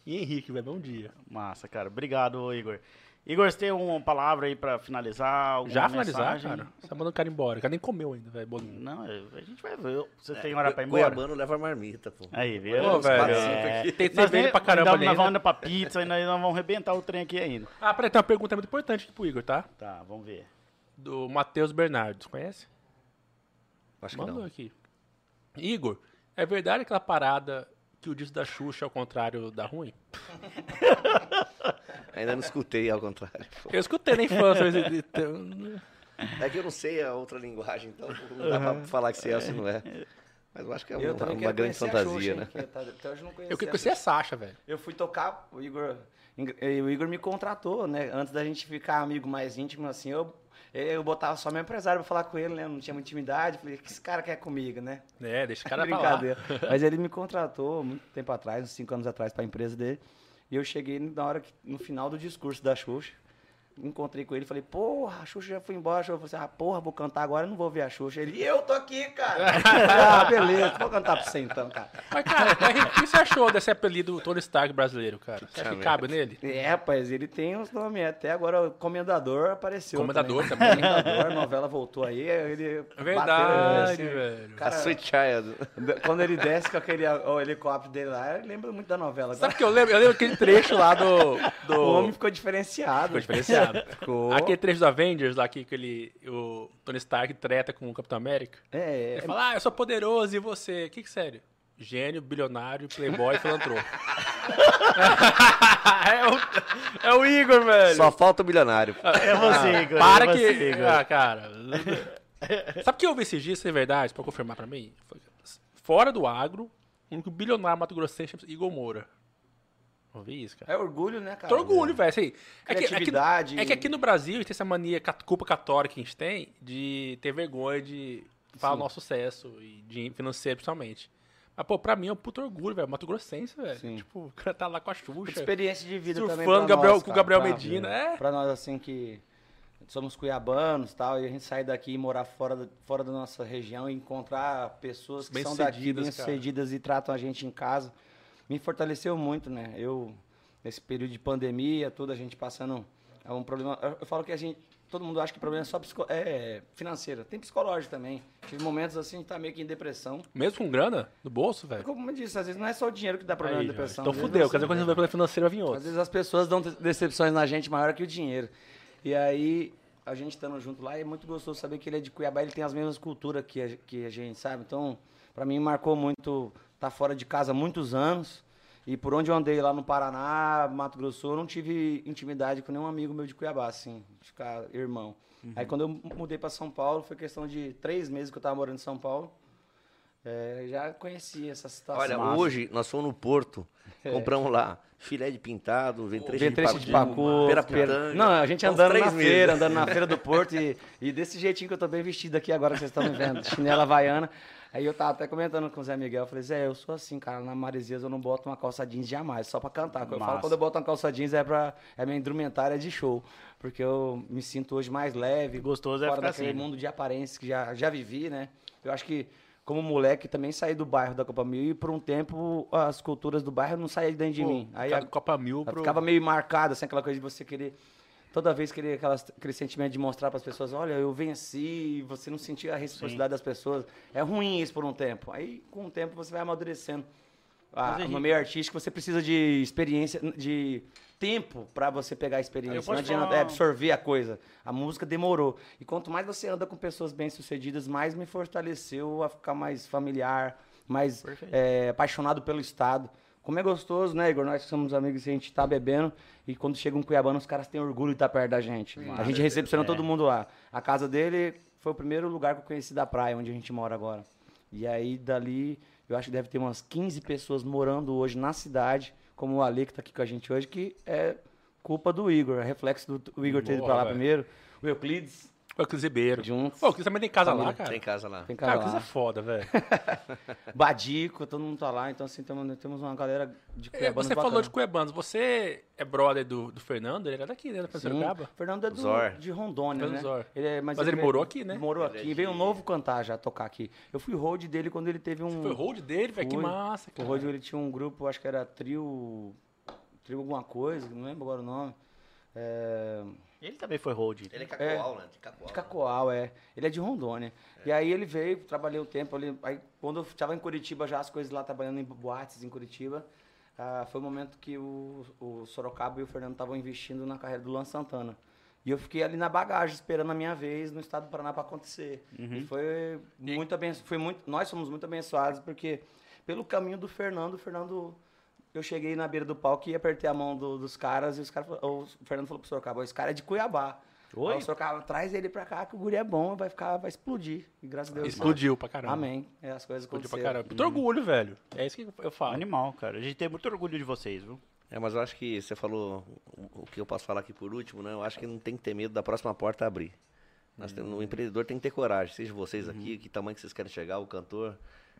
e Henrique, velho, bom dia. Massa, cara. Obrigado, Igor. Igor, você tem uma palavra aí pra finalizar? Já finalizar, mensagem? cara? Você tá mandando o cara embora. O cara nem comeu ainda, velho, bolinho. Não, a gente vai ver. Você tem hora pra ir embora? Cuiabano leva marmita, pô. Aí, viu? Pô, velho, É, tem cerveja nem- pra caramba nós, ali nós ainda. vamos indo pra pizza e nós, vamos arrebentar o trem aqui ainda. Ah, peraí, tem uma pergunta muito importante aqui pro Igor, tá? Tá, vamos ver. Do Matheus Bernardo, conhece? Acho que Mandou não. aqui. Igor, é verdade aquela parada que o disco da Xuxa, ao contrário, dá ruim? Ainda não escutei, ao contrário. pô. Eu escutei na infância. então- É que eu não sei a outra linguagem, então não dá pra falar que se é ou se não é. Mas eu acho que é Eu uma, uma grande fantasia, Xuxa, né? que eu tá- até hoje eu não Eu queria conhecia a. Sasha, velho. Eu fui tocar, o Igor, o Igor me contratou, né? Antes da gente ficar amigo mais íntimo, assim, eu, eu botava só meu empresário pra falar com ele, né? Não tinha muita intimidade. Falei, o que esse cara quer comigo, né? É, deixa o cara falar. Brincadeira. Mas ele me contratou muito tempo atrás, uns cinco anos atrás, pra empresa dele. E eu cheguei na hora que, no final do discurso da Xuxa. Encontrei com ele, falei, porra, a Xuxa já foi embora. Eu falei assim, ah, porra, vou cantar agora, não vou ver a Xuxa. Ele, eu tô aqui, cara. ah, beleza, vou cantar pra você então, cara. Mas, cara, o que você achou desse apelido Tony Stark brasileiro, cara? Você acha que cabe nele? É, rapaz, ele tem uns nomes. Até agora o Comendador apareceu. Comendador também. também. Comendador, a novela voltou aí, ele. É verdade, bateu, assim, velho. Cara, a Sweet Child. Quando ele desce com aquele o helicóptero dele lá, lembra muito da novela. Sabe o que eu lembro? Eu lembro aquele trecho lá do. do... O homem ficou diferenciado. Ficou diferenciado. Ficou. Aquele trecho do Avengers lá que, que ele, o Tony Stark treta com o Capitão América. É, Ele é, fala, ah, eu sou poderoso e você? Que que sério? Gênio, bilionário, playboy, filantropo. é, o, é o Igor, velho. Só falta o bilionário. É você, Igor. Para é que. você, Igor. Ah, cara. Sabe que eu vi esses dias, isso é verdade, pra confirmar pra mim? Fora do agro, o único bilionário Mato Grossense chama Igor Moura. Ouvi isso, cara. é orgulho, né, cara? Tô orgulho, velho. Assim, é, que, é, que, é que aqui no Brasil a gente tem essa mania, culpa católica que a gente tem, de ter vergonha de falar o nosso sucesso, e de financeiro principalmente. Mas, pô, pra mim é um puto orgulho, velho. Mato Grossense, velho. Sim. Tipo, o cara tá lá com a Muita Xuxa. experiência de vida Surfando também Gabriel- nós, com o Gabriel pra- Medina, é. Pra nós, assim, que somos cuiabanos e tal, e a gente sair daqui e morar fora, da- fora da nossa região e encontrar pessoas que são daqui, Bem-sucedidas, bem e tratam a gente em casa, me fortaleceu muito, né? Eu, nesse período de pandemia, toda a gente passando é um problema... Eu, falo que a gente... Todo mundo acha que o problema é só psico, é financeiro. Tem psicológico também. Tive momentos assim, de tá meio que em depressão. Mesmo com grana no bolso, velho. Como eu disse, às vezes não é só o dinheiro que dá problema Aí, de velho. depressão. Então fudeu, você- quer dizer, quando resolver problema financeiro vai vir às outro. vezes as pessoas dão de- decepções na gente maior que o dinheiro. E aí, a gente estando junto lá, é muito gostoso saber que ele é de Cuiabá, ele tem as mesmas culturas que a, que a gente, sabe? Então, pra mim, marcou muito estar fora de casa há muitos anos. E por onde eu andei lá no Paraná, Mato Grosso, eu não tive intimidade com nenhum amigo meu de Cuiabá, assim, de ficar irmão. Aí quando eu mudei pra São Paulo, foi questão de três meses que eu tava morando em São Paulo. É, já conhecia essa situação. Olha, Massa. hoje nós fomos no Porto, compramos lá filé de pintado, ventreche, Ventreche de de pacu, pera pitanga. Não, a gente andando na meses. feira, andando na feira do Porto e, e desse jeitinho que eu tô bem vestido aqui agora que vocês estão me vendo, chinela havaiana. Aí eu tava até comentando com o Zé Miguel, eu falei, Zé, eu sou assim, cara, na Maresias eu não boto uma calça jeans jamais, só pra cantar. Eu falo, quando eu boto uma calça jeans é pra, é minha indumentária de show, porque eu me sinto hoje mais leve, Gostoso é fora daquele assim, mundo de aparência que já, já vivi, né? Eu acho que como moleque também saí do bairro da Copa Mil e por um tempo as culturas do bairro não saíam dentro de Pô, mim. Aí a- Copa Mil pro... ficava meio marcada, assim, aquela coisa de você querer. Toda vez querer aquelas, aquele sentimento de mostrar para as pessoas: olha, eu venci, você não sentia a reciprocidade das pessoas. É ruim isso por um tempo. Aí, com o tempo, você vai amadurecendo. Ah, no meio artístico, você precisa de experiência, de tempo para você pegar a experiência. Não adianta falar- é, absorver a coisa. A música demorou. E quanto mais você anda com pessoas bem-sucedidas, mais me fortaleceu a ficar mais familiar, mais é, apaixonado pelo Estado. Como é gostoso, né, Igor? Nós somos amigos e a gente tá bebendo. E quando chega um cuiabano, os caras têm orgulho de estar perto da gente. a gente recepciona é. todo mundo lá. A casa dele foi o primeiro lugar que eu conheci da praia, onde a gente mora agora. E aí, dali, eu acho que deve ter umas 15 pessoas morando hoje na cidade, como o Ale, que tá aqui com a gente hoje, que é culpa do Igor, é reflexo do Igor ter ido pra lá velho. primeiro. O Euclides, O Euclides Ribeiro. juntos. Pô, o Euclides também tem casa lá, Família. cara. Tem casa lá. Tem Cara, o cara Euclides é lá. foda, velho. Badico, todo mundo tá lá. Então, assim, temos, temos uma galera de É, cuiabanos Você falou bacana. de Cuebanos. Você é brother do, do Fernando? Ele era daqui, né? Da Sim, Sorocaba? Fernando é do, Zor. de Rondônia, Fernando né? Zor. Ele é, Mas ele morou aqui, né? Morou Ele é aqui. de- Veio um novo cantar já, tocar aqui. Eu fui hold dele quando ele teve um... Foi o hold dele, velho. Que Foi. massa, O cara. hold ele tinha um grupo, acho que era trio... Trio alguma coisa, não lembro agora o nome. É... Ele também foi hold. Ele é cacoal, né? De cacoal. De Cacoal, é. Ele é de Rondônia. E aí ele veio, trabalhei um tempo ali. Aí quando eu estava em Curitiba, já as coisas lá trabalhando em boates em Curitiba, ah, foi o momento que o, o Sorocaba e o Fernando estavam investindo na carreira do Luan Santana. E eu fiquei ali na bagagem, esperando a minha vez no estado do Paraná para acontecer. E foi muito abençoado. Foi muito, nós fomos muito abençoados, porque pelo caminho do Fernando, o Fernando. Eu cheguei na beira do palco e apertei a mão do- dos caras, e os caras falaram- o Fernando falou pro Sorocaba, esse cara é de Cuiabá. Oi? Aí o Sorocaba, traz ele pra cá, que o guri é bom, vai ficar, vai explodir. E graças a Deus. Explodiu pra caramba. Amém. É, as coisas Explodiu pra caramba. Muito orgulho, velho. É isso que eu falo. Animal, cara. A gente tem muito orgulho de vocês, viu? É, mas eu acho que você falou o que eu posso falar aqui por último, né? Eu acho que não tem que ter medo da próxima porta abrir. Nós temos, o empreendedor tem que ter coragem, seja vocês aqui, que tamanho que vocês querem chegar, o cantor,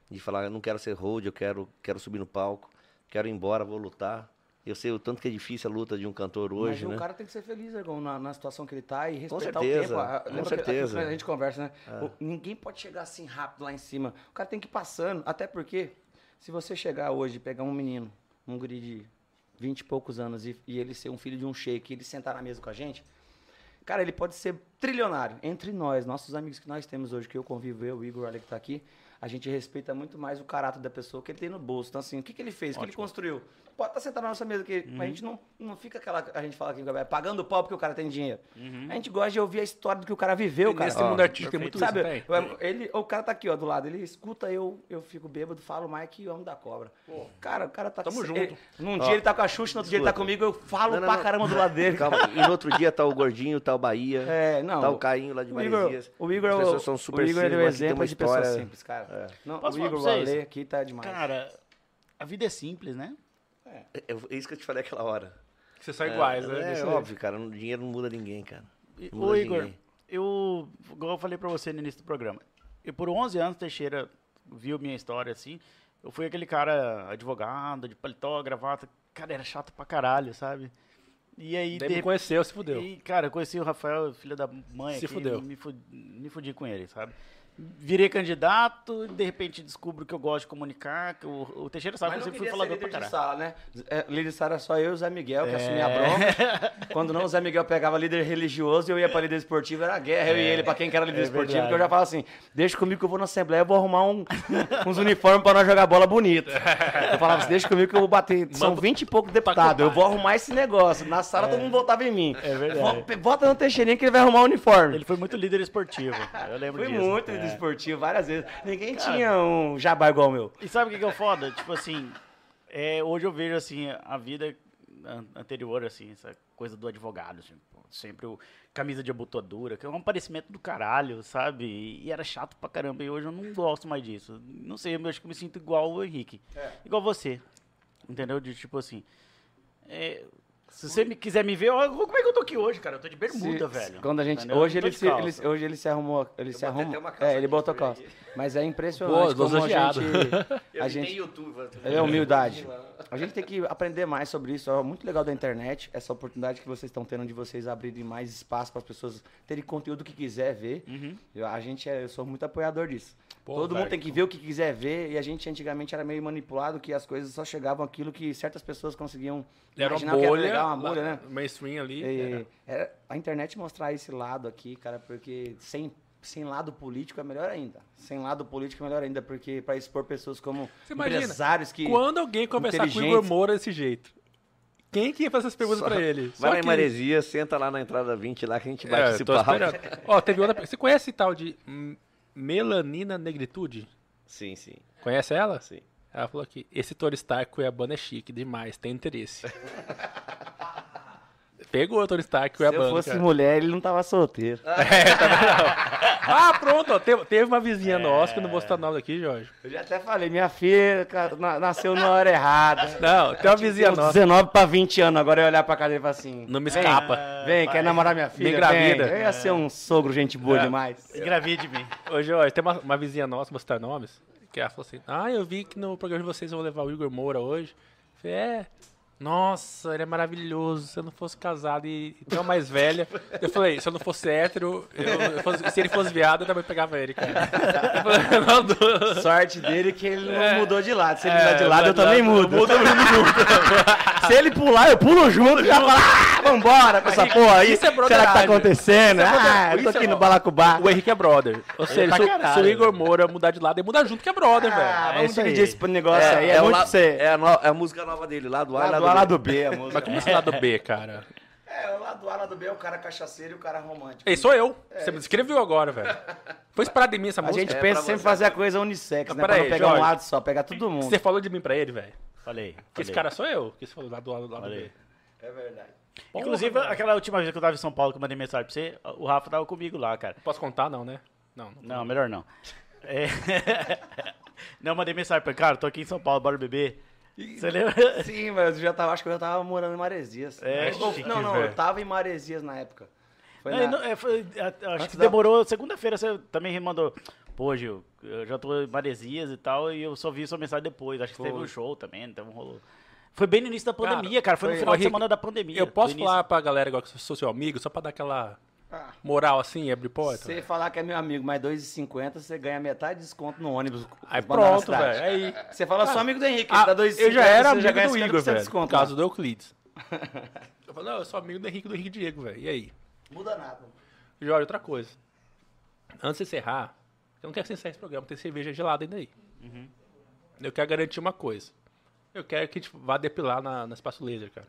de falar, eu não quero ser hold, eu quero, quero subir no palco, quero ir embora, vou lutar. Eu sei o tanto que é difícil a luta de um cantor hoje, Mas né? o cara tem que ser feliz, Ergon, na, na situação que ele tá e respeitar certeza, o tempo. Ah, com lembra que- certeza. a, a gente conversa, né? O- ninguém pode chegar assim rápido lá em cima. O cara tem que ir passando. Até porque, se você chegar hoje e pegar um menino, um guri de 20 e poucos anos, e, e ele ser um filho de um sheik, e ele sentar na mesa com a gente, cara, ele pode ser trilionário. Entre nós, nossos amigos que nós temos hoje, que eu convivo, eu, o Igor, olha que tá aqui, a gente respeita muito mais o caráter da pessoa que ele tem no bolso. Então, assim, o que, que ele fez? O que ele construiu? Pode estar sentado na nossa mesa, que a gente não, não fica aquela. A gente fala aqui, é pagando pau porque o cara tem dinheiro. A gente gosta de ouvir a história do que o cara viveu, E cara. nesse Ó, mundo artístico tem muito Sabe, isso, tem. ele, o cara tá aqui, ó, do lado. Ele escuta eu, eu fico bêbado, falo mais que homem da cobra. Cara, o cara tá Tamo junto. ele- num dia ele tá com a Xuxa, no outro dia ele tá escuta. comigo, eu falo Não, não, pra não. caramba do lado dele. Calma, e no outro dia tá o Gordinho, tá o Bahia, É, não. tá o Cainho lá de o Igor, Maresias. o Igor, As é o- pessoas são super o Igor é o simples, aqui tem exemplo de pessoa história- simples, cara. Não, Posso o falar Igor? Valê aqui tá demais. Cara, a vida é simples, né? É, é isso que eu te falei aquela hora. Vocês são iguais, né? É, óbvio, cara. o Dinheiro não muda ninguém, cara. Não muda Ô, Igor, ninguém. eu, igual eu falei pra você no início do programa, eu por 11 anos, Teixeira viu minha história assim, eu fui aquele cara advogado, de paletó, gravata, cara, era chato pra caralho, sabe? E aí, Daí de me conheceu, se fudeu. E, cara, eu conheci o Rafael, filho da mãe, Se aqui, fudeu. Me, fudi, me fudi com ele, sabe? Virei candidato, de repente descubro que eu gosto de comunicar, que o, o Teixeira sabe Mas que eu sempre fui falador pra caralho. sala, né? É, líder de sala era só eu e o Zé Miguel, que É. assumia a bronca. Quando não, o Zé Miguel pegava líder religioso e eu ia pra líder esportivo, era guerra, eu e ele, pra quem que era líder É esportivo, verdade. que eu já falo assim, deixa comigo que eu vou na Assembleia, eu vou arrumar um- uns uniformes pra nós jogar bola bonito. Eu falava assim, deixa comigo que eu vou bater, são 20 e poucos deputados, eu vou arrumar esse negócio. Na sala todo mundo votava em mim. É verdade. Vota no Teixeirinha que ele vai arrumar um uniforme. Ele foi muito líder esportivo, eu lembro Fui disso. muito É. líder esportivo, várias vezes. Ninguém tinha um jabá igual o meu. E sabe o que, que é o foda? Tipo assim, é, hoje eu vejo assim, a vida an- anterior, assim, essa coisa do advogado, assim, sempre o camisa de abotoadura, que é um parecimento do caralho, sabe? E, e era chato pra caramba, e hoje eu não gosto mais disso. Não sei, eu acho que eu me sinto igual o Henrique. Igual você. Entendeu? De tipo assim. é, se você me quiser me ver, ó, como é que eu tô aqui hoje, cara? Eu tô de bermuda, Se- velho. Quando a gente, Entendeu? hoje Eu ele, se, ele- hoje ele se arrumou, ele se até uma calça É, ele botou calça. Mas é Pô, impressionante como a gente, a gente YouTube. é humildade. A gente tem que aprender mais sobre isso. É muito legal da internet, essa oportunidade que vocês estão tendo de vocês abrirem mais espaço para as pessoas terem conteúdo que quiser ver. Uhum. Eu, a gente é, eu sou muito apoiador disso. Pô, Todo mundo velho. tem que ver o que quiser ver e a gente antigamente era meio manipulado que as coisas só chegavam aquilo que certas pessoas conseguiam Era imaginar uma que era bolha, legal, uma bolha, né? mainstream ali. E- era- era a internet mostrar esse lado aqui, cara, porque sem, sem lado político é melhor ainda. Sem lado político é melhor ainda, porque para expor pessoas como Você imagina, empresários que. Quando alguém conversar com o Igor. Moura desse jeito, quem que ia fazer essas perguntas Só- pra ele? Vai lá em Maresia, senta lá na entrada 20 lá que a gente bate É, esse papo. Ó, teve outra. Você conhece esse tal de melanina negritude? Sim, sim, Conhece ela? sim. Ela falou aqui, esse Tony Stark Cuiabano é chique demais, tem interesse. Pegou o Tony Stark Se eu fosse mulher, ele não tava solteiro. É, tá vendo? Ah, pronto, ó, teve, teve uma vizinha nossa, que eu não vou citar o nome aqui, Jorge. Eu já até falei, minha filha ca- na- nasceu na hora errada. Não, tem uma vizinha Uns nossa, 19 pra 20 anos, agora eu ia olhar pra casa e falar assim. não me "Vem, escapa. Vem, quer namorar minha filha? engravida. Vem." Eu ia ser um sogro, gente boa É. demais. Engravide de mim. Ô, Jorge, tem uma, uma vizinha nossa, vou citar nomes, que ela falou assim, ah, eu vi que no programa de vocês eu vou levar o Igor Moura hoje. Eu falei, é... Nossa, ele é maravilhoso. Se eu não fosse casado e, e tão mais velha. Eu falei, se eu não fosse hétero, eu- eu fosse- se ele fosse viado, eu também pegava ele, cara. Falei, Sorte dele que ele não mudou de lado. Se ele É, mudar de lado, eu também mudo. Se ele pular, eu pulo junto. Já falo, ah, vambora com essa porra aí. isso é Será que tá acontecendo? Isso é brother- Ah, eu tô isso aqui é- no Balacubá. O Henrique é brother. Ou seja, se, o- caralho, se o Igor. Moura mudar de lado, ele muda junto, que é brother, Ah, velho. É vamos aí. dividir esse negócio aí. É, o muito la- pra você. é a, no- é a música nova dele, lá do A, Lado lá A, do lado B. B, a música. Mas como esse lado B, cara? É, o lado A, lado B é o cara cachaceiro e o cara romântico. Ei, sou eu. Você me descreveu agora, velho. Foi inspirado em mim essa A música? gente É pensa sempre você. fazer a coisa unissex, Mas né? Pra peraí, não pegar um Jorge. lado só, pegar todo mundo. Você falou de mim pra ele, velho. Falei. Que esse cara sou eu. Que você falou lado A, lado Falei. B. É verdade. Inclusive, aquela última vez que eu tava em São Paulo que eu mandei mensagem pra você, o Rafa tava comigo lá, cara. Posso contar, não, né? Não, não. Não, melhor não. É... não, eu mandei mensagem pra ele, cara, tô aqui em São Paulo, bora beber. Você lembra? Sim, mas eu já tava, acho que eu já tava morando em Maresias. É, Ou- chique, não, não, velho. eu tava em Maresias na época. Foi Não, na- não, é, foi- a- acho que da- demorou. Segunda-feira você também me mandou. Pô, Gil, eu já tô em Maresias e tal, e eu só vi sua mensagem depois. Acho que Foi. teve um show também, então rolou. Foi bem no início da pandemia, cara. Foi, no foi- final Ô, de semana da pandemia. Eu posso falar pra galera igual que eu sou seu amigo, só pra dar aquela. Moral assim, abrir porta? você falar que é meu amigo, mais 2,50, você ganha metade de desconto no ônibus. Aí pronto, velho. Aí. Você fala, sou amigo do Henrique, Ah, dá 2,50, eu já era você amigo ganha do 50% Igor, de velho. Desconto. causa do Euclides. eu falei, não, eu sou amigo do Henrique do Henrique Diego, velho. E aí? Muda nada. Jorge, outra coisa. Antes de encerrar, eu não quero que você encerre esse programa, tem cerveja gelada ainda aí. Uhum. Eu quero garantir uma coisa. Eu quero que a gente vá depilar na, na Espaço Laser, cara.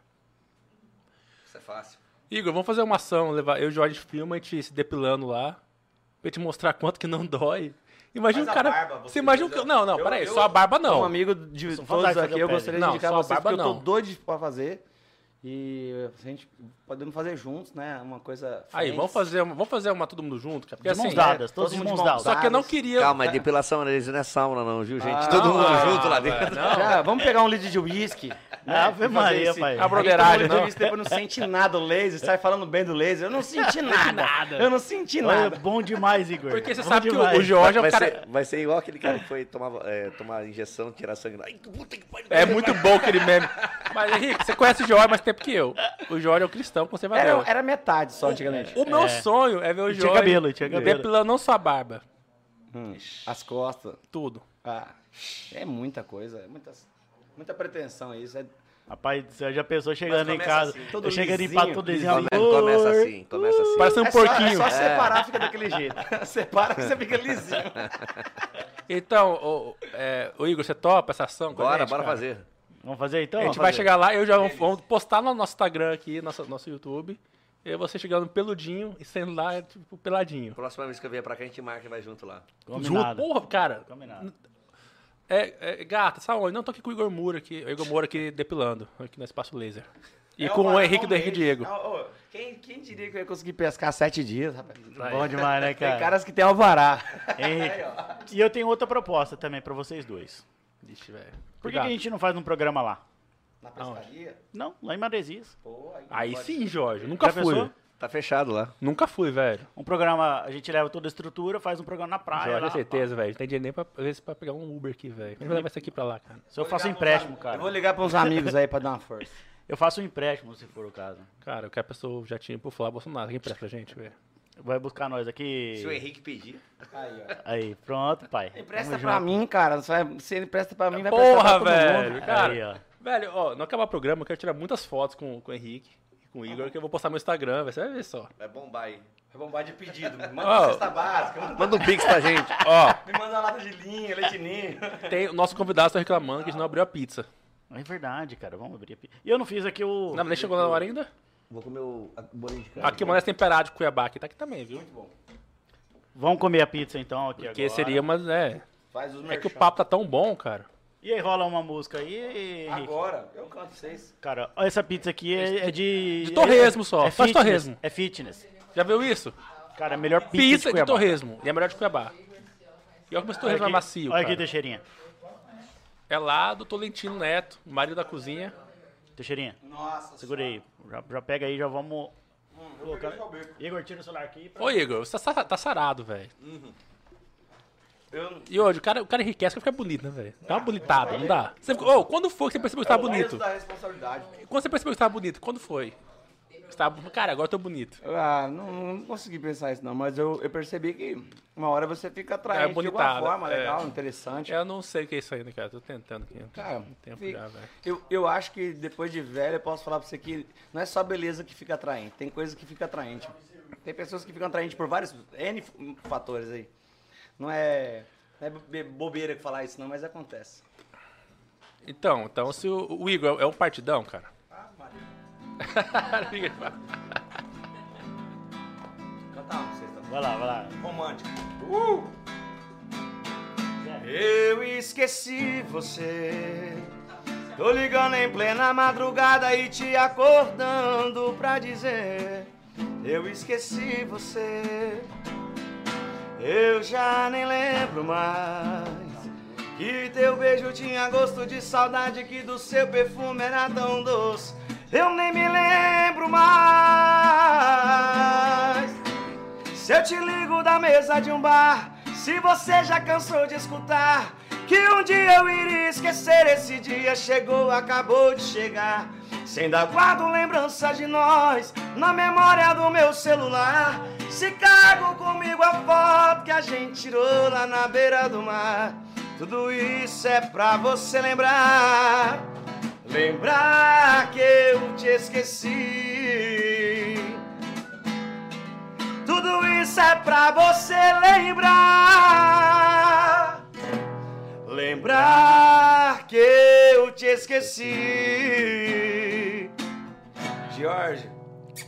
Isso é fácil. Igor, vamos fazer uma ação, levar eu e o Jorge filma a gente se depilando lá, pra te mostrar quanto que não dói. Imagina Mas o a cara. barba, você você imagina que. Não, não, Eu- peraí, eu- só a barba não. amigo de todos aqui, eu pele. gostaria de Não, indicar vocês, barba porque eu tô não. doido pra fazer. E a gente podemos fazer juntos, né? Uma coisa. Aí, friends. vamos fazer, uma- vamos fazer uma todo mundo junto, cara. Porque De mãos assim. dadas, é, todos de mãos dadas. Só que eu não queria. Calma, é depilação laser não é sauna não, viu, gente? Ah, Todo mundo ah, junto lá dentro. Não, Já, vamos pegar um litro de uísque. né? Ave Fazer Maria, esse- pai. A broderagem, um não. não sente nada o laser, sai falando bem do laser. Eu não senti nada. Eu não senti nada. bom demais, Igor. Porque você Bom sabe que o, demais. o Jorge é um Vai, cara. ser, vai ser igual aquele cara que foi tomar, é, tomar injeção, tirar sangue. Ai, que puta que pariu. É muito bom aquele meme. Mas, Henrique, você conhece o Jorge mais tempo que eu. O Jorge é um cristão conservador. Era, era metade só antigamente. O meu É. sonho é ver o tinha Jorge cabelo, tinha cabelo. depilando não só a barba, Hum, as costas. tudo. Ah, é muita coisa. É muita, muita pretensão isso. É, Rapaz, você já pensou chegando em casa, assim, todo eu chegando em lisinho. desenho. Come- começa assim, começa assim. Parece um é só, porquinho. é só separar, fica daquele jeito. Separa que você fica lisinho. Então, o, é, o Igor, você topa essa ação? Bora, gente, bora cara? fazer. Vamos fazer então? A gente vai fazer. chegar lá, eu já vou- vamos postar no nosso Instagram aqui, nosso, nosso YouTube. E você chegando peludinho e sendo lá, tipo, peladinho. Próxima vez que eu vier pra cá, a gente marca e vai junto lá. Junto, porra, cara. Combinado. É, é, gata, sabe onde? Não, tô aqui com o Igor Moura aqui, o Igor Moura aqui depilando, aqui no Espaço Laser. E É com o uma- Henrique do Henrique. Diego. Ô, quem, quem diria que eu ia conseguir pescar sete dias, rapaz? Bom demais, né, cara? Tem caras que tem alvará. Henrique. E eu tenho outra proposta também pra vocês dois. Vixe, velho. Por que, que a gente não faz um programa lá? Na pescaria? Não, lá em Maresias. Pô, aí Aí sim, Jorge. Nunca Já fui. pensou? Tá fechado lá. Nunca fui, velho. Um programa, a gente leva toda a estrutura, faz um programa na praia. Jorge, lá, é certeza, velho. Não tem dinheiro nem pra, às vezes, pra pegar um Uber aqui, velho. Vamos levar isso aqui pra lá, cara. Se eu faço ligar empréstimo, pros cara. Eu vou ligar para uns amigos aí pra dar uma força. Eu faço um empréstimo, se for o caso. Cara, eu quero a pessoa já tinha pro Flávio Bolsonaro. Quem presta pra gente, velho? Vai buscar nós aqui. Se o Henrique pedir. Aí, ó. Aí, pronto, pai. Empresta pra mim, cara. Você vai- Se ele presta pra mim, vai prestar Porra, pra todo velho. mundo. Cara, Aí, ó. velho, ó, não acabar o programa, eu quero tirar muitas fotos com, com o Henrique e com o Igor, que eu vou postar no meu Instagram. Você vai ver só. Vai bombar aí. É bombar de pedido. Manda uma cesta básica. manda- Manda um pix pra gente. Ó, Me manda uma lata de linha, leite ninho. tem, o nosso convidado tá reclamando que a gente não abriu a pizza. É verdade, cara. Vamos abrir. a pi- E eu não fiz aqui o. Não, mas nem chegou na hora ainda? Vou comer o a- bolinho de carne. Aqui o Mané temperado de Cuiabá, aqui tá aqui também, viu? Vamos comer a pizza então aqui Porque agora. seria, mas é. Faz os É que o papo tá tão bom, cara. E aí rola uma música aí, Henrique? Agora, eu canto vocês. Cara, ó, essa pizza aqui é, é de... De torresmo só, É de fitness, torresmo. É fitness. Já viu isso? Cara, a melhor pizza, Pizza de de Cuiabá. torresmo. E é melhor de Cuiabá. E olha como esse Olha torresmo é aqui, macio, Olha cara. aqui, Teixeirinha. É lá do Tolentino Neto, marido da cozinha. Teixeirinha, Nossa. segura aí. Já, já pega aí, já vamos... colocar... Igor, tira o celular aqui. pra- Ô, Igor, você tá, tá sarado, velho. Eu, E hoje, o cara, o cara enriquece porque fica bonito, né, velho? Dá uma bonitada, não dá? Você ficou, ô, quando foi que você percebeu que você tava bonito? da responsabilidade. Quando você percebeu que você tava bonito? Quando foi? Você tava, cara, agora eu tô bonito. Ah, não, não consegui pensar isso não, mas eu, eu percebi que uma hora você fica atraente de alguma forma, é. legal, interessante. Eu não sei o que é isso ainda, cara. Tô tentando aqui. Cara, um tempo fica- já, velho. eu, eu acho que depois de velho eu posso falar pra você que não é só beleza que fica atraente, tem coisa que fica atraente. Tem pessoas que ficam atraentes por vários N f- fatores aí. Não é, não é be- bobeira falar isso não, mas acontece. Então, então se o, o Igor é um partidão, cara. Cantar um pra vocês, tá? Vai lá, vai lá. Romântico. Uh! Eu esqueci você. Tô ligando em plena madrugada e te acordando pra dizer: Eu esqueci você. Eu já nem lembro mais. Que teu beijo tinha gosto de saudade, que do seu perfume era tão doce. Eu nem me lembro mais. Se eu te ligo da mesa de um bar, se você já cansou de escutar que um dia eu iria esquecer. Esse dia chegou, acabou de chegar. Se ainda guardo lembrança de nós na memória do meu celular. Se cargo comigo a foto que a gente tirou lá na beira do mar. Tudo isso é pra você lembrar. Lembrar que eu te esqueci. Tudo isso é pra você lembrar. Lembrar que eu te esqueci. Jorge,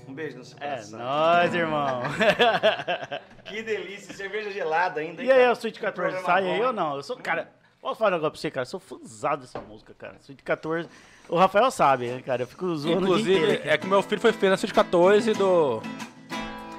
um beijo no seu É coração. nóis, irmão. Que delícia, cerveja gelada ainda. e aí, cara? o Sweet 14 Programa sai bom, aí ou não? Eu sou, cara, posso falar um negócio pra você, cara? Eu sou fãzado dessa música, cara. Sweet 14. O Rafael sabe, né, cara? Eu fico zoando inteiro Inclusive, é que meu filho foi feito na Suíte 14 do.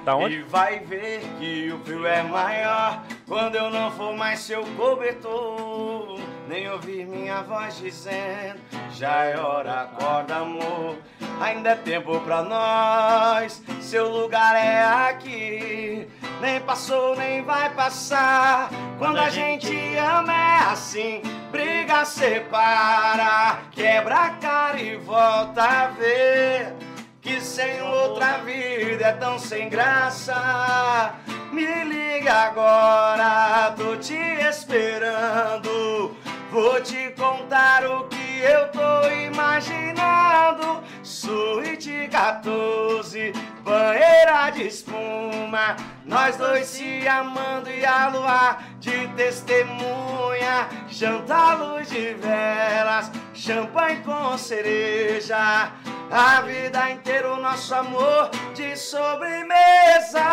Da onde? E vai ver que o frio é maior quando eu não for mais seu cobertor. Nem ouvir minha voz dizendo: Já é hora, acorda, amor. Ainda é tempo pra nós, seu lugar é aqui. Nem passou, nem vai passar. Quando a gente ama é assim: briga, separa, quebra a cara e volta a ver. Que sem outra vida é tão sem graça. Me liga agora, tô te esperando. Vou te contar o que eu tô imaginando. Suíte 14, banheira de espuma. Nós dois se amando e a lua de testemunha. Jantar luz de velas, champanhe com cereja. A vida inteira o nosso amor de sobremesa.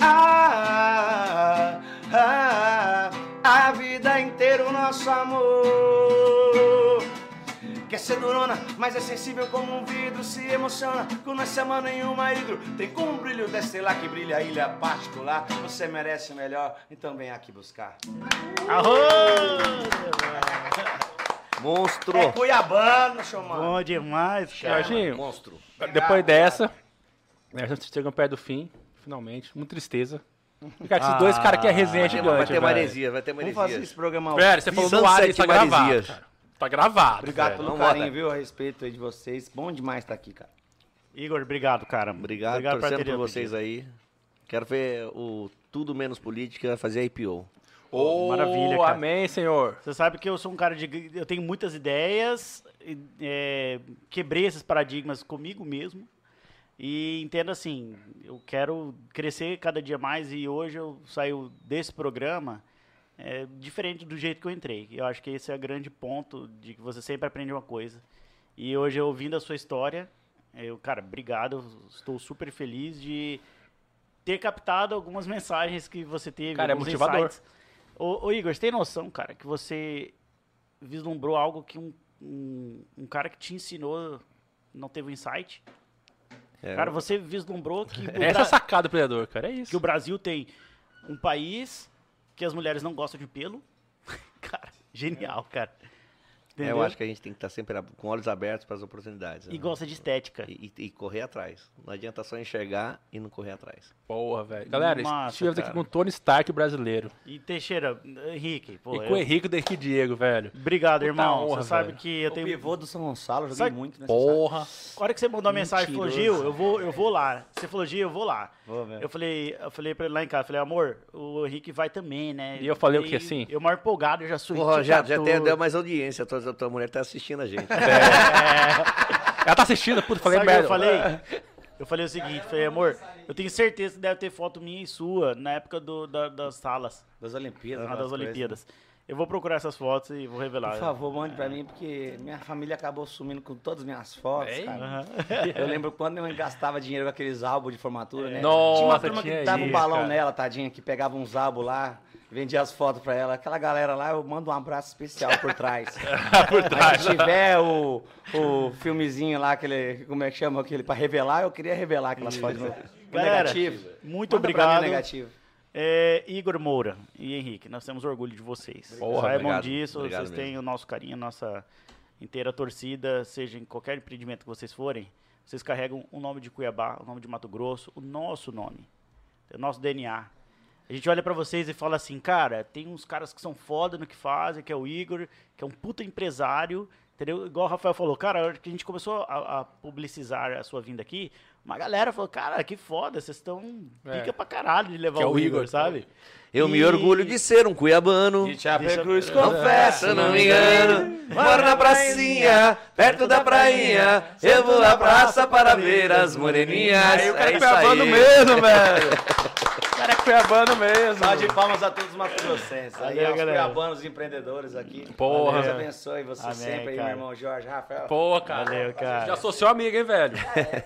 Ah, ah, a vida inteira o nosso amor. Quer ser durona, mas é sensível como um vidro. Se emociona quando não se ama nenhuma hidro. Tem como um brilho da estrela que brilha a ilha particular. Você merece o melhor, então vem aqui buscar. Arroz! Monstro. É Cuiabano, chamando. Bom demais, cara. Jorginho, Monstro. depois dessa, né, a gente chegando perto do fim, finalmente. Muita tristeza. Cara, esses dois caras aqui é resenha Vai ter, gigante. vai ter velho. maresia, vai ter Vamos maresia. fazer esse programa Velho, você falou no ar e tá gravado. Cara. Tá gravado. Obrigado velho. pelo Vamos carinho, viu? A respeito aí de vocês. Bom demais estar aqui, cara. Igor, obrigado, cara. Obrigado, por torcendo ter por vocês aí. Quero ver o Tudo Menos Política fazer IPO. Ô, Maravilha, cara. Amém, senhor. Você sabe que eu sou um cara de. Eu tenho muitas ideias, e, é, quebrei esses paradigmas comigo mesmo. E entendo assim, eu quero crescer cada dia mais e hoje eu saio desse programa é, diferente do jeito que eu entrei. Eu acho que esse é o grande ponto de que você sempre aprende uma coisa. E hoje, ouvindo a sua história, eu, cara, obrigado. Estou super feliz de ter captado algumas mensagens que você teve. Cara, é motivador. insights. Ô, ô, Igor, você tem noção, cara, que você vislumbrou algo que um, um, um cara que te ensinou não teve um insight? É, Cara, você vislumbrou que Essa é Bra- sacada do predador, cara. É que isso. o Brasil tem um país que as mulheres não gostam de pelo? cara, genial, cara. É, Entendeu? eu acho que a gente tem que estar sempre ab- com olhos abertos para as oportunidades. E né? gosta de estética. E, e- e correr atrás. Não adianta só enxergar e não correr atrás. Porra, velho. Galera, Massa, estivemos aqui com o Tony Stark brasileiro. E Teixeira, Henrique, pô, e eu- com o Henrique do Henrique Diego, velho. obrigado, Puta irmão. honra, você sabe velho. que eu o tenho. pivô do São Gonçalo, eu joguei Sabe- muito nessa Porra. A hora que você mandou a mensagem e falou, Gil, eu vou, eu vou lá. Você falou, Gil, eu vou lá. Vou. Eu falei, eu falei pra ele lá em casa, falei, amor, o Henrique vai também, né? E eu falei o quê, assim? Eu maior empolgado, eu já sou Porra, já, já tem, deu mais audiência. Tua, a tua mulher tá assistindo a gente. Ela tá assistindo, puta, falei Sabe merda. eu falei? Eu falei o seguinte, falei, amor, eu tenho certeza que deve ter foto minha e sua na época do, da- das salas, Das Olimpíadas. lá aquelas das coisas. Olimpíadas. Eu vou procurar essas fotos e vou revelar. Por favor, mande pra mim, porque minha família acabou sumindo com todas as minhas fotos, Ei. cara. Aham. Eu lembro quando minha mãe gastava dinheiro com aqueles álbuns de formatura, né? Nossa, tinha uma turma tinha que dava um balão cara. nela, tadinha, que pegava uns álbuns lá, vendia as fotos pra ela. Aquela galera lá, eu mando um abraço especial por trás. Por trás. se tiver o, o filmezinho lá, aquele, como é que chama aquele, pra revelar, eu queria revelar aquelas fotos. Galera, negativo. muito Manda mim obrigado. negativo. É, Igor Moura e Henrique, nós temos orgulho de vocês. Porra, Saibam obrigado, disso, obrigado vocês têm mesmo. o nosso carinho, a nossa inteira torcida, seja em qualquer empreendimento que vocês forem, vocês carregam o nome de Cuiabá, o nome de Mato Grosso, o nosso nome, o nosso DNA. A gente olha pra vocês e fala assim, cara, tem uns caras que são foda no que fazem, que é o Igor, que é um puta empresário, entendeu? Igual o Rafael falou, cara, a hora que a gente começou a, a publicizar a sua vinda aqui, uma galera falou, cara, que foda, vocês estão É. pica pra caralho de levar é o, o Igor, Igor, sabe? Eu me E- orgulho de ser um cuiabano. De Chapecruz, Confesso, não me engano. Moro na pracinha, perto da prainha. Eu vou na praça para ver as moreninhas. Aí o cara é cuiabano aí. mesmo, velho. O cara é cuiabano mesmo. Salve de palmas a todos os mato-grossenses. Aí aos galera. cuiabanos empreendedores aqui. Porra. Deus abençoe você Amém, sempre aí, meu irmão Jorge, Rafael. Pô, cara. Valeu, cara. Já sou seu amigo, hein, velho?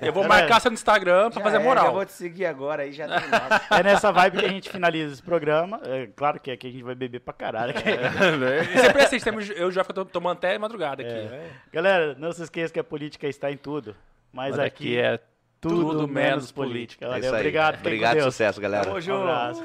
Eu vou É, marcar velho. você no Instagram pra Já fazer é, moral. Já vou te seguir agora aí, já tem nada. É nessa vibe que a gente finaliza esse programa. É, claro que aqui a gente vai beber pra caralho. E sempre assim, temos, eu já fico tomando até madrugada aqui. né? Galera, não se esqueça que a política está em tudo. Mas, Mas aqui aqui é tudo, tudo menos política. É Valeu, isso aí. obrigado. Obrigado, Deus. sucesso, galera. Tamo Um junto. abraço.